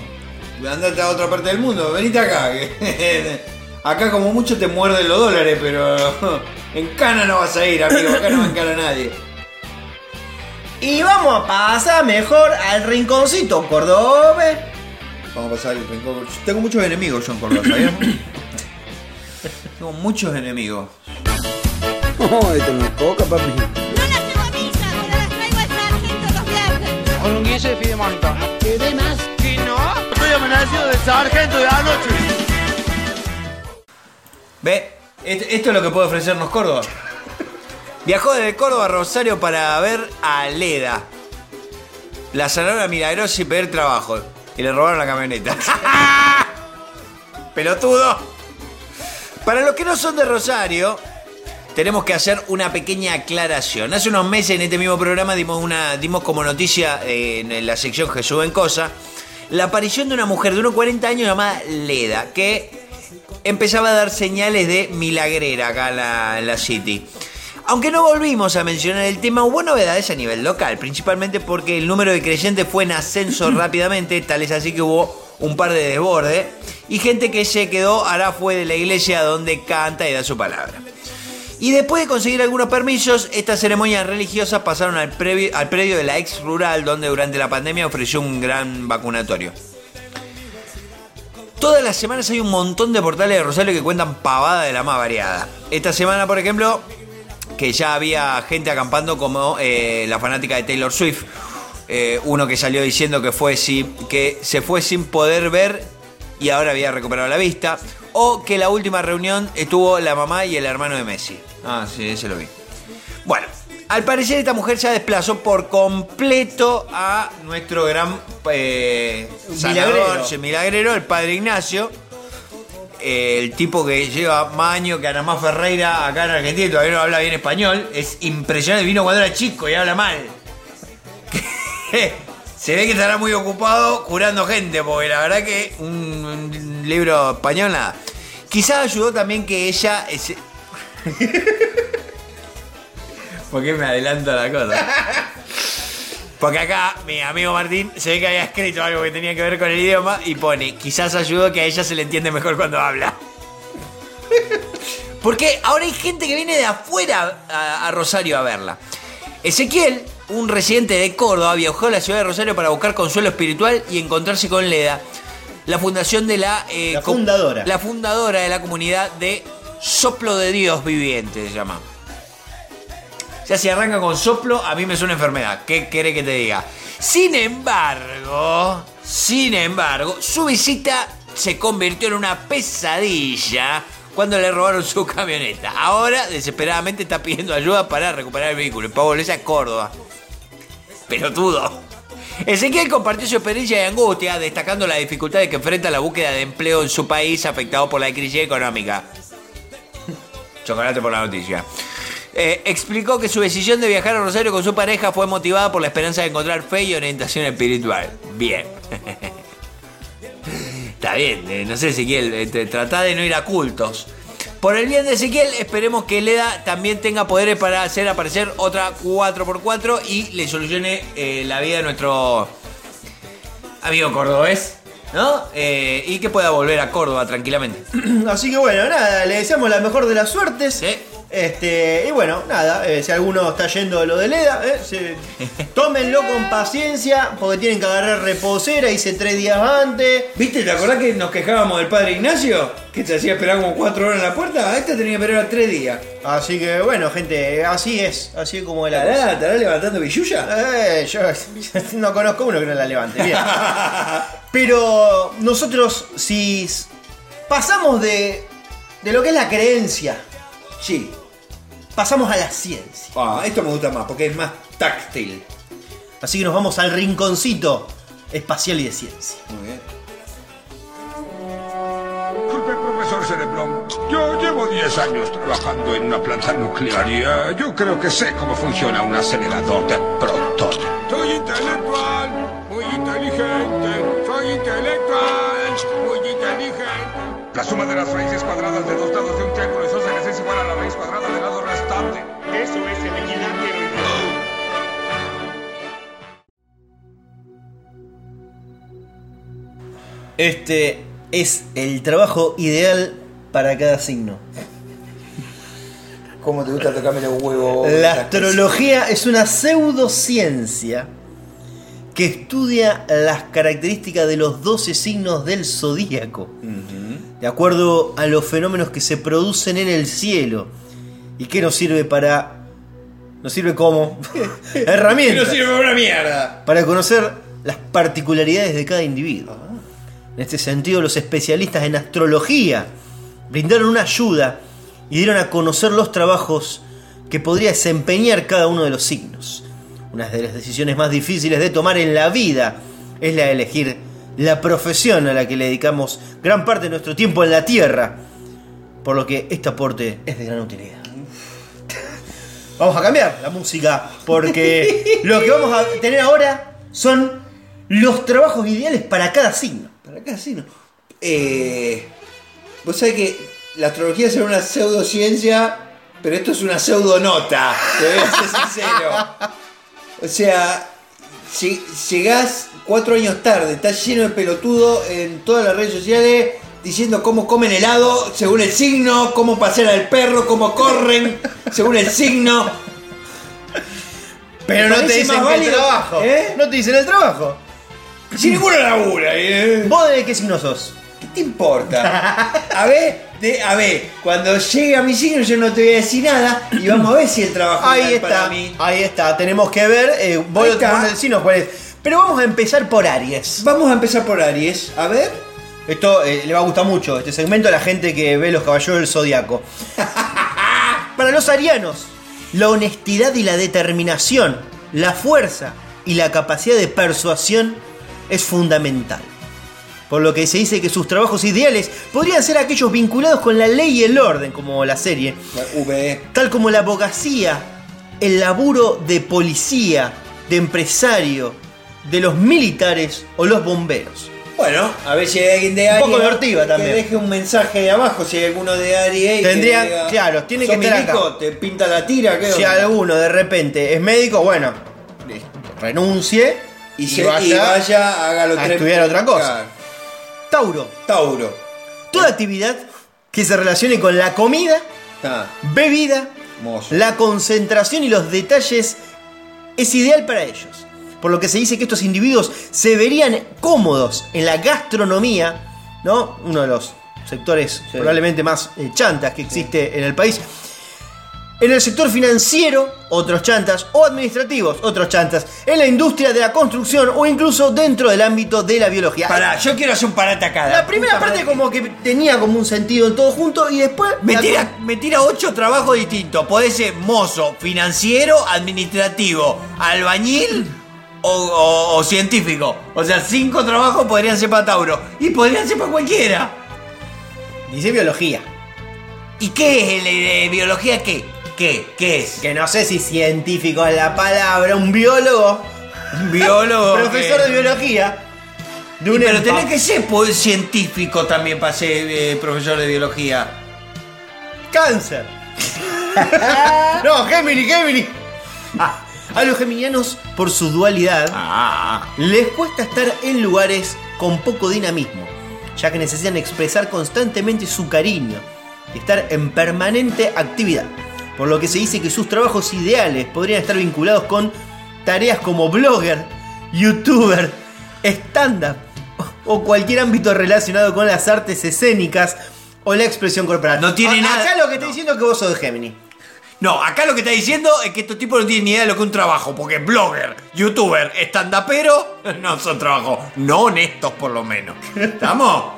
Speaker 1: Andate a otra parte del mundo, venite acá. que- [LAUGHS] acá como mucho te muerden los dólares, pero [LAUGHS] en cana no vas a ir, amigo. Acá no me encana nadie.
Speaker 2: Y vamos a pasar mejor al rinconcito cordobés.
Speaker 1: Vamos a pasar el rincón. Tengo muchos enemigos yo en Córdoba, ¿sabías? [LAUGHS] Tengo muchos enemigos.
Speaker 7: No, esto no es poca, papi.
Speaker 8: Con un guille de fidemonito.
Speaker 7: ¿Qué más?
Speaker 8: ¿Y no? Estoy amenazado del sargento de anoche.
Speaker 1: ¿Ve? Esto, esto es lo que puede ofrecernos Córdoba. Viajó desde Córdoba a Rosario para ver a Leda. La zanahoria milagrosa y pedir trabajo. Y le robaron la camioneta. [LAUGHS] ¡Pelotudo! Para los que no son de Rosario, tenemos que hacer una pequeña aclaración. Hace unos meses en este mismo programa dimos, una, dimos como noticia eh, en la sección Jesús en Cosa la aparición de una mujer de unos 40 años llamada Leda, que empezaba a dar señales de milagrera acá en la, en la City. Aunque no volvimos a mencionar el tema, hubo novedades a nivel local, principalmente porque el número de creyentes fue en ascenso [LAUGHS] rápidamente, tal es así que hubo un par de desbordes, y gente que se quedó ahora fue de la iglesia donde canta y da su palabra. Y después de conseguir algunos permisos, estas ceremonias religiosas pasaron al, previ- al predio de la ex rural, donde durante la pandemia ofreció un gran vacunatorio. Todas las semanas hay un montón de portales de Rosario que cuentan pavada de la más variada. Esta semana, por ejemplo, que ya había gente acampando como eh, la fanática de Taylor Swift. Eh, uno que salió diciendo que, fue sin- que se fue sin poder ver y ahora había recuperado la vista. O que la última reunión estuvo la mamá y el hermano de Messi. Ah, sí, ese lo vi. Bueno, al parecer esta mujer ya desplazó por completo a nuestro gran eh, sanador,
Speaker 2: Milagrero.
Speaker 1: el padre Ignacio. Eh, el tipo que lleva más años que Anamá Ferreira acá en Argentina y todavía no habla bien español. Es impresionante, vino cuando era chico y habla mal. [LAUGHS] Se ve que estará muy ocupado curando gente, porque la verdad que un, un libro español nada. Quizás ayudó también que ella... [LAUGHS] ¿Por qué me adelanto a la cosa? Porque acá mi amigo Martín se ve que había escrito algo que tenía que ver con el idioma y pone, quizás ayudó que a ella se le entiende mejor cuando habla. [LAUGHS] Porque ahora hay gente que viene de afuera a, a Rosario a verla. Ezequiel, un residente de Córdoba, viajó a la ciudad de Rosario para buscar consuelo espiritual y encontrarse con Leda, la fundación de la... eh,
Speaker 2: La fundadora.
Speaker 1: La fundadora de la comunidad de Soplo de Dios Viviente, se llama. Ya si arranca con soplo, a mí me suena enfermedad. ¿Qué quiere que te diga? Sin embargo, sin embargo, su visita se convirtió en una pesadilla cuando le robaron su camioneta. Ahora, desesperadamente, está pidiendo ayuda para recuperar el vehículo. Pavo volverse a Córdoba. Pelotudo. Ezequiel compartió su experiencia de angustia, destacando la dificultad que enfrenta la búsqueda de empleo en su país afectado por la crisis económica. Chocolate por la noticia. Eh, explicó que su decisión de viajar a Rosario con su pareja fue motivada por la esperanza de encontrar fe y orientación espiritual. Bien. [LAUGHS] Está bien, eh, no sé Ezequiel, eh, tratá de no ir a cultos. Por el bien de Ezequiel, esperemos que Leda también tenga poderes para hacer aparecer otra 4x4 y le solucione eh, la vida a nuestro amigo cordobés, ¿no? Eh, y que pueda volver a Córdoba tranquilamente. [CLEARS THROAT]
Speaker 2: Así que bueno, nada, le deseamos la mejor de las suertes. Este, y bueno, nada, eh, si alguno está yendo a lo de Leda, eh, se- [LAUGHS] tómenlo con paciencia, porque tienen que agarrar reposera, hice tres días antes.
Speaker 1: ¿Viste? ¿Te acordás que nos quejábamos del padre Ignacio? Que te hacía esperar como cuatro horas en la puerta. A este tenía que esperar tres días.
Speaker 2: Así que bueno, gente, así es, así es como es la
Speaker 1: ¿Estará,
Speaker 2: cosa.
Speaker 1: estará levantando billulla?
Speaker 2: Eh, yo [LAUGHS] no conozco uno que no la levante, bien. [LAUGHS] Pero nosotros, si pasamos de, de lo que es la creencia,
Speaker 1: Sí.
Speaker 2: Pasamos a la ciencia.
Speaker 1: Ah, esto me gusta más porque es más táctil.
Speaker 2: Así que nos vamos al rinconcito espacial y de ciencia.
Speaker 1: Muy bien.
Speaker 3: Disculpe, profesor Cerebrón. Yo llevo 10 años trabajando en una planta nuclear y eh, yo creo que sé cómo funciona un acelerador de protones. Soy intelectual, muy inteligente. Soy intelectual, muy inteligente. La suma de las raíces cuadradas de dos lados de un triángulo isósceles es igual a la raíz cuadrada del lado Eso es el equilátero.
Speaker 2: Este es el trabajo ideal para cada signo.
Speaker 1: ¿Cómo te gusta tocarme los huevos?
Speaker 2: La astrología es una pseudociencia que estudia las características de los 12 signos del zodíaco, de acuerdo a los fenómenos que se producen en el cielo y que nos sirve para. nos sirve como [LAUGHS] herramienta
Speaker 1: No sirve para una mierda.
Speaker 2: para conocer las particularidades de cada individuo. En este sentido, los especialistas en astrología brindaron una ayuda y dieron a conocer los trabajos que podría desempeñar cada uno de los signos. Una de las decisiones más difíciles de tomar en la vida es la de elegir la profesión a la que le dedicamos gran parte de nuestro tiempo en la Tierra. por lo que este aporte es de gran utilidad. Vamos a cambiar la música, porque [LAUGHS] lo que vamos a tener ahora son los trabajos ideales para cada signo.
Speaker 1: Para cada signo. Eh, Vos sabés que la astrología es una pseudociencia, pero esto es una pseudonota. Te voy a ser sincero. O sea, lle- llegás cuatro años tarde, estás lleno de pelotudo en todas las redes sociales diciendo cómo comen helado según el signo, cómo pasear al perro, cómo corren según el signo.
Speaker 2: Pero
Speaker 1: ¿Te
Speaker 2: no te dicen
Speaker 1: más
Speaker 2: que el
Speaker 1: válido?
Speaker 2: trabajo.
Speaker 1: ¿Eh?
Speaker 2: No te dicen el trabajo.
Speaker 1: Si ninguno labura, ¿eh?
Speaker 2: ¿Vos de qué signo sos?
Speaker 1: ¿Qué te importa? A ver, de- a ver, cuando llegue a mi signo yo no te voy a decir nada y vamos a ver si el trabajo
Speaker 2: Ahí
Speaker 1: para
Speaker 2: está,
Speaker 1: mí.
Speaker 2: ahí está. Tenemos que ver. Eh, vos
Speaker 1: Ahí está.
Speaker 2: cuál es. Pero vamos a empezar por Aries.
Speaker 1: Vamos a empezar por Aries. A ver.
Speaker 2: Esto eh, le va a gustar mucho, este segmento a la gente que ve los caballeros del zodiaco. [LAUGHS] Para los arianos, la honestidad y la determinación, la fuerza y la capacidad de persuasión es fundamental. Por lo que se dice que sus trabajos ideales podrían ser aquellos vinculados con la ley y el orden, como la serie,
Speaker 1: V.
Speaker 2: tal como la abogacía, el laburo de policía, de empresario, de los militares o los bomberos.
Speaker 1: Bueno, a ver si hay alguien de
Speaker 2: Un
Speaker 1: Aries.
Speaker 2: poco de ortiga también.
Speaker 1: Que deje un mensaje abajo si hay alguno de Aries. y que
Speaker 2: Tendría-
Speaker 1: diga,
Speaker 2: claro, tiene
Speaker 1: "¿Sos
Speaker 2: que estar acá".
Speaker 1: milico? ¿Te pinta la tira? ¿Qué
Speaker 2: Si
Speaker 1: onda?
Speaker 2: alguno de repente es médico, bueno, renuncie
Speaker 1: Y, se- y vaya, haga lo
Speaker 2: a
Speaker 1: tres-
Speaker 2: estudiar otra cosa.
Speaker 1: Claro.
Speaker 2: Tauro,
Speaker 1: Tauro.
Speaker 2: toda actividad que se relacione con la comida,
Speaker 1: Ah,
Speaker 2: bebida, la concentración y los detalles es ideal para ellos. Por lo que se dice que estos individuos se verían cómodos en la gastronomía, ¿no? Uno de los sectores
Speaker 1: Sí.
Speaker 2: probablemente más eh, chantas que existe en el país. En el sector financiero, otros chantas, o administrativos, otros chantas, en la industria de la construcción o incluso dentro del ámbito de la biología.
Speaker 1: Pará, yo quiero hacer un parate acá.
Speaker 2: La primera parte como que tenía como un sentido en todo junto y después...
Speaker 1: Me
Speaker 2: la-
Speaker 1: tira, me tira ocho trabajos distintos. Podés ser mozo, financiero, administrativo, albañil o, o- o científico. O sea, cinco trabajos podrían ser para Tauro. Y podrían ser para cualquiera.
Speaker 2: Dice biología.
Speaker 1: ¿Y qué es el de biología? ¿Qué? ¿Qué? ¿Qué es?
Speaker 2: Que no sé si científico es la palabra, un biólogo,
Speaker 1: Un biólogo. [LAUGHS]
Speaker 2: profesor
Speaker 1: que-
Speaker 2: de biología. De
Speaker 1: Y
Speaker 2: un
Speaker 1: pero tenés que ser pues, científico también para ser eh, profesor de biología.
Speaker 2: Cáncer. [LAUGHS] no, Gemini, Gemini. Ah, a los geminianos, por su dualidad,
Speaker 1: Ah,
Speaker 2: les cuesta estar en lugares con poco dinamismo, ya que necesitan expresar constantemente su cariño y estar en permanente actividad. Por lo que se dice que sus trabajos ideales podrían estar vinculados con tareas como blogger, youtuber, stand-up o cualquier ámbito relacionado con las artes escénicas o la expresión corporal.
Speaker 1: No tiene nada-
Speaker 2: Acá lo que estoy
Speaker 1: no.
Speaker 2: diciendo es que vos sos de Gemini.
Speaker 1: No, acá lo que está diciendo es que estos tipos no tienen ni idea de lo que es un trabajo, porque blogger, youtuber, stand-upero [LAUGHS] no son trabajos, no honestos por lo menos. ¿Estamos?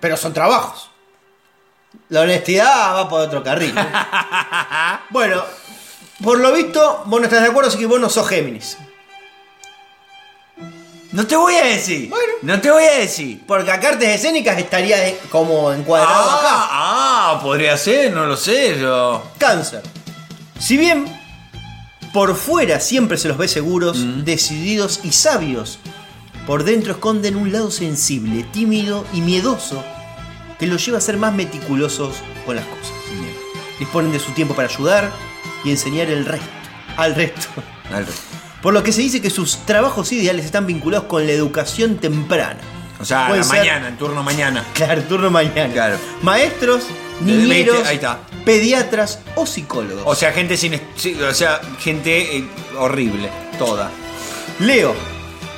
Speaker 2: Pero son trabajos. La honestidad va por otro carril. [LAUGHS] bueno, por lo visto, vos no estás de acuerdo, así que vos no sos Géminis.
Speaker 1: No te voy a decir.
Speaker 2: Bueno.
Speaker 1: No te voy a decir.
Speaker 2: Porque acá artes escénicas estaría como encuadrado acá.
Speaker 1: Ah, ah, podría ser, no lo sé yo.
Speaker 2: Cáncer. Si bien por fuera siempre se los ve seguros, decididos y sabios, por dentro esconden un lado sensible, tímido y miedoso que los lleva a ser más meticulosos con las cosas. Disponen de su tiempo para ayudar y enseñar el resto, al resto. Por lo que se dice que sus trabajos ideales están vinculados con la educación temprana.
Speaker 1: O sea, a
Speaker 2: Pueden
Speaker 1: la
Speaker 2: ser-
Speaker 1: mañana, en turno mañana.
Speaker 2: Claro, turno mañana.
Speaker 1: Claro.
Speaker 2: Maestros, niñeros,
Speaker 1: 20, ahí está.
Speaker 2: pediatras o psicólogos.
Speaker 1: O sea, gente sin. O sea, gente eh, horrible. Toda.
Speaker 2: Leo.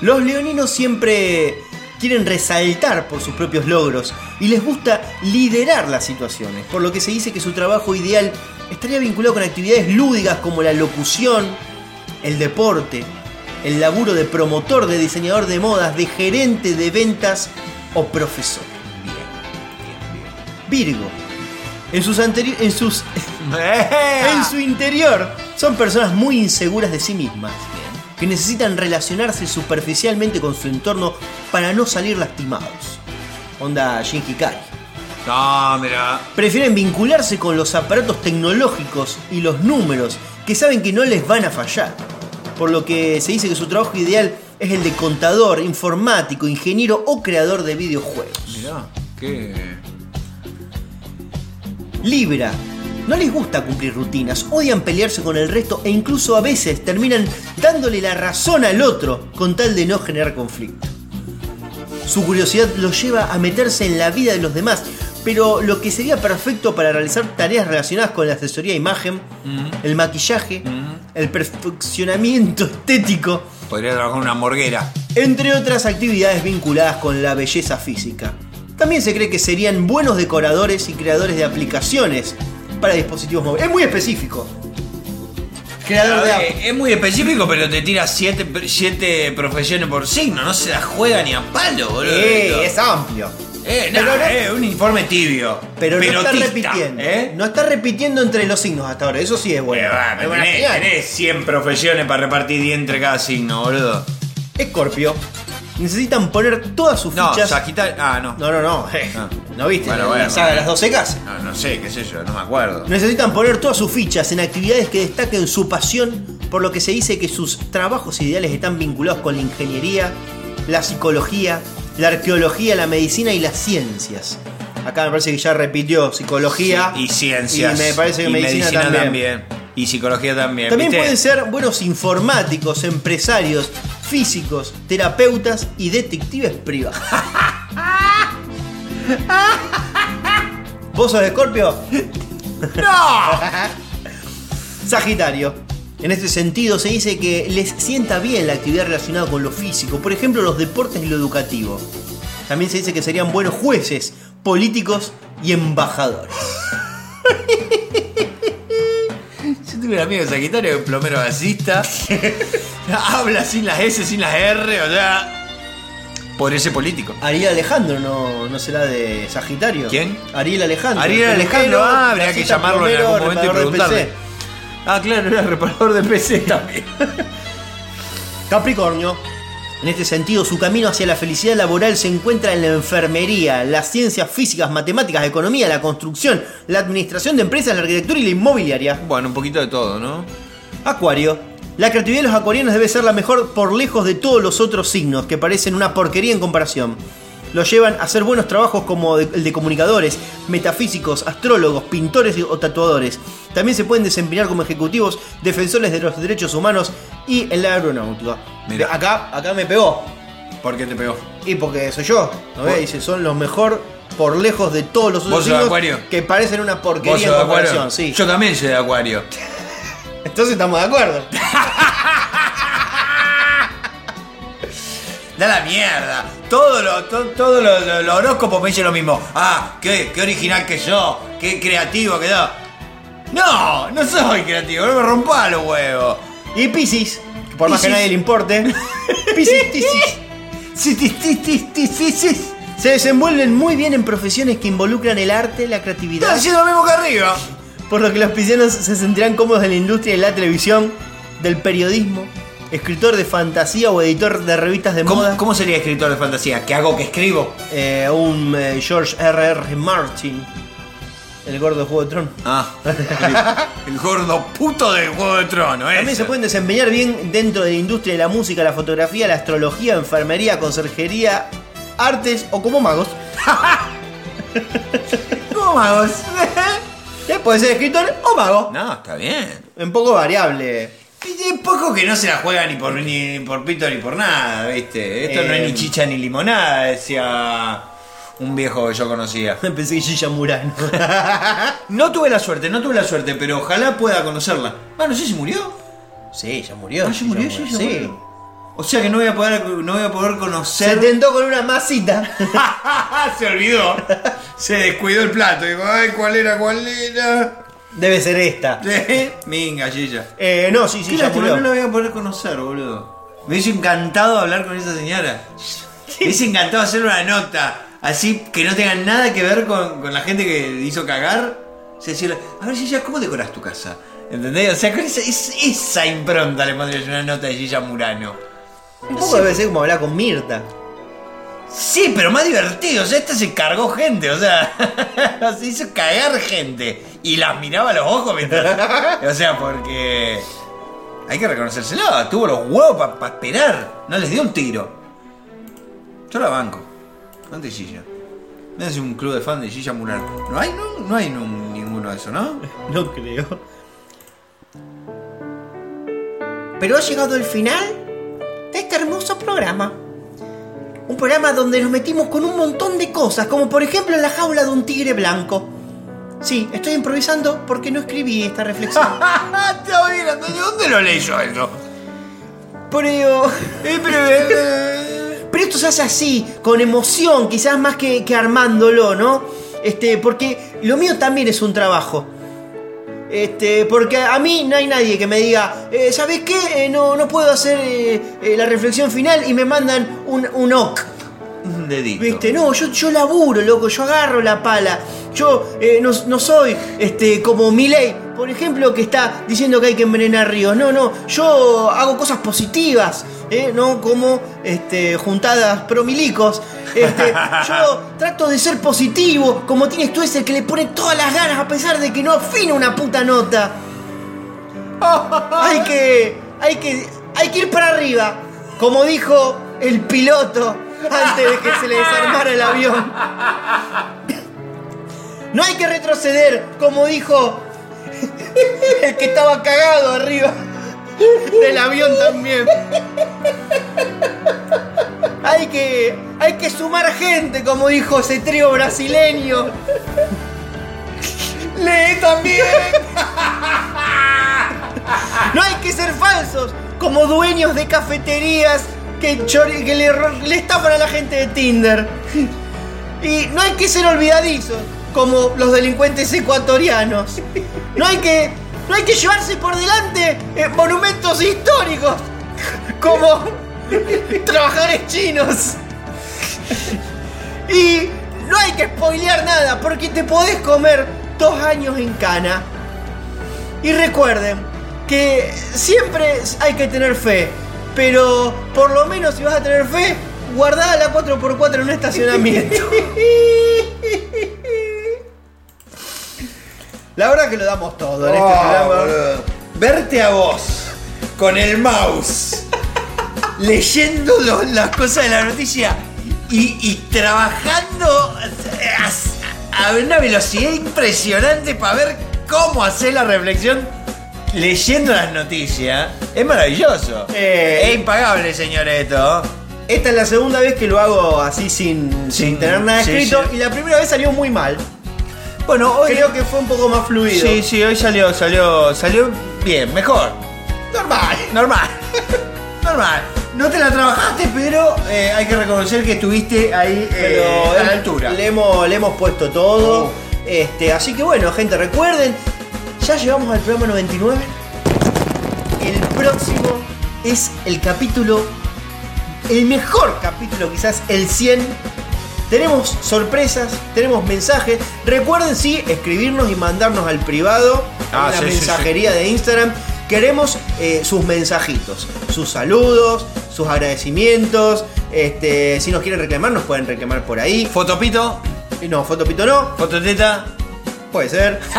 Speaker 2: Los leoninos siempre quieren resaltar por sus propios logros y les gusta liderar las situaciones, por lo que se dice que su trabajo ideal estaría vinculado con actividades lúdicas como la locución, el deporte, el laburo de promotor, de diseñador de modas, de gerente de ventas o profesor. Virgo. En sus anteri- en sus [LAUGHS] en su interior son personas muy inseguras de sí mismas, que necesitan relacionarse superficialmente con su entorno para no salir lastimados. Onda Shin Hikari.
Speaker 1: No, mira.
Speaker 2: Prefieren vincularse con los aparatos tecnológicos y los números que saben que no les van a fallar. Por lo que se dice que su trabajo ideal es el de contador, informático, ingeniero o creador de videojuegos.
Speaker 1: Mirá, qué.
Speaker 2: Libra. No les gusta cumplir rutinas, odian pelearse con el resto e incluso a veces terminan dándole la razón al otro con tal de no generar conflicto. Su curiosidad los lleva a meterse en la vida de los demás, pero lo que sería perfecto para realizar tareas relacionadas con la asesoría de imagen, el maquillaje, el perfeccionamiento estético,
Speaker 1: Podría trabajar una morguera.
Speaker 2: entre otras actividades vinculadas con la belleza física. También se cree que serían buenos decoradores y creadores de aplicaciones para dispositivos móviles. Es muy específico. Creador de app.
Speaker 1: Es muy específico, pero te tira siete, siete profesiones por signo. No se la juega ni a palo, boludo.
Speaker 2: Eh, es amplio.
Speaker 1: Eh, no,
Speaker 2: pero no-
Speaker 1: eh, un informe tibio.
Speaker 2: Pero no está repitiendo.
Speaker 1: ¿eh?
Speaker 2: No está repitiendo entre los signos hasta ahora. Eso sí es bueno.
Speaker 1: Eh, va, tenés, tenés 100 profesiones para repartir 10 entre cada signo, boludo.
Speaker 2: Escorpio. Necesitan poner todas sus
Speaker 1: No,
Speaker 2: fichas.
Speaker 1: Sagitario. Ah, no.
Speaker 2: No, no, no. eh,
Speaker 1: Ah.
Speaker 2: ¿No viste?
Speaker 1: Bueno,
Speaker 2: la,
Speaker 1: bueno,
Speaker 2: la saga de las 12 casas.
Speaker 1: No, no sé, qué sé yo, no me acuerdo.
Speaker 2: Necesitan poner todas sus fichas en actividades que destaquen su pasión, por lo que se dice que sus trabajos ideales están vinculados con la ingeniería, la psicología, la arqueología, la medicina y las ciencias. Acá me parece que ya repitió psicología.
Speaker 1: y ciencias.
Speaker 2: Y me parece que
Speaker 1: Y
Speaker 2: medicina, también.
Speaker 1: Y psicología también.
Speaker 2: También
Speaker 1: ¿viste?
Speaker 2: pueden ser buenos informáticos, empresarios, físicos, terapeutas y detectives privados. [LAUGHS] ¿Vos sos de Escorpio?
Speaker 1: ¡No! [LAUGHS]
Speaker 2: Sagitario. En este sentido se dice que les sienta bien la actividad relacionada con lo físico, por ejemplo los deportes y lo educativo. También se dice que serían buenos jueces, políticos y embajadores. [LAUGHS]
Speaker 1: Yo tuve un amigo de Sagitario, un plomero gasista. [LAUGHS] Habla sin las S, sin las R, o sea. Por ese político.
Speaker 2: Ariel Alejandro no, no será de Sagitario.
Speaker 1: ¿Quién?
Speaker 2: Ariel Alejandro.
Speaker 1: Ariel Alejandro, ah, habría que llamarlo en algún momento y preguntarle. Ah, claro, era reparador de PC [LAUGHS] también.
Speaker 2: Capricornio. En este sentido, su camino hacia la felicidad laboral se encuentra en la enfermería, las ciencias físicas, matemáticas, economía, la construcción, la administración de empresas, la arquitectura y la inmobiliaria.
Speaker 1: Bueno, un poquito de todo, ¿no?
Speaker 2: Acuario. La creatividad de los acuarianos debe ser la mejor por lejos de todos los otros signos, que parecen una porquería en comparación. Los llevan a hacer buenos trabajos como de- el de comunicadores, metafísicos, astrólogos, pintores o tatuadores. También se pueden desempeñar como ejecutivos, defensores de los derechos humanos y en la aeronáutica.
Speaker 1: Mira.
Speaker 2: Acá, acá me pegó.
Speaker 1: ¿Por qué te pegó?
Speaker 2: Y porque soy yo. ¿no ves? Dice, son los mejor por lejos de todos los
Speaker 1: ¿Vos
Speaker 2: otros signos que parecen una
Speaker 1: ¿Vos
Speaker 2: porquería en
Speaker 1: de
Speaker 2: comparación. Sí.
Speaker 1: Yo también soy de Acuario.
Speaker 2: Entonces estamos de acuerdo. [LAUGHS]
Speaker 1: Da la mierda. Todo lo, to- todo lo, lo- lo horóscopo me dice lo mismo. Ah, qué, qué original que yo, qué creativo que yo. No, no soy creativo, no me rompa los huevos.
Speaker 2: Y Piscis, que por más que a nadie le importe,
Speaker 1: sí.
Speaker 2: se desenvuelven muy bien en profesiones que involucran el arte, la
Speaker 1: Estás
Speaker 2: creatividad,
Speaker 1: haciendo lo mismo que arriba.
Speaker 2: por lo que los piscianos se sentirán cómodos en la industria de la televisión, del periodismo, escritor de fantasía o editor de revistas de moda,
Speaker 1: ¿Cómo, cómo sería escritor de fantasía? ¿Qué hago que escribo?
Speaker 2: eh, un eh, George R.R. Martin, el gordo de Juego de Tronos.
Speaker 1: Ah, el, [LAUGHS] el gordo puto del Juego de Trono, ¿eh?
Speaker 2: También se pueden desempeñar bien dentro de la industria de la música, la fotografía, la astrología, enfermería, conserjería, artes o como magos. [LAUGHS]
Speaker 1: ¿Cómo magos? [LAUGHS]
Speaker 2: Eh, Puede ser escritor o mago.
Speaker 1: No, está bien.
Speaker 2: Un poco variable.
Speaker 1: Y poco que no se la juega ni por, ni por pito ni por nada, ¿viste? Esto no
Speaker 2: Eh.
Speaker 1: es ni chicha ni limonada, decía un viejo que yo conocía. [LAUGHS]
Speaker 2: Pensé que Gilla Murano. [LAUGHS]
Speaker 1: No tuve la suerte, no tuve la suerte, pero ojalá pueda conocerla. Ah, no sé si murió.
Speaker 2: sí, ya murió.
Speaker 1: Ah, ya murió, sí, ya
Speaker 2: Murano.
Speaker 1: murió. O sea que no voy a poder, no voy a poder
Speaker 2: Se
Speaker 1: conocer.
Speaker 2: tentó con una masita. [LAUGHS]
Speaker 1: se olvidó. Se descuidó el plato. Digo, ay, ¿cuál era? ¿Cuál era?
Speaker 2: Debe ser esta. [LAUGHS]
Speaker 1: Minga, Gilla.
Speaker 2: Eh, no, sí, sí,
Speaker 1: Qué
Speaker 2: ya
Speaker 1: lástima,
Speaker 2: murió.
Speaker 1: no la voy a poder conocer, boludo. Me hubiese encantado hablar con esa señora. Me hubiese encantado hacer una nota así que no tenga nada que ver con, con la gente que hizo cagar. O sea, decirle, a ver, Gilla, ¿cómo decoras tu casa? ¿Entendés? O sea, con esa, es- esa impronta le pondría yo una nota de Gilla Murano.
Speaker 2: Un poco debe ser como hablar con Mirta.
Speaker 1: Sí, pero más divertido. O sea, este se cargó gente, o sea, [LAUGHS] se hizo cagar gente. Y las miraba a los ojos mientras. [LAUGHS] O sea, porque. Hay que reconocérselo. Tuvo los huevos para esperar. No les dio un tiro. Yo la banco. ¿Dónde es Gilla? Me hace un club de fan de Gilla Mural. No hay, no, no hay ninguno de eso, ¿no? [LAUGHS]
Speaker 2: No creo. Pero ha llegado el final de este hermoso programa. Un programa donde nos metimos con un montón de cosas, como por ejemplo en la jaula de un tigre blanco. Sí, estoy improvisando porque no escribí esta reflexión. [LAUGHS]
Speaker 1: Está bien, ¿de dónde lo leyó eso?
Speaker 2: Pero. [LAUGHS] Pero esto se hace así, con emoción, quizás más que, que armándolo, ¿no? Este, porque lo mío también es un trabajo. Este, porque a mí no hay nadie que me diga, eh, ¿sabes qué? Eh, no, no puedo hacer eh, eh, la reflexión final y me mandan un, un ok.
Speaker 1: Un dedito.
Speaker 2: ¿Viste? No, yo, yo laburo, loco, yo agarro la pala. Yo eh, no, no soy este, como Milei, por ejemplo, que está diciendo que hay que envenenar ríos. No, no, yo hago cosas positivas, ¿eh? no como este, juntadas promilicos. Este, [LAUGHS] yo trato de ser positivo, como tienes tú ese que le pone todas las ganas a pesar de que no afina una puta nota. Hay que, hay que, hay que ir para arriba, como dijo el piloto antes de que se le desarmara el avión. No hay que retroceder, como dijo [LAUGHS] el que estaba cagado arriba del avión también. Hay que, hay que sumar gente, como dijo ese trío brasileño. Lee también. No hay que ser falsos, como dueños de cafeterías que, que le, le a la gente de Tinder. Y no hay que ser olvidadizos, como los delincuentes ecuatorianos. No hay que, no hay que llevarse por delante eh, monumentos históricos, como [LAUGHS] trabajadores chinos. Y no hay que spoilear nada, porque te podés comer dos años en cana. Y recuerden que siempre hay que tener fe, pero por lo menos si vas a tener fe, guardá la 4x4 en un estacionamiento. [LAUGHS] La verdad que lo damos todo en este
Speaker 1: Oh,
Speaker 2: programa.
Speaker 1: boludo. Verte a vos con el mouse [LAUGHS] leyendo lo- las cosas de la noticia y, y trabajando a, a una velocidad impresionante para ver cómo hacer la reflexión leyendo las noticias es maravilloso.
Speaker 2: Eh,
Speaker 1: es impagable, señor Eto.
Speaker 2: Esta es la segunda vez que lo hago así sin, sin tener nada
Speaker 1: sí,
Speaker 2: escrito
Speaker 1: sí.
Speaker 2: y la primera vez salió muy mal.
Speaker 1: Bueno, hoy
Speaker 2: Creo que fue un poco más fluido.
Speaker 1: Sí, sí, hoy salió, salió, salió bien, mejor.
Speaker 2: Normal.
Speaker 1: Normal. [LAUGHS] Normal. No te la trabajaste, pero eh, hay que reconocer que estuviste ahí
Speaker 2: Pero
Speaker 1: eh, a la
Speaker 2: eh,
Speaker 1: altura.
Speaker 2: Le hemos, le hemos puesto todo.
Speaker 1: Oh.
Speaker 2: Este, así que bueno, gente, recuerden, ya llegamos al programa 99. El próximo es el capítulo, el mejor capítulo, quizás el 100. Tenemos sorpresas, tenemos mensajes. Recuerden sí escribirnos y mandarnos al privado
Speaker 1: Ah,
Speaker 2: en la
Speaker 1: sí, sí,
Speaker 2: mensajería de Instagram. Queremos eh, sus mensajitos, sus saludos, sus agradecimientos. Este, si nos quieren reclamar, nos pueden reclamar por ahí.
Speaker 1: Fotopito,
Speaker 2: Eh, No, fotopito no,
Speaker 1: fototeta.
Speaker 2: puede ser. [LAUGHS]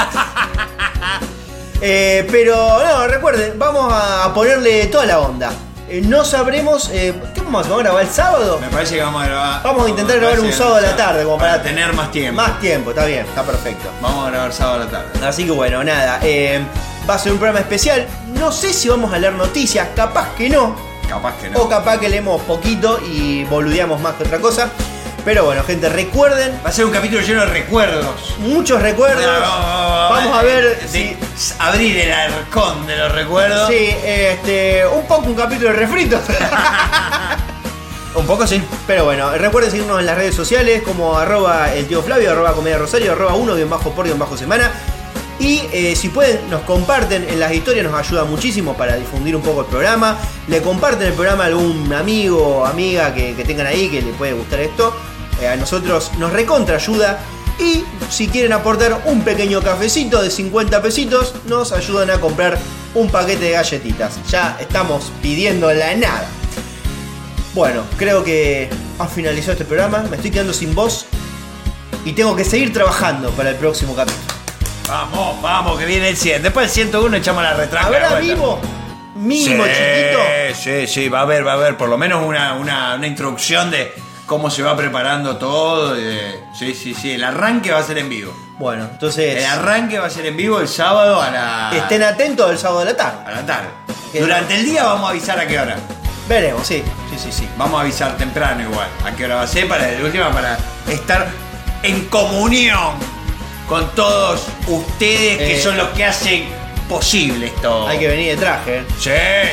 Speaker 2: Eh, pero no, recuerden, vamos a ponerle toda la onda. Eh, no sabremos. eh, ¿Qué vamos a? ¿Vamos a grabar el sábado?
Speaker 1: Me parece que vamos a grabar.
Speaker 2: Vamos a intentar grabar un sábado a la tarde, como para,
Speaker 1: tener más tiempo.
Speaker 2: Más tiempo, está bien, está perfecto.
Speaker 1: Vamos a grabar sábado a la tarde.
Speaker 2: Así que bueno, nada. eh, va a ser un programa especial. No sé si vamos a leer noticias, capaz que no.
Speaker 1: Capaz que no.
Speaker 2: O capaz que leemos poquito y boludeamos más que otra cosa. Pero bueno, gente, recuerden.
Speaker 1: Va a ser un capítulo lleno de recuerdos.
Speaker 2: Muchos recuerdos. Vamos a ver
Speaker 1: de-
Speaker 2: si.
Speaker 1: abrir el arcón de los recuerdos.
Speaker 2: Sí, este. Un poco un capítulo de refritos. [LAUGHS]
Speaker 1: Un poco sí.
Speaker 2: Pero bueno, recuerden seguirnos en las redes sociales como arroba el tío Flavio, arroba comedia rosario, arroba uno guion bajo por guion bajo semana. Y eh, si pueden, nos comparten en las historias, nos ayuda muchísimo para difundir un poco el programa. Le comparten el programa a algún amigo o amiga que, que tengan ahí que le puede gustar esto. Eh, a nosotros nos recontra ayuda. Y si quieren aportar un pequeño cafecito de 50 pesitos, nos ayudan a comprar un paquete de galletitas. Ya estamos pidiendo la nada. Bueno, creo que ha finalizado este programa, me estoy quedando sin voz y tengo que seguir trabajando para el próximo capítulo.
Speaker 1: Vamos, vamos, que viene el 100. Después del 101 echamos la retraca.
Speaker 2: ¿Habrá vivo? Mínimo,
Speaker 1: sí,
Speaker 2: chiquito.
Speaker 1: Sí, sí, va a haber, va a haber por lo menos una, una, una introducción de cómo se va preparando todo. de- sí, sí, sí. El arranque va a ser en vivo.
Speaker 2: Bueno, entonces
Speaker 1: El arranque va a ser en vivo el sábado a la,
Speaker 2: estén atentos el sábado de la tarde.
Speaker 1: a la tarde. Durante el día vamos a avisar a qué hora.
Speaker 2: Veremos, sí, sí, sí, sí.
Speaker 1: Vamos a avisar temprano igual. A qué hora va a ser para de última para estar en comunión con todos ustedes que
Speaker 2: Eh.
Speaker 1: son los que hacen posible esto.
Speaker 2: Hay que venir de traje. ¿eh?
Speaker 1: Sí,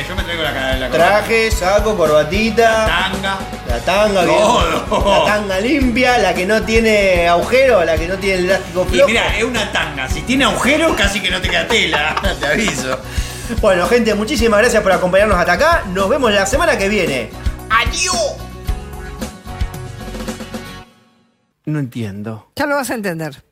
Speaker 1: yo me traigo la, la, la
Speaker 2: Traje, saco, corbatita,
Speaker 1: tanga.
Speaker 2: la tanga,
Speaker 1: Todo.
Speaker 2: la tanga limpia, la que no tiene agujero, la que no tiene el elástico
Speaker 1: Y
Speaker 2: flojo.
Speaker 1: mira, es una tanga. Si tiene agujero, casi que no te queda tela. [LAUGHS] Te aviso.
Speaker 2: Bueno, gente, muchísimas gracias por acompañarnos hasta acá. Nos vemos la semana que viene.
Speaker 1: ¡Adiós!
Speaker 9: No entiendo.
Speaker 10: Ya lo vas a entender.